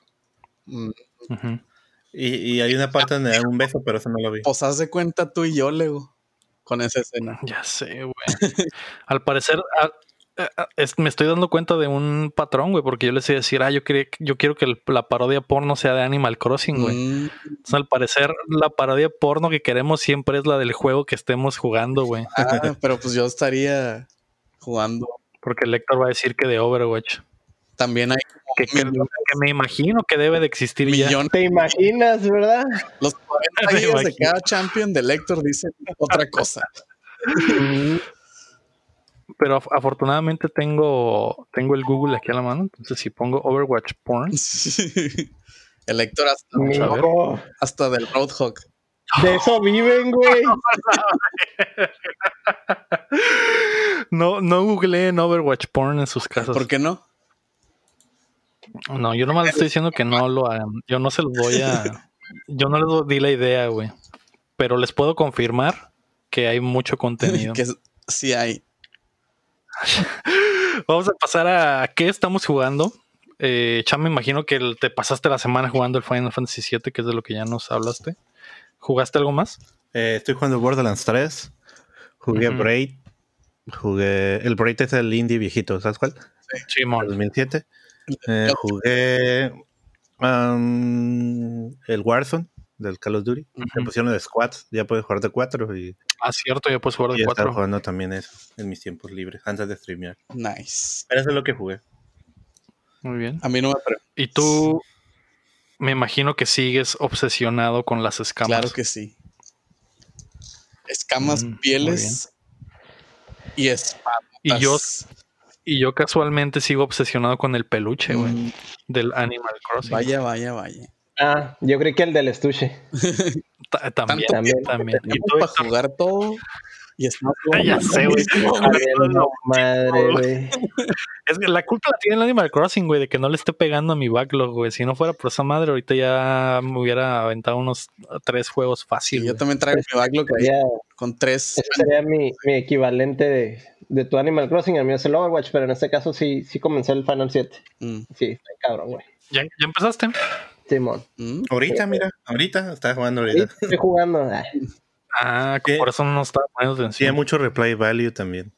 mm. Y, y hay una parte donde dan un beso, pero eso no lo vi. Pues haz de cuenta tú y yo, Lego, con esa escena. Ya sé, güey. Al parecer, ah, ah, es- me estoy dando cuenta de un patrón, güey, porque yo les iba a decir, ah, yo, quería- yo quiero que el- la parodia porno sea de Animal Crossing, güey. Mm, Entonces, al parecer, la parodia porno que queremos siempre es la del juego que estemos jugando, güey. ah, pero pues yo estaría jugando. Porque el Héctor va a decir que de Overwatch. También hay Que, que- millones, que me imagino que debe de existir ya. millones. ¿Te imaginas, verdad? Los 40 Me gigas de cada champion del Héctor dicen otra cosa. Pero af- afortunadamente tengo, tengo el Google aquí a la mano. Entonces, si pongo Overwatch porn, El Héctor hasta, hasta del Roadhog. de eso viven, güey. no, no googleen Overwatch porn en sus casas. ¿Por qué no? No, yo nomás les estoy diciendo que no lo hagan. Yo no se los voy a. Yo no les di la idea, güey. Pero les puedo confirmar que hay mucho contenido. que sí hay. Vamos a pasar a qué estamos jugando. Eh, Cham, me imagino que el- te pasaste la semana jugando el Final Fantasy VII, que es de lo que ya nos hablaste. ¿Jugaste algo más? Eh, estoy jugando Borderlands 3. Jugué. Braid. Jugué. El Braid es el indie viejito, ¿sabes cuál? Simón. 2007. Eh, jugué um, el Warzone del Call of Duty. Me pusieron el Squad. Ya puedes jugar de 4 y, Ah, cierto, ya puedes jugar y de estado cuatro. jugando también eso en mis tiempos libres, antes de streamear. Nice. Pero eso es lo que jugué. Muy bien. A mí no me Y tú, me imagino que sigues obsesionado con las escamas. Claro que sí. Escamas, Mm, pieles y espadas. Y yo, y yo casualmente sigo obsesionado con el peluche, güey, Mm, del Animal Crossing. Vaya, vaya, vaya. Ah, yo creí que el del estuche. Ta- También, Tanto también. que Y para jugar todo y estamos Ah, ya sé, güey. Madre, güey. Es que la culpa la tiene el Animal Crossing, güey, de que no le esté pegando a mi backlog, güey. Si no fuera por esa madre, ahorita ya me hubiera aventado unos tres juegos Sí, fáciles. yo también traigo mi backlog Sería- con tres. ese sería mi, mi equivalente de, de tu Animal Crossing. El mío es el Overwatch, pero en este caso sí, sí comencé el Final 7. Mm, Sí, está cabrón, güey. ¿Ya, ya empezaste? Simón. mm. Ahorita, mira, ahorita, estaba jugando ahorita. Estoy jugando. Ah, Ah, ¿Qué? por eso no nos estaba poniendo Tiene atención. mucho replay value también.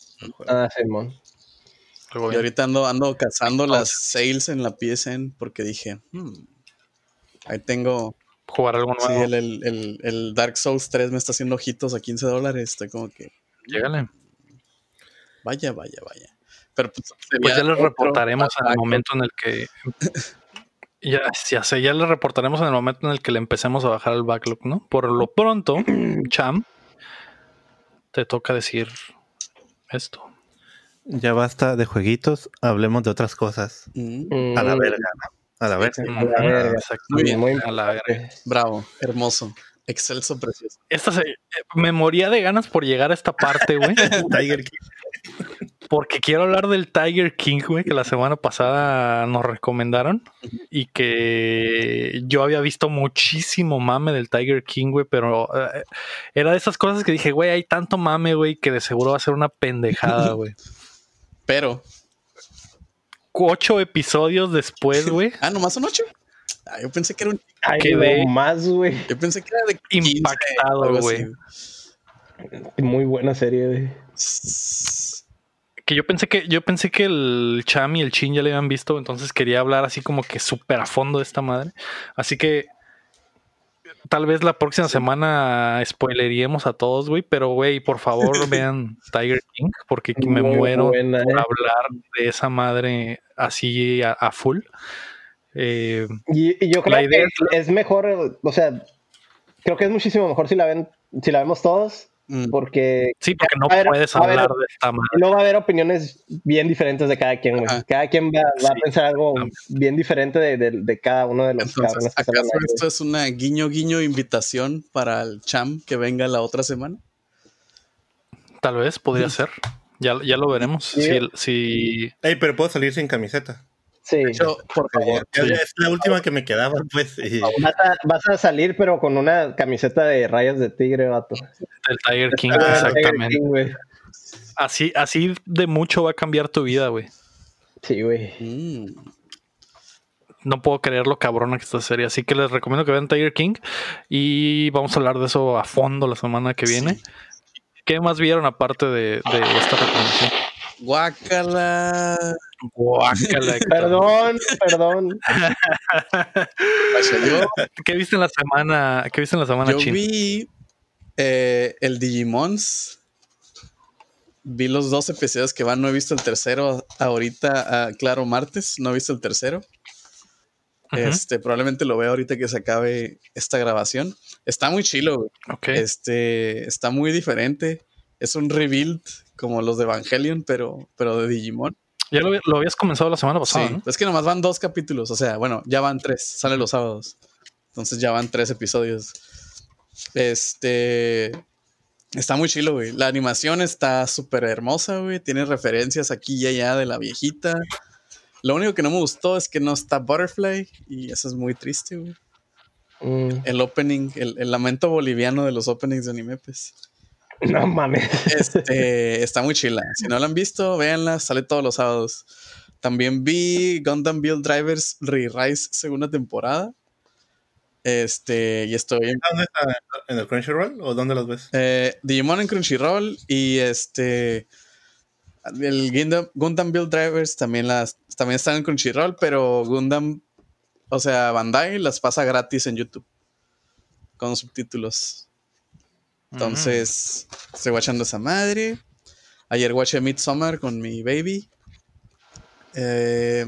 Ah, Simón. Y ahorita ando, ando cazando las sales en la PSN porque dije, hmm, ahí tengo. Jugar algo Sí, nuevo. el, el- el- el Dark Souls 3 me está haciendo ojitos a 15 dólares. Estoy como que, Llégale. vaya, vaya, vaya. Pero pues, Pues ya les reportaremos en el backlog. momento en el que. Ya, ya sé, ya les reportaremos en el momento en el que le empecemos a bajar el backlog, ¿no? Por lo pronto, Cham, te toca decir esto. Ya basta de jueguitos, hablemos de otras cosas. Mm, A la verga, ¿no? A la verga. A la verga. Exacto. Muy bien. Muy A la verga. Bravo, hermoso, excelso, precioso. Esta se- eh, me moría de ganas por llegar a esta parte, güey. Tiger King. Porque quiero hablar del Tiger King, güey, que la semana pasada nos recomendaron y que yo había visto muchísimo mame del Tiger King, güey, pero eh, era de esas cosas que dije, güey, hay tanto mame, güey, que de seguro va a ser una pendejada, güey. Pero, Ocho episodios después, güey, ah, nomás son ocho. Ah, yo pensé que era un, no más, güey. yo pensé que era de 15, Impactado, güey. Muy buena serie, güey. que yo pensé que yo pensé que el Cham y el Chin ya le habían visto, entonces quería hablar así como que súper a fondo de esta madre. Así que tal vez la próxima semana spoileríamos a todos, güey, pero güey, por favor vean Tiger King porque me Muy muero buena, por eh. hablar de esa madre así a, a full. Eh, Y, y yo creo idea que es mejor, o sea, creo que es muchísimo mejor si la ven, si la vemos todos, Mm, porque sí, porque no haber- puedes haber- hablar de esta madre. no va a haber opiniones bien diferentes de cada quien, güey. Cada quien va, va Sí. a pensar algo También. bien diferente de, de- de cada uno de los Entonces, que ¿acaso esto es una guiño guiño invitación para el Cham que venga la otra semana? Tal vez podría ser. Ya, ya lo veremos. Sí. Si, si Ey, pero puedo salir sin camiseta. Sí. Por favor, Ya- ya es la última que me quedaba, pues. y- Vas a, vas a salir, pero con una camiseta de rayas de tigre, vato. el Tiger King, Ah, exactamente. Tiger King, güey. Así, así de mucho va a cambiar tu vida, güey. Sí, güey. mm, No puedo creer lo cabrona que esta serie. Así que les recomiendo que vean Tiger King. Y vamos a hablar de eso a fondo la semana que viene. ¿Qué más vieron aparte de, de esta recomendación? guácala. Guácala. Perdón, perdón. ¿Qué viste en la semana? ¿Qué viste en la semana yo Chin? vi eh, el Digimons. Vi los dos episodios que van, no he visto el tercero ahorita, ah, claro, martes, no he visto el tercero. Este, probablemente lo veo ahorita que se acabe esta grabación. Está muy chilo, güey. Este, está muy diferente. Es un rebuild como los de Evangelion, pero, pero de Digimon. Ya lo, lo habías comenzado la semana pasada, sí, ¿no? es que nomás van dos capítulos, o sea, bueno, ya van tres, sale los sábados. Entonces ya van tres episodios. Este. Está muy chilo, güey. La animación está súper hermosa, güey. Tiene referencias aquí y allá de la viejita. Lo único que no me gustó es que no está Butterfly y eso es muy triste, güey. Mm, El opening, el, el lamento boliviano de los openings de anime, pues. no mames. Este, está muy chila. Si no la han visto, véanla, sale todos los sábados. También vi Gundam Build Drivers Re-Rise segunda temporada. Este, y estoy en ¿Dónde está? ¿En el Crunchyroll o dónde los ves? eh, Digimon en Crunchyroll y este el Gundam, Gundam Build Drivers también las también están en Crunchyroll, pero Gundam, o sea, Bandai las pasa gratis en YouTube con subtítulos. Entonces, estoy watchando esa madre. Ayer watché Midsommar con mi baby. Eh,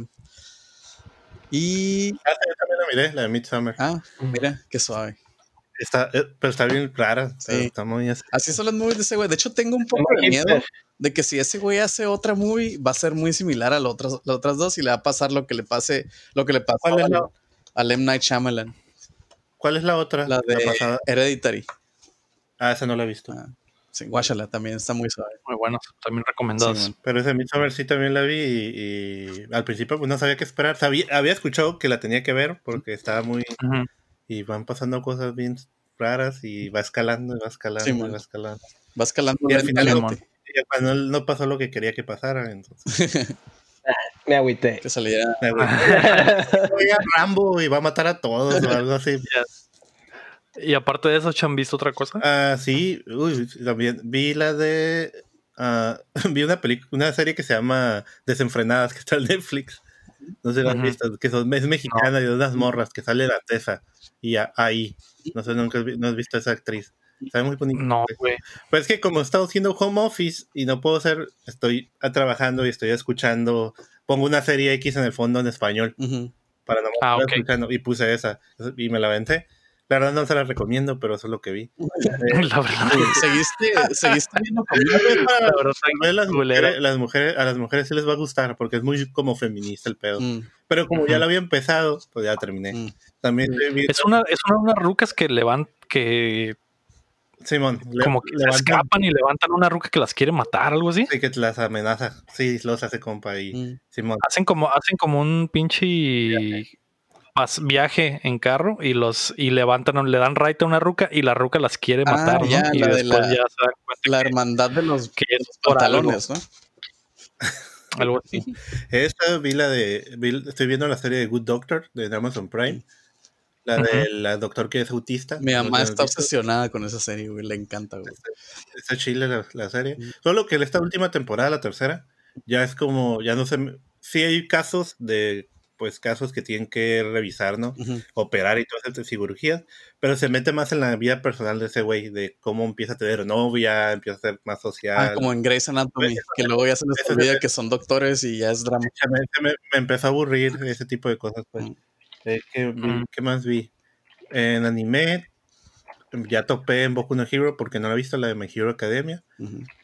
y. Ah, sí, también la miré, la de Midsummer. Ah, mira, qué suave. Está, eh, pero está bien rara. Está, Sí. está muy así. Así son las movies de ese güey. De hecho, tengo un poco de miedo de que si ese güey hace otra movie, va a ser muy similar a las otras, las otras dos y le va a pasar lo que le pase, lo que le pasó ¿Cuál es al, la- al M. Night Shyamalan, ¿Cuál es la otra? la de pasada. Hereditary. Ah, esa no la he visto. Ah, sí, guáchala, también está muy suave. Muy buenos, también recomendados. Sí. Pero ese Midsommar sí también la vi y, y al principio pues no sabía qué esperar. Sabía, había escuchado que la tenía que ver porque estaba muy... Ujú. Y van pasando cosas bien raras y va escalando y va escalando Sí, y va escalando. Va escalando Y al final lentamente. Y al final no pasó lo que quería que pasara. Entonces, Me agüité. que saliera. me voy a Rambo y va a matar a todos o algo así. Y aparte de eso, ¿han visto otra cosa? Ah, sí, uy, también vi la de. ah, vi una película, una serie que se llama Desenfrenadas, que está en Netflix. No sé si la han visto, que son, es mexicana y de unas morras que sale la tesa. Y a- ahí, no sé, nunca has vi- no has visto a esa actriz. Está muy bonito. No, güey. Pues es que como he estado haciendo home office y no puedo ser, estoy trabajando y estoy escuchando, pongo una serie X en el fondo en español para no Ah, escuchando y puse esa y me la aventé. La verdad no se la recomiendo, pero eso es lo que vi. La verdad. ¿Seguiste, seguiste viendo? La las mujeres, las mujeres, a las mujeres sí les va a gustar porque es muy como feminista el pedo. Mm, Pero como ya lo había empezado, pues ya terminé. mm. También Es una, es una, unas rucas que levantan, que Simón, como que se levantan- escapan y levantan una ruca que las quiere matar, algo así. Sí, que las amenaza. Sí, los hace compa y Mm. Simón. Hacen como, hacen como un pinche pas- viaje en carro y los y levantan, le dan right a una ruca y la ruca las quiere Ah, matar, ¿no? ya, y la de después la- ya se dan cuenta La que- hermandad de los, que de es los por algo. pantalones, ¿no? algo así. Esta vi la de. vi- estoy viendo la serie de Good Doctor de Amazon Prime. La de la doctor que es autista. Mi No mamá está obsesionada con esa serie, güey. Le encanta, güey. Está chile la, la serie. Mm. Solo que en esta última temporada, la tercera, ya es como. Ya no sé. Sí hay casos de. Pues casos que tienen que revisar, ¿no? Operar y todas esas cirugías. Pero se mete más en la vida personal de ese güey. De cómo empieza a tener novia, empieza a ser más social. Ah, como en Grey's Anatomy, que luego ya se les olvida que son doctores y ya es drama. Me, me- empezó a aburrir ese tipo de cosas. Pues. Mm. Eh, ¿qué, Mm. qué más vi? En anime, ya topé en Boku no Hero porque no la he visto, la de My Hero Academia.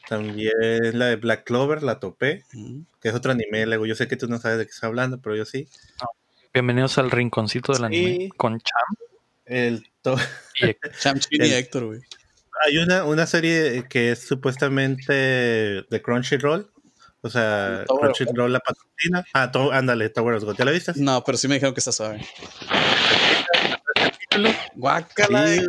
También la de Black Clover, la topé, que es otro anime. Luego, yo sé que tú no sabes de qué estoy hablando, pero yo sí. Bienvenidos al rinconcito del Sí. anime con Cham El to- y Cham Chin y Héctor, güey. Hay una, una serie que es supuestamente de Crunchyroll. O sea, Crunchyroll la patrocina. Ah, to- ándale, Tower of God. ¿Ya la viste? No, pero sí me dijeron que está suave. Guácala, Sí.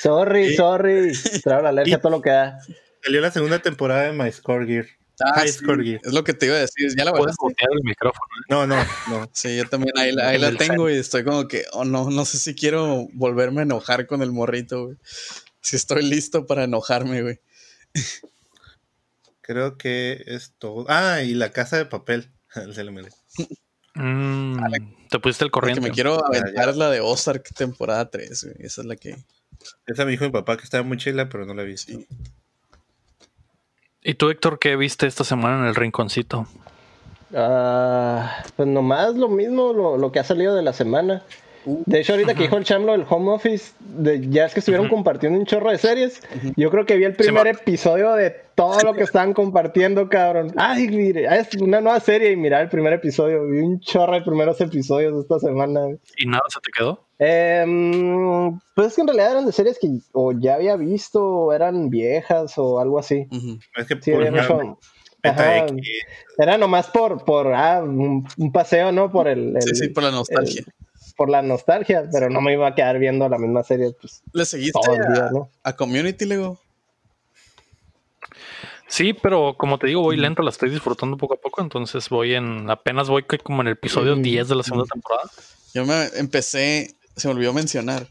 Sorry, Sí. sorry. Traigo la alergia a todo lo que da. Salió la segunda temporada de My Score Gear. Ah, My sí, Score Gear. es lo que te iba a decir. ¿Ya la botear el micrófono. No, no, no. Sí, yo también ahí, la- ahí la El tengo y estoy como que, oh no, no sé si quiero volverme a enojar con el morrito, güey. Si estoy listo para enojarme, güey. Creo que es todo. Ah, y la casa de papel. Se le mete. Mm, te pusiste el Porque corriente. me quiero aventar la de Ozark temporada 3, güey. Esa es la que. Esa me dijo mi papá que estaba muy chila, pero no la he visto. Sí. ¿Y tú, Héctor, qué viste esta semana en el rinconcito? Ah, pues nomás lo mismo, lo, lo que ha salido de la semana. De hecho, ahorita que dijo el Chamlo del home office, de, ya es que estuvieron compartiendo un chorro de series. Yo creo que vi el primer episodio de todo lo que estaban compartiendo, cabrón. Ay, mire, es una nueva serie y mirar el primer episodio. Vi un chorro de primeros episodios de esta semana. ¿Y nada se te quedó? Em, pues es que en realidad eran de series que o ya había visto, o eran viejas o algo así. Es que Sí, por mucho- Ajá. Era nomás por, por ah, un, un paseo, ¿no? Por el, Sí, el- sí, por la nostalgia. Por la nostalgia, pero no me iba a quedar viendo la misma serie pues, ¿Le seguiste todo el a, día, ¿no? a Community, Lego? Sí, pero como te digo, voy lento, la estoy disfrutando poco a poco, entonces voy en, apenas voy como en el episodio Mm. 10 de la segunda temporada. Yo me empecé, se me olvidó mencionar.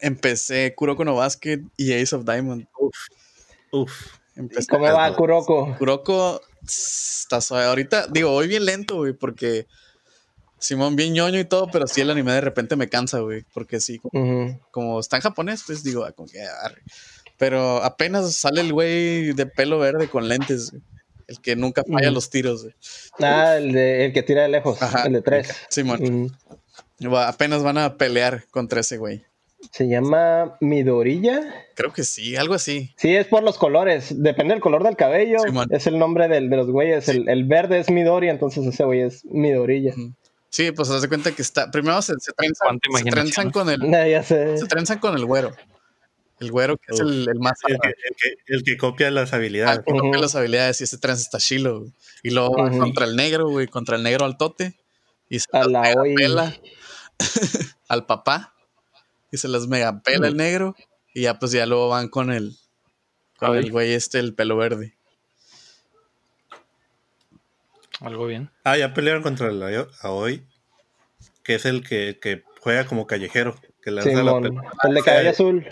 Empecé Kuroko no Basket y Ace of Diamond. Uf. Empecé ¿Cómo va. Kuroko? Kuroko está suave. Ahorita, digo, voy bien lento, güey, porque Simón bien ñoño y todo, pero sí el anime de repente me cansa, güey, porque sí, como está en japonés, pues digo, ah, como que arre. Pero apenas sale el güey de pelo verde con lentes, güey, el que nunca falla los tiros, güey. Ah, el, de, el que tira de lejos, Ajá. el de tres. Simón, apenas van a pelear contra ese güey. Se llama Midorilla. Creo que sí, algo así. Sí, es por los colores. Depende del color del cabello. Simón. es el nombre del- de los güeyes. El, el verde es Midori, entonces ese güey es Midorilla. Sí, pues haz de cuenta que está. Primero se, se trenzan, se trenzan con el. Ah, ya sé. Se trenzan con el güero. El güero que es el, el más El que, el que- el que copia las al habilidades. que copia las habilidades y ese trance está chilo, güey. Y luego contra el negro, güey, contra el negro al tote. Y se A las la pela al papá. Y se las mega pela el negro. Y ya pues ya luego van con el con Ay. el güey este, el pelo verde. Algo bien. Ah, ya pelearon contra el Aoi, que es el que, que juega como callejero, que lanza la pelota. El de cabello azul.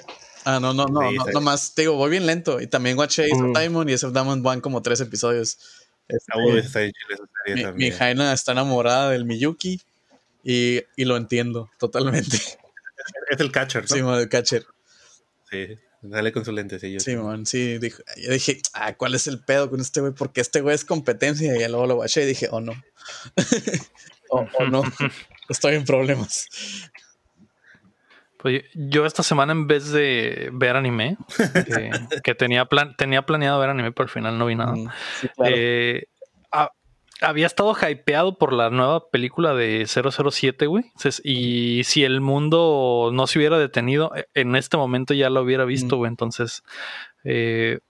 Ah, no, no, no, Sí, no, sí. nomás, te digo, voy bien lento. Y también watché Ace of Diamond y Ace of Diamond van como tres episodios. Este, está mi. Jaina está enamorada del Miyuki y, y lo entiendo totalmente. Es el catcher, ¿no? Sí, del catcher. Sí, sale con su lentecillo. Sí, man, sí. Dijo, yo dije, ah, ¿cuál es el pedo con este güey? Porque este güey es competencia. Y luego lo guaché y dije, oh no. oh, oh, no. Estoy en problemas. Pues yo esta semana en vez de ver anime, que, tenía, plan, tenía planeado ver anime, pero al final no vi nada. eh, había estado hypeado por la nueva película de 007, güey. Y si el mundo no se hubiera detenido, e, en este momento ya lo hubiera visto, güey. Entonces, eh,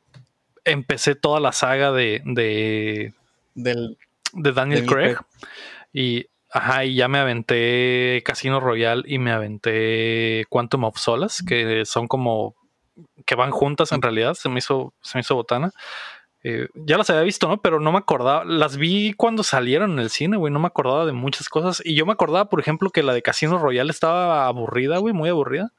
empecé toda la saga de, de, Del, de Daniel Craig. Y, ajá, y ya me aventé Casino Royale y me aventé Quantum of Solas, que son como que van juntas en realidad. Se me hizo, se me hizo botana. Eh, ya las había visto, ¿no? Pero no me acordaba. Las vi cuando salieron en el cine, güey. No me acordaba de muchas cosas. Y yo me acordaba, por ejemplo, que la de Casino Royale estaba aburrida, güey, muy aburrida.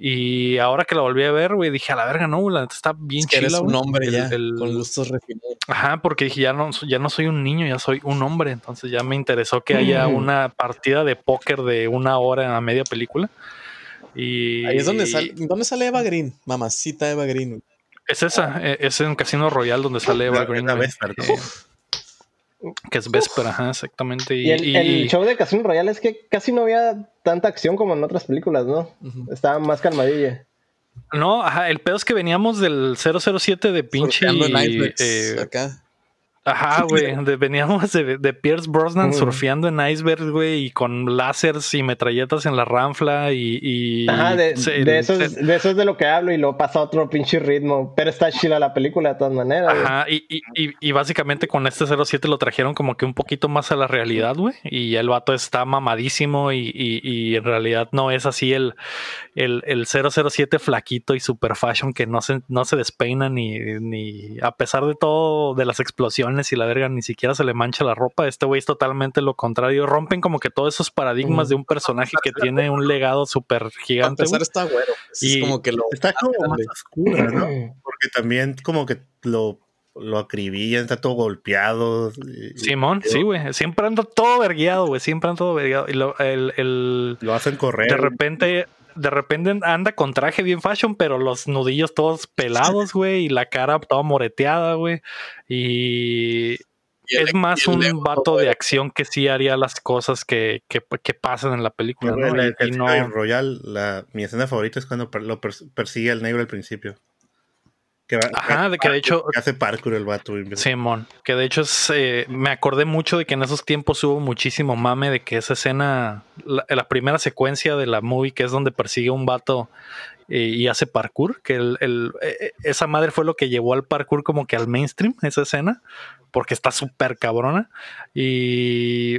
Y ahora que la volví a ver, güey, dije a la verga, no, la neta está bien es eres un hombre ya, con gustos refinados. Ajá, porque dije, ya no, ya no soy un niño, ya soy un hombre. Entonces ya me interesó que haya una partida de póker de una hora en la media película. Y ahí es donde sale, ¿dónde sale Eva Green? Mamacita Eva Green. Es esa, eh, es en Casino Royal donde sale Eva Green. que es Vesper, ajá, exactamente. Y, el, show de Casino Royale es que casi no había tanta acción como en otras películas, ¿no? Estaba más calmadilla. No, ajá, el pedo es que veníamos del 007 de pinche. Eh, acá. Ajá, güey. veníamos de, Pierce Brosnan surfeando en iceberg, güey, y con láseres y metralletas en la ranfla y. Ajá, de, eso es, de, eso es, de lo que hablo y luego pasa otro pinche ritmo. Pero está chila la película de todas maneras. Ajá, y, y, y, básicamente con este 07 lo trajeron como que un poquito más a la realidad, güey. Y el vato está mamadísimo y, en realidad no es así el, el, el 007 flaquito y super fashion que no se, no se despeina ni, ni a pesar de todo de las explosiones y la verga ni siquiera se le mancha la ropa. Este güey es totalmente lo contrario. Rompen como que todos esos paradigmas de un personaje que tiene un legado súper gigante. está güero. Pues, y como que lo está como más oscura, ¿no? Porque también como que lo lo acribillan, está todo golpeado. Simón, sí, güey. Siempre anda todo vergueado, güey. Siempre anda todo vergueado. Y lo, el, lo hacen correr. De repente de repente anda con traje bien fashion, pero los nudillos todos pelados, güey, y la cara toda moreteada, güey. Y, es más un vato de acción que sí haría las cosas que, que, pasan en la película. ¿no? y, no... Royal, la, mi escena favorita es cuando lo persigue al negro al principio. Ajá, de que de hecho. hace parkour el vato. Simón, que de hecho eh, me acordé mucho de que en esos tiempos hubo muchísimo mame de que esa escena, la, primera secuencia de la movie, que es donde persigue un vato eh, y hace parkour, que el, eh, esa madre fue lo que llevó al parkour como que al mainstream, esa escena, porque está súper cabrona. Y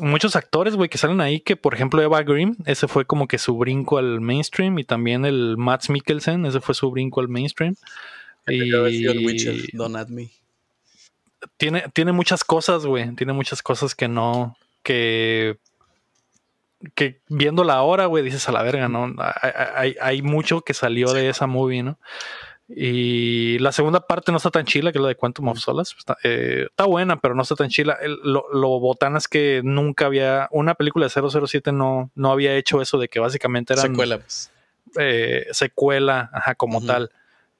muchos actores, güey, que salen ahí, que por ejemplo Eva Green, ese fue como que su brinco al mainstream, y también el Matt Mikkelsen, ese fue su brinco al mainstream. Y... Tiene, tiene muchas cosas, güey, tiene muchas cosas que no, que que viéndola ahora, güey, dices a la verga, ¿no? Hay, hay, mucho que salió de esa movie, ¿no? Y la segunda parte no está tan chila que la de Quantum of Solace. Está, eh, está buena, pero no está tan chila. lo, lo, botana es que nunca había. Una película de 007 no, no había hecho eso de que básicamente era. Secuela, pues. Eh, secuela, ajá, como tal.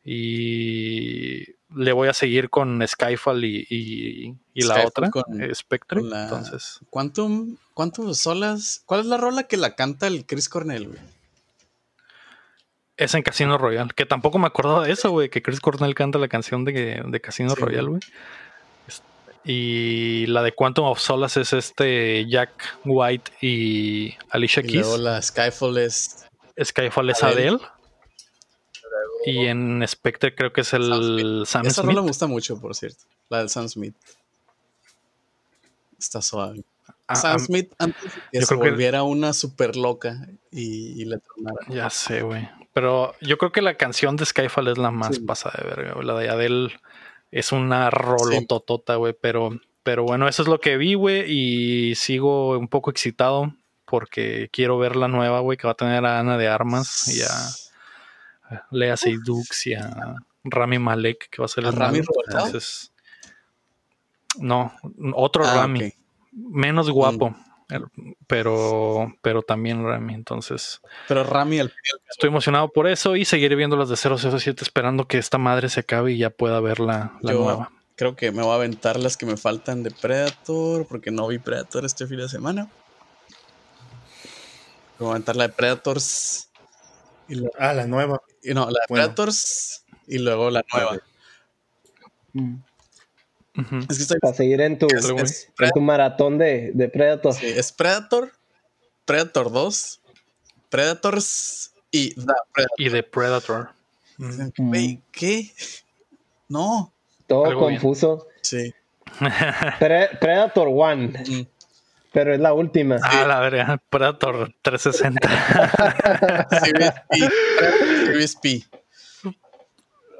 Y le voy a seguir con Skyfall y, y, la otra, con, Spectre. entonces. Quantum, Quantum of Solace. ¿Cuál es la rola que la canta el Chris Cornell, güey? Es en Casino Royale, que tampoco me acordaba de eso, güey, que Chris Cornell canta la canción de, de Casino Royale, güey. Y la de Quantum of Solace es este Jack White y Alicia Keys. Y luego la Skyfall es... Skyfall es Adele. Y en Spectre creo que es el Sam, Smith. Esa no me gusta mucho, por cierto. La del Sam Smith. Está suave. Ah, Sam Smith antes de que se volviera una super loca y, le tronara. Ya sé, güey. Pero yo creo que la canción de Skyfall es la más pasada de verga, La de Adele es una rolototota, güey. Pero, pero bueno, eso es lo que vi, güey. Y sigo un poco excitado porque quiero ver la nueva, güey, que va a tener a Ana de Armas y a Lea Seydoux y a Rami Malek, que va a ser el Rami Entonces, no, otro ah, Rami. Menos guapo. Pero, pero también Rami. Entonces, Pero Rami, al estoy emocionado por eso y seguiré viendo las de 007 esperando que esta madre se acabe y ya pueda ver la, la Yo- nueva. creo que me voy a aventar las que me faltan de Predator, porque no vi Predator este fin de semana. Me voy a aventar la de Predators. Y la- Ah, la nueva. y no, la de Bueno. Predators y luego la nueva. Ok. Ujú. Es que estoy. Para seguir en tu, es- güey. es en tu maratón de, de Predator. Sí, es Predator, Predator 2, Predators y The Predator. Y de Predator. ¿qué? No. Todo Algo bien. confuso. Sí. Pre- Predator One, Mm. pero es la última. Ah, la verga, Predator 360. Series P. Predator Series P.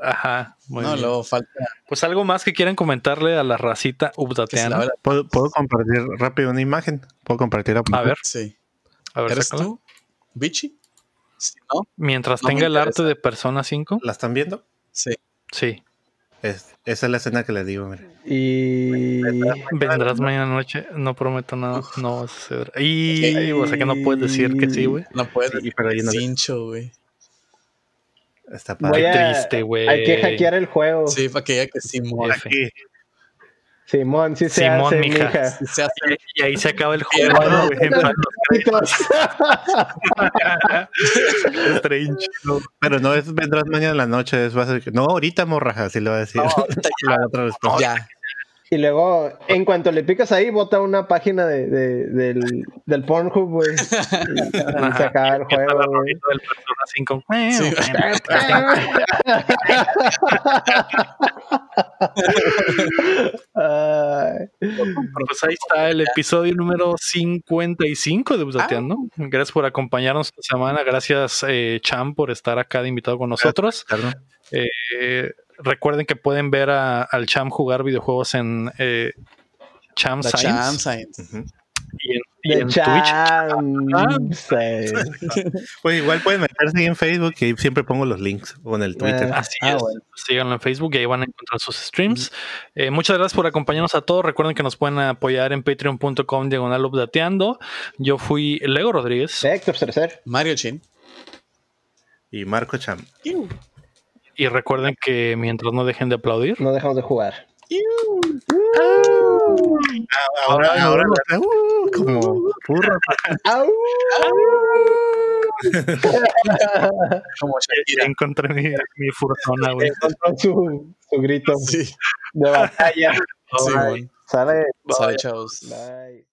Ajá, muy No, bien. luego falta. Pues algo más que quieran comentarle a la racita la updateana. vea- ¿Puedo, puedo compartir rápido una imagen? ¿Puedo compartir A ver, Sí. a ver, ¿Eres sácala. tú? ¿Bichi? Sí, ¿no? Mientras No tenga el arte de Persona 5, ¿La están viendo? Sí. sí. Es- esa es la escena que les digo, mire. Y Vendrás mañana noche, no prometo nada, no va a suceder. Y, o sea que no puedes decir que sí, güey. No puedes. Sí, pero ahí no- Cincho, güey. Está voy padre. a, triste, güey. hay que hackear el juego. Sí, para que diga que. Aquí. Simón, sí se Simón, hace, mija. mija. sí se hace. Y ahí se acaba el juego, ¿no, güey? Strange. Pero no es vendrás mañana en la noche, es va a ser que- No, ahorita morraja, así le va a decir. la otra respuesta. Ya. Y luego, en cuanto le picas ahí, bota una página de, de- del, del Pornhub, güey. Acaba el juego, güey. rolita del Persona 5. Sí. Ay, Pues ahí está el episodio número 55 de Updateando. Gracias por acompañarnos esta semana. Gracias, eh, Cham, por estar acá de invitado con nosotros. Eh, recuerden que pueden ver a- al Cham jugar videojuegos en eh, Cham Science Cham Science. Y en, y en Twitch. chance. Pues igual pueden meterse ahí en Facebook, que siempre pongo los links, o en el Twitter. Ah. Así Ah, es. bueno. Síganlo en Facebook y ahí van a encontrar sus streams. Eh, muchas gracias por acompañarnos a todos. Recuerden que nos pueden apoyar en patreon.com diagonal updateando. Yo fui Lego Rodríguez Héctor Tercer. Mario Chin. Y Marco Cham. Y recuerden que mientras no dejen de aplaudir, No dejamos de jugar. Ahora, ahora, uh, como burro. ¡Au! Como ya Shakira. encontré mi, mi fursona, güey. Encontró su, su grito Sí. de batalla. Sí. Sale. Sale, chavos. Bye.